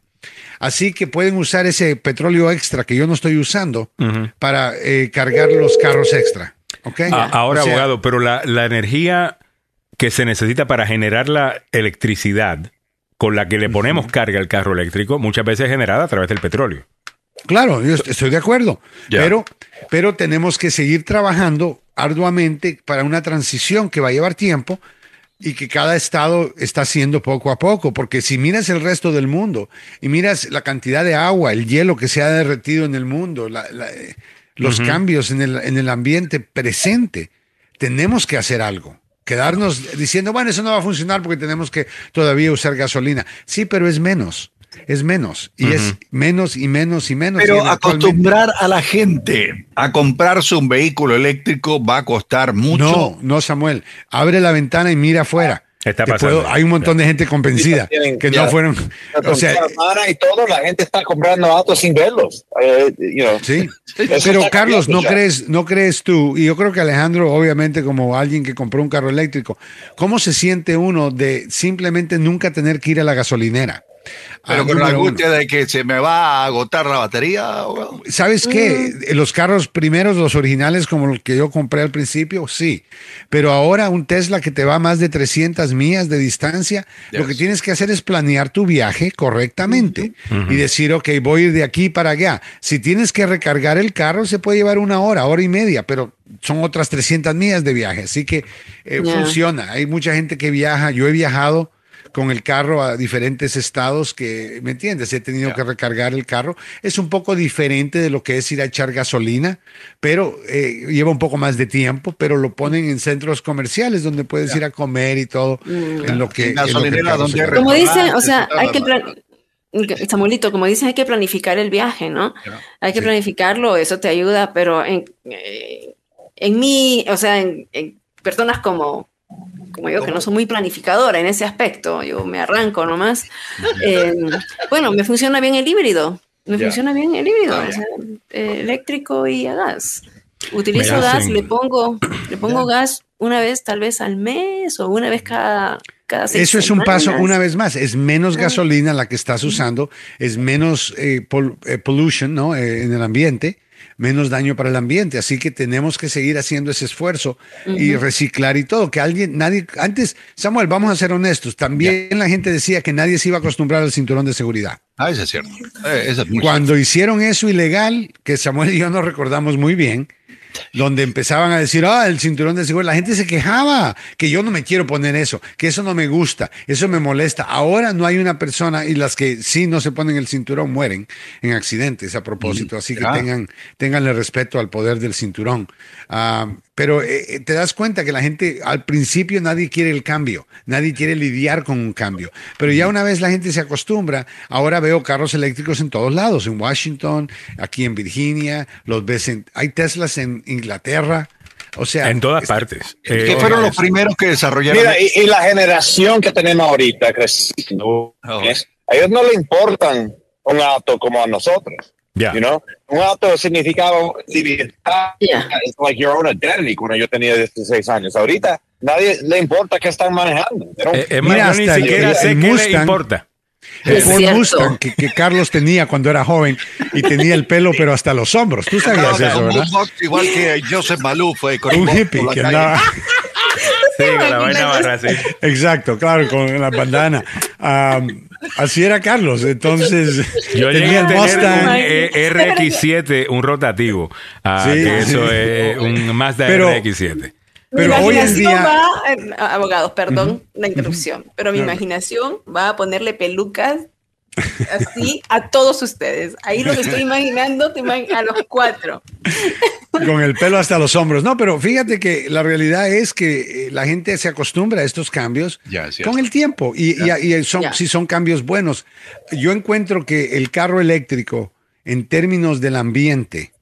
Así que pueden usar ese petróleo extra que yo no estoy usando para eh, cargar los carros extra. ¿ok? A- ahora, O sea, abogado, pero la, la energía que se necesita para generar la electricidad con la que le ponemos carga al carro eléctrico, muchas veces es generada a través del petróleo. Claro, yo est- estoy de acuerdo, pero, pero tenemos que seguir trabajando arduamente para una transición que va a llevar tiempo y que cada estado está haciendo poco a poco, porque si miras el resto del mundo y miras la cantidad de agua, el hielo que se ha derretido en el mundo, la- la- eh, los cambios en el, en el ambiente presente, tenemos que hacer algo. Quedarnos diciendo, bueno, eso no va a funcionar porque tenemos que todavía usar gasolina. Sí, pero es menos, es menos, y es menos y menos y menos. Pero y acostumbrar a la gente a comprarse un vehículo eléctrico va a costar mucho. No, no, Samuel. Abre la ventana y mira afuera. Está pasando. hay un montón de gente convencida Tienen- que ya. no fueron. O sea, y todo, la gente está comprando autos sin verlos. Eh, you know. sí. Pero Carlos, ¿no ya. crees, ¿no crees tú? Y yo creo que Alejandro, obviamente, como alguien que compró un carro eléctrico, ¿cómo se siente uno de simplemente nunca tener que ir a la gasolinera? Pero Ah, con la uno. angustia de que se me va a agotar la batería. ¿Sabes qué? Los carros primeros, los originales, como los que yo compré al principio, sí. Pero ahora un Tesla que te va a más de 300 millas de distancia, lo que tienes que hacer es planear tu viaje correctamente y decir, ok, voy a ir de aquí para allá. Si tienes que recargar el carro, se puede llevar una hora, hora y media, pero son otras 300 millas de viaje. Así que eh, funciona. Hay mucha gente que viaja. Yo he viajado con el carro a diferentes estados que, ¿me entiendes? He tenido que recargar el carro. Es un poco diferente de lo que es ir a echar gasolina, pero eh, lleva un poco más de tiempo, pero lo ponen en centros comerciales donde puedes ir a comer y todo en lo que... En en lo que carro donde. Como dicen, o sea, hay que Samuelito, como dicen, hay que planificar el viaje, ¿no? Hay que planificarlo, eso te ayuda, pero en, eh, en mí, o sea, en, en personas como, como yo, que no soy muy planificadora en ese aspecto, yo me arranco nomás, eh, bueno, me funciona bien el híbrido, me funciona bien el híbrido, Ah, o ya. sea, eh, eléctrico y a gas. Utilizo gas, le pongo, le pongo gas una vez tal vez al mes o una vez cada, Eso es un paso, una vez más, es menos gasolina la que estás usando, es menos eh, pol- eh, pollution ¿no? Eh, en el ambiente, menos daño para el ambiente. Así que tenemos que seguir haciendo ese esfuerzo y reciclar y todo. Que alguien, nadie, antes, Samuel, vamos a ser honestos, también la gente decía que nadie se iba a acostumbrar al cinturón de seguridad. Ah, eso es cierto. Eh, eso es muy Cuando hicieron eso ilegal, que Samuel y yo nos recordamos muy bien, donde empezaban a decir, ah, el cinturón de seguridad, la gente se quejaba, que yo no me quiero poner eso, que eso no me gusta, eso me molesta. Ahora no hay una persona y las que sí no se ponen el cinturón mueren en accidentes a propósito, así que tengan, tenganle respeto al poder del cinturón. Ah, pero eh, eh, te das cuenta que la gente, al principio nadie quiere el cambio, nadie quiere lidiar con un cambio, pero ya una vez la gente se acostumbra, ahora veo carros eléctricos en todos lados, en Washington, aquí en Virginia, los ves en, hay Teslas en Inglaterra, o sea, En todas partes. Eh, ¿Qué fueron los primeros que desarrollaron? Mira, y, y la generación que tenemos ahorita creciendo, es- a ellos no le importan un auto como a nosotros. Ya. You know? Un auto significaba libertad, it's like your own identity cuando yo tenía 16 años. Ahorita nadie le importa qué están manejando. Eh, yo ni hasta el- siquiera sé qué le importa. El Es Ford cierto. Mustang que, que Carlos tenía cuando era joven y tenía el pelo pero hasta los hombros. Tú sabías Andaba eso, con ¿verdad? igual que Joseph Maluf fue con Un hippie que calle. andaba. Sí, con la vaina barra así. Exacto, claro, con la bandana. Am, así era Carlos. Entonces, Yo llegué tenía a tener un eh, RX7, un rotativo. Ah, Sí, que eso sí. es un Mazda Pero- RX7. Pero mi hoy en imaginación día. va, eh, abogados, perdón la interrupción, pero mi imaginación va a ponerle pelucas así a todos ustedes. Ahí lo que estoy imaginando te ima- a los cuatro. con el pelo hasta los hombros. No, pero fíjate que la realidad es que eh, la gente se acostumbra a estos cambios con el tiempo y, y- y son, Ya. si son cambios buenos. Yo encuentro que el carro eléctrico, en términos del ambiente,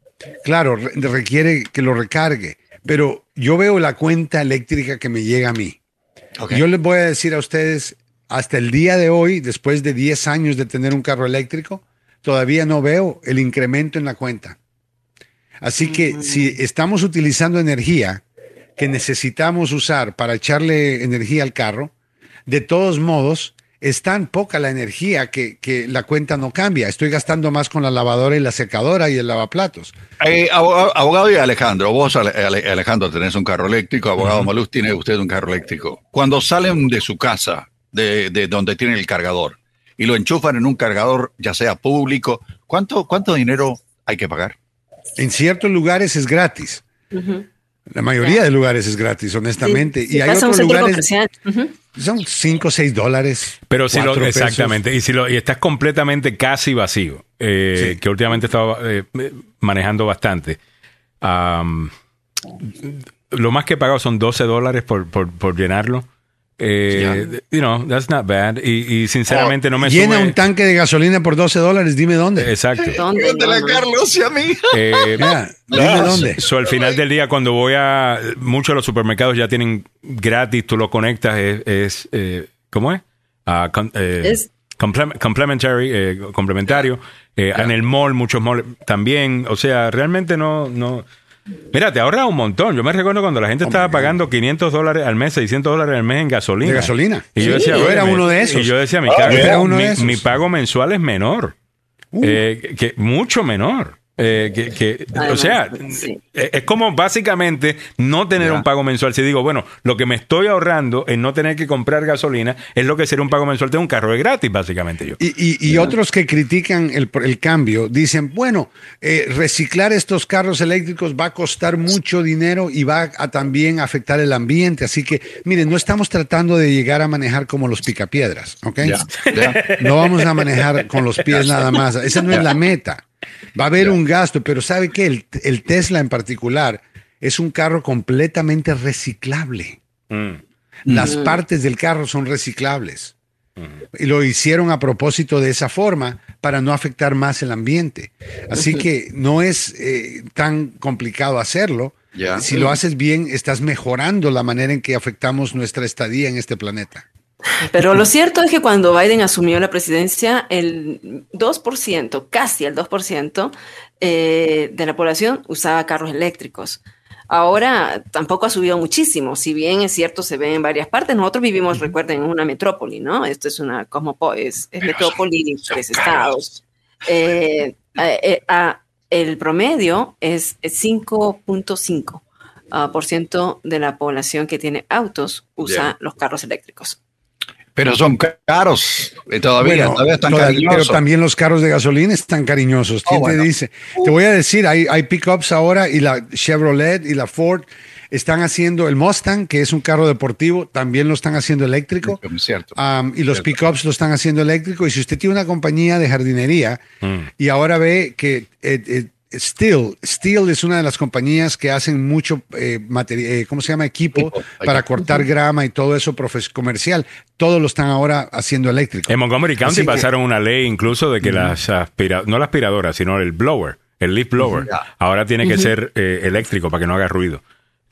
claro, re- requiere que lo recargue, pero yo veo la cuenta eléctrica que me llega a mí. Yo les voy a decir a ustedes, hasta el día de hoy, después de 10 años de tener un carro eléctrico, todavía no veo el incremento en la cuenta. Así que si estamos utilizando energía que necesitamos usar para echarle energía al carro, de todos modos, es tan poca la energía que, que la cuenta no cambia. Estoy gastando más con la lavadora y la secadora y el lavaplatos. Eh, abogado, abogado y Alejandro, vos Ale- Ale- Alejandro tenés un carro eléctrico, abogado Maluf tiene usted un carro eléctrico. Cuando salen de su casa, de, de donde tienen el cargador, y lo enchufan en un cargador, ya sea público, ¿cuánto, cuánto dinero hay que pagar? En ciertos lugares es gratis. La mayoría de lugares es gratis, honestamente. Sí, y hay otros lugares, son 5 o 6 dólares. Pero si lo, pesos. exactamente, y si lo, y estás completamente casi vacío, eh, Sí. que últimamente estaba eh, manejando bastante. lo más que he pagado son 12 dólares por, por, por llenarlo. Eh, You know, that's not bad. Y, y sinceramente no me Llena sube- un tanque de gasolina por 12 dólares, dime dónde. Exacto. ¿Dónde? A no. Carlos y a mí. Eh, Mira, dime dónde. So, al final del día, cuando voy a. Muchos de los supermercados ya tienen gratis, tú lo conectas, es. es, eh, ¿Cómo es? Ah, con- eh, Es- comple- complementary, eh, complementario. Eh, En el mall, muchos malls también. O sea, realmente no. no Mira, te ahorra un montón. Yo me recuerdo cuando la gente estaba pagando 500 dólares al mes, 600 dólares al mes en gasolina. De gasolina. Y yo decía, yo "Oye, era uno de esos. Y yo decía, mi, Ah, cargo- mi- pago mensual es menor. Eh, que mucho menor. Eh, que, que- o sea, sí. eh, es como básicamente no tener un pago mensual. Si digo, bueno, lo que me estoy ahorrando en no tener que comprar gasolina es lo que sería un pago mensual de un carro de gratis, básicamente yo. Y, y- y otros que critican el, el cambio dicen, bueno, eh, reciclar estos carros eléctricos va a costar mucho dinero y va a también afectar el ambiente. Así que, miren, no estamos tratando de llegar a manejar como los picapiedras, ¿ok? Ya, ya. No vamos a manejar con los pies nada más. Esa no es la meta. Va a haber un gasto, pero ¿sabe qué? El, el Tesla en particular es un carro completamente reciclable. Mm. Las Mm. partes del carro son reciclables. Y lo hicieron a propósito de esa forma para no afectar más el ambiente. Así que no es eh, tan complicado hacerlo. Ya. Si lo haces bien, estás mejorando la manera en que afectamos nuestra estadía en este planeta. Pero lo cierto es que cuando Biden asumió la presidencia, el 2%, casi el 2% eh, de la población usaba carros eléctricos. Ahora tampoco ha subido muchísimo, si bien es cierto, se ve en varias partes. Nosotros vivimos, recuerden, en una metrópoli, ¿no? Esto es una cosmopolis, es metrópoli, tres estados. Eh, eh, eh, ah, el promedio es 5.5% ah, por ciento de la población que tiene autos usa Ya. los carros eléctricos. Pero son caros eh, todavía, Bueno, todavía están todavía- pero también los carros de gasolina están cariñosos. ¿Quién Oh, te bueno. dice? Te voy a decir, hay, hay pickups ahora y la Chevrolet y la Ford están haciendo el Mustang, que es un carro deportivo, también lo están haciendo eléctrico. Cierto. Um, y los pickups lo están haciendo eléctrico. Y si usted tiene una compañía de jardinería y ahora ve que eh, eh, Steel, Steel es una de las compañías que hacen mucho, eh, eh, ¿cómo se llama? Equipo para cortar grama y todo eso comercial. Todo lo están ahora haciendo eléctrico. En Montgomery County Así que- pasaron una ley incluso de que las aspira no la aspiradora, sino el blower, el leaf blower, ahora tiene que ser eh, eléctrico para que no haga ruido.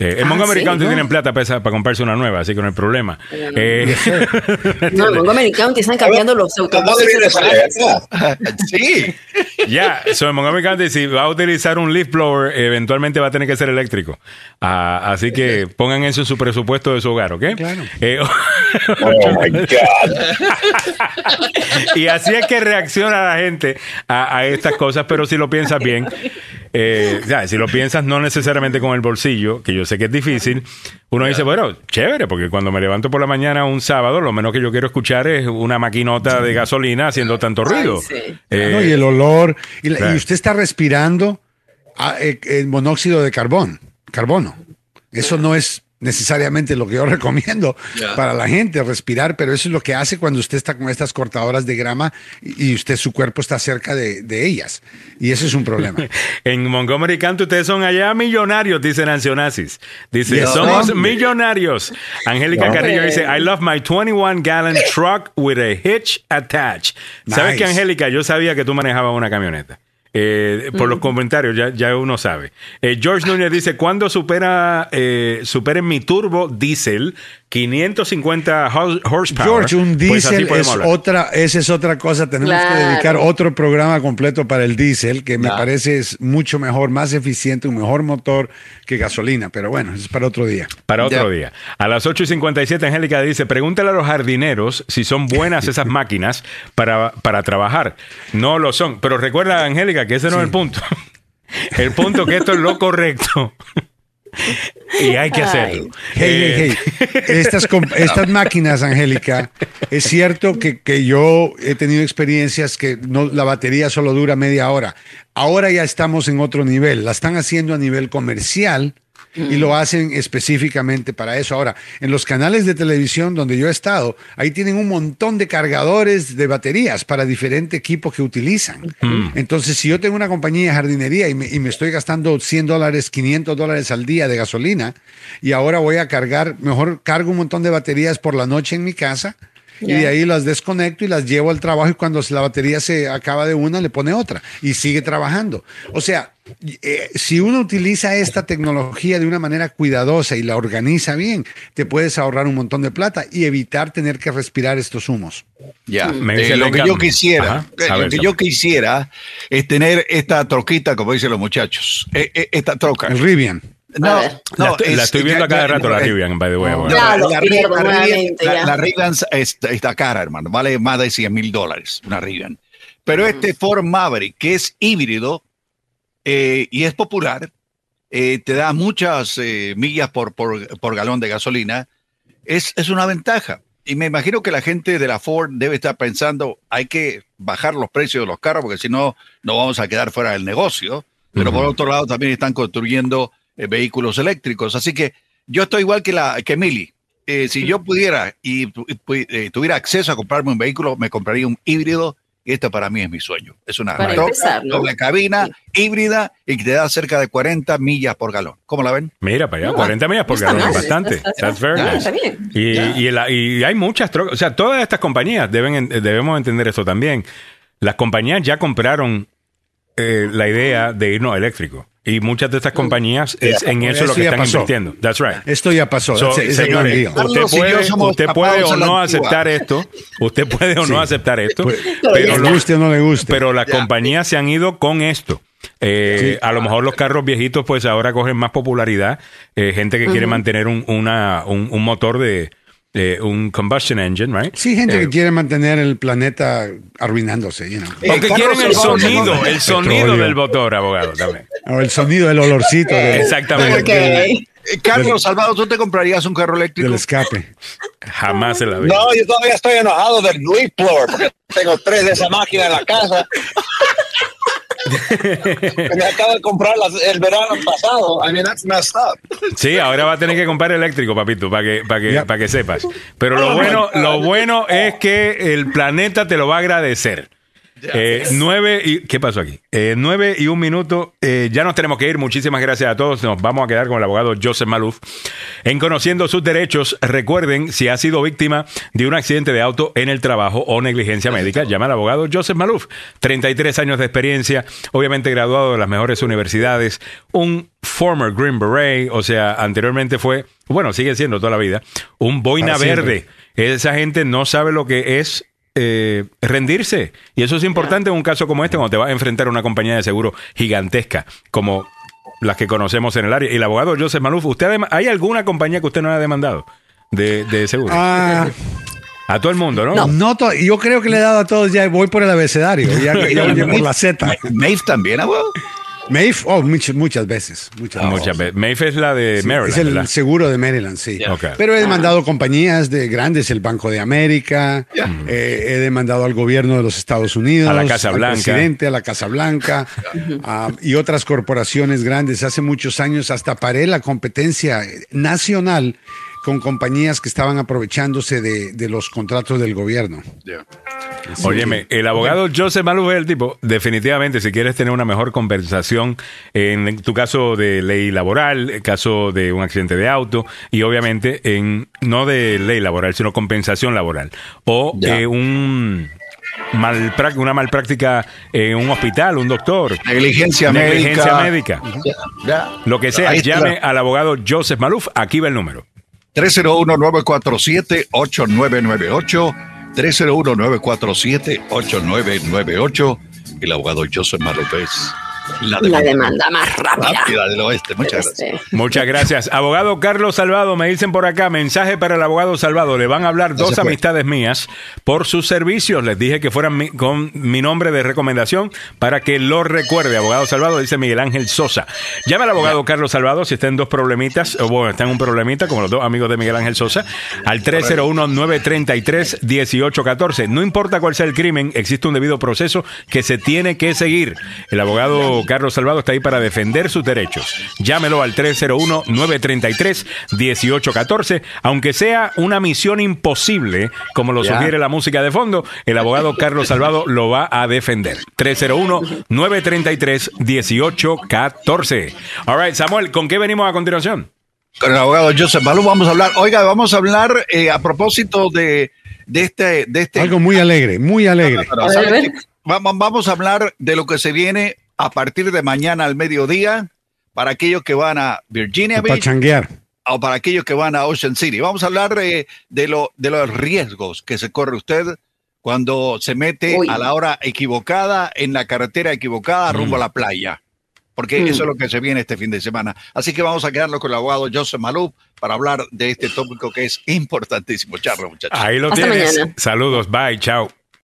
Eh, en Ah, Montgomery sí, County ¿no? tienen plata para, para comprarse una nueva, así que no hay problema. Mm. Eh, No, en Montgomery County están cambiando los autobuses. Sí. Ya, so en Montgomery County, si va a utilizar un leaf blower, eventualmente va a tener que ser eléctrico. Ah, así que pongan eso en su presupuesto de su hogar, ¿ok? Claro. Eh, Oh my God. y así es que reacciona la gente a, a estas cosas, pero si lo piensas bien, eh, ya, si lo piensas no necesariamente con el bolsillo, que yo sé que es difícil, uno dice, bueno, chévere, porque cuando me levanto por la mañana un sábado, lo menos que yo quiero escuchar es una maquinota de gasolina haciendo tanto ruido. Eh, Claro, y el olor. Y, la- y claro. usted está respirando ah, eh, el monóxido de carbón, carbono. Eso no es necesariamente lo que yo recomiendo para la gente, respirar, pero eso es lo que hace cuando usted está con estas cortadoras de grama y usted, su cuerpo está cerca de, de ellas. Y eso es un problema. En Montgomery County ustedes son allá millonarios, dice Nancy Onassis. Dice, somos Hombre. millonarios. Angélica. Carrillo dice, I love my 21 gallon truck with a hitch attached. ¿Sabes qué, Angélica? Yo sabía que tú manejabas una camioneta. Eh, por los comentarios ya, ya uno sabe. Eh, George Núñez dice, ¿cuándo supera, eh, superen mi turbo diésel 550 hor- horsepower? George, un Pues diésel es hablar. otra, esa es otra cosa. Tenemos que dedicar otro programa completo para el diésel, que me parece es mucho mejor, más eficiente, un mejor motor que gasolina. Pero bueno, eso es para otro día. Para otro día. A las 8 y 57, Angélica dice: Pregúntale a los jardineros si son buenas esas máquinas para, para trabajar. No lo son. Pero recuerda, Angélica, que ese no es el punto. El punto que esto es lo correcto. y hay que hacerlo. Hey, hey, hey. Estas, estas máquinas, Angélica, es cierto que, que yo he tenido experiencias que no, la batería solo dura media hora. Ahora ya estamos en otro nivel. La están haciendo a nivel comercial y lo hacen específicamente para eso. Ahora, en los canales de televisión donde yo he estado, ahí tienen un montón de cargadores de baterías para diferente equipo que utilizan. Entonces, si yo tengo una compañía de jardinería y me, y me estoy gastando 100 dólares, 500 dólares al día de gasolina, y ahora voy a cargar, mejor cargo un montón de baterías por la noche en mi casa y de ahí las desconecto y las llevo al trabajo y cuando la batería se acaba de una le pone otra y sigue trabajando. O sea, eh, si uno utiliza esta tecnología de una manera cuidadosa y la organiza bien, te puedes ahorrar un montón de plata y evitar tener que respirar estos humos. Ya, Me Eh, dice lo que yo quisiera, Ajá, eh, lo que yo quisiera es tener esta troquita, como dicen los muchachos, eh, eh, esta troca. El Rivian. No, no, la, estoy- la es- estoy viendo a cada rato, la Rivian, by the way. no, lo la, Rivian- la la- Rivian está, está cara, hermano, vale más de 100 mil dólares, una Rivian. Pero este Ford Maverick, que es híbrido eh, y es popular, eh, te da muchas eh, millas por, por, por galón de gasolina, es, es una ventaja. Y me imagino que la gente de la Ford debe estar pensando, hay que bajar los precios de los carros porque si no, no vamos a quedar fuera del negocio. Pero por otro lado también están construyendo vehículos eléctricos. Así que yo estoy igual que, la, que Mili. Eh, si yo pudiera y tu- y pu- eh, tuviera acceso a comprarme un vehículo, me compraría un híbrido. Y este para mí es mi sueño. Es una Para troca, empezar, ¿no? doble cabina, híbrida y que te da cerca de 40 millas por galón. ¿Cómo la ven? Mira para allá, No, 40 millas por galón, mal, bastante. está- está- That's very ya, nice. está bien. Y, y, el- y hay muchas trocas, o sea, todas estas compañías deben en- debemos entender eso también. Las compañías ya compraron eh, la idea de irnos eléctrico. Y muchas de estas compañías es en eso lo que están pasó. invirtiendo. That's right. Esto ya pasó. So, That's señores, usted puede, usted o no aceptar esto, usted puede o Sí. no aceptar esto, Pues, pero, le guste o no le guste. pero las compañías se han ido con esto. Eh, A lo mejor los carros viejitos pues ahora cogen más popularidad. Eh, gente que quiere mantener un, una, un, un motor de, de un combustion engine, right? Sí, gente Eh, que quiere mantener el planeta arruinándose, you know. Porque Eh, quieren el sonido, el sonido Petróleo. del motor, abogado, también. O el sonido, el olorcito de- Exactamente. Ok. Eh, Carlos Salvador, ¿tú te comprarías un carro eléctrico? del escape. Jamás en la vida. No, yo todavía estoy enojado del leaf blower porque tengo tres de esa máquina en la casa. Me acabo de comprar las- el verano pasado. I mean, that's messed up. Sí, ahora va a tener que comprar eléctrico, papito, para que, para que, Ya. para que sepas. Pero lo bueno, lo bueno es que el planeta te lo va a agradecer. Eh, nueve y ¿qué pasó aquí? Eh, nueve y un minuto. Eh, ya nos tenemos que ir. Muchísimas gracias a todos. Nos vamos a quedar con el abogado Joseph Maluf. En conociendo sus derechos, recuerden si ha sido víctima de un accidente de auto en el trabajo o negligencia médica, llama al abogado Joseph Maluf. 33 años de experiencia, obviamente graduado de las mejores universidades, un former Green Beret, o sea, anteriormente fue, bueno, sigue siendo toda la vida, un boina Para siempre. verde. Esa gente no sabe lo que es eh, rendirse. Y eso es importante en un caso como este, cuando te vas a enfrentar a una compañía de seguro gigantesca, como las que conocemos en el área. Y el abogado Joseph Maluf, ¿usted ha ¿hay alguna compañía que usted no haya demandado de, de seguro? Ah, a todo el mundo, ¿no? no. to- yo creo que le he dado a todos ya, voy por el abecedario, ya, ya voy por la Z. Maeve también, abogado. Maeve, oh, muchas, muchas veces. Muchas, Muchas veces. Maeve es la de Sí, Maryland, es el ¿verdad? seguro de Maryland, sí. Pero he demandado compañías de grandes, el Banco de América, eh, he demandado al gobierno de los Estados Unidos, A la Casa al Blanca. presidente, a la Casa Blanca ah, y otras corporaciones grandes. Hace muchos años hasta paré la competencia nacional con compañías que estaban aprovechándose de, de los contratos del gobierno. Sí. Óyeme, el abogado Joseph Maluf es el tipo, definitivamente, si quieres tener una mejor conversación en tu caso de ley laboral, el caso de un accidente de auto, y obviamente en no de ley laboral, sino compensación laboral, o Ya. eh, un mal una mal práctica en un hospital, un doctor, Negligencia negligencia médica. médica, Ya. lo que sea, llame al abogado Joseph Maluf, aquí va el número. 301-947-8998. 301-947-8998. El abogado Joseph Malopez. La, La demanda más rápida. rápida del oeste. Muchas Este, gracias. Muchas gracias. Abogado Carlos Salvado, me dicen por acá, mensaje para el abogado Salvado. Le van a hablar dos fue. amistades mías por sus servicios. Les dije que fueran mi- con mi nombre de recomendación para que lo recuerde. Abogado Salvado, dice Miguel Ángel Sosa. Llame al abogado Carlos Salvado si está en dos problemitas, o bueno, está en un problemita, como los dos amigos de Miguel Ángel Sosa, al 301-933-1814. No importa cuál sea el crimen, existe un debido proceso que se tiene que seguir. El abogado Carlos Salvado está ahí para defender sus derechos. Llámelo al 301-933-1814. Aunque sea una misión imposible, como lo Ya. sugiere la música de fondo, el abogado Carlos Salvado lo va a defender. 301-933-1814. All right, Samuel, ¿con qué venimos a continuación? Con el abogado Joseph Malú vamos a hablar. Oiga, vamos a hablar eh, a propósito de de este, de este. Algo muy alegre, muy alegre. No, no, no, ¿sabes qué? Vamos, vamos a hablar de lo que se viene a partir de mañana al mediodía para aquellos que van a Virginia Para Beach changuear. o para aquellos que van a Ocean City. Vamos a hablar de, de, lo, de los riesgos que se corre usted cuando se mete Uy. a la hora equivocada, en la carretera equivocada, rumbo a la playa. Porque Mm. eso es lo que se viene este fin de semana. Así que vamos a quedarnos con el abogado Joseph Maluf para hablar de este tópico que es importantísimo. Charlo, muchachos. Ahí lo Hasta tienes. mañana. Saludos, bye, chao.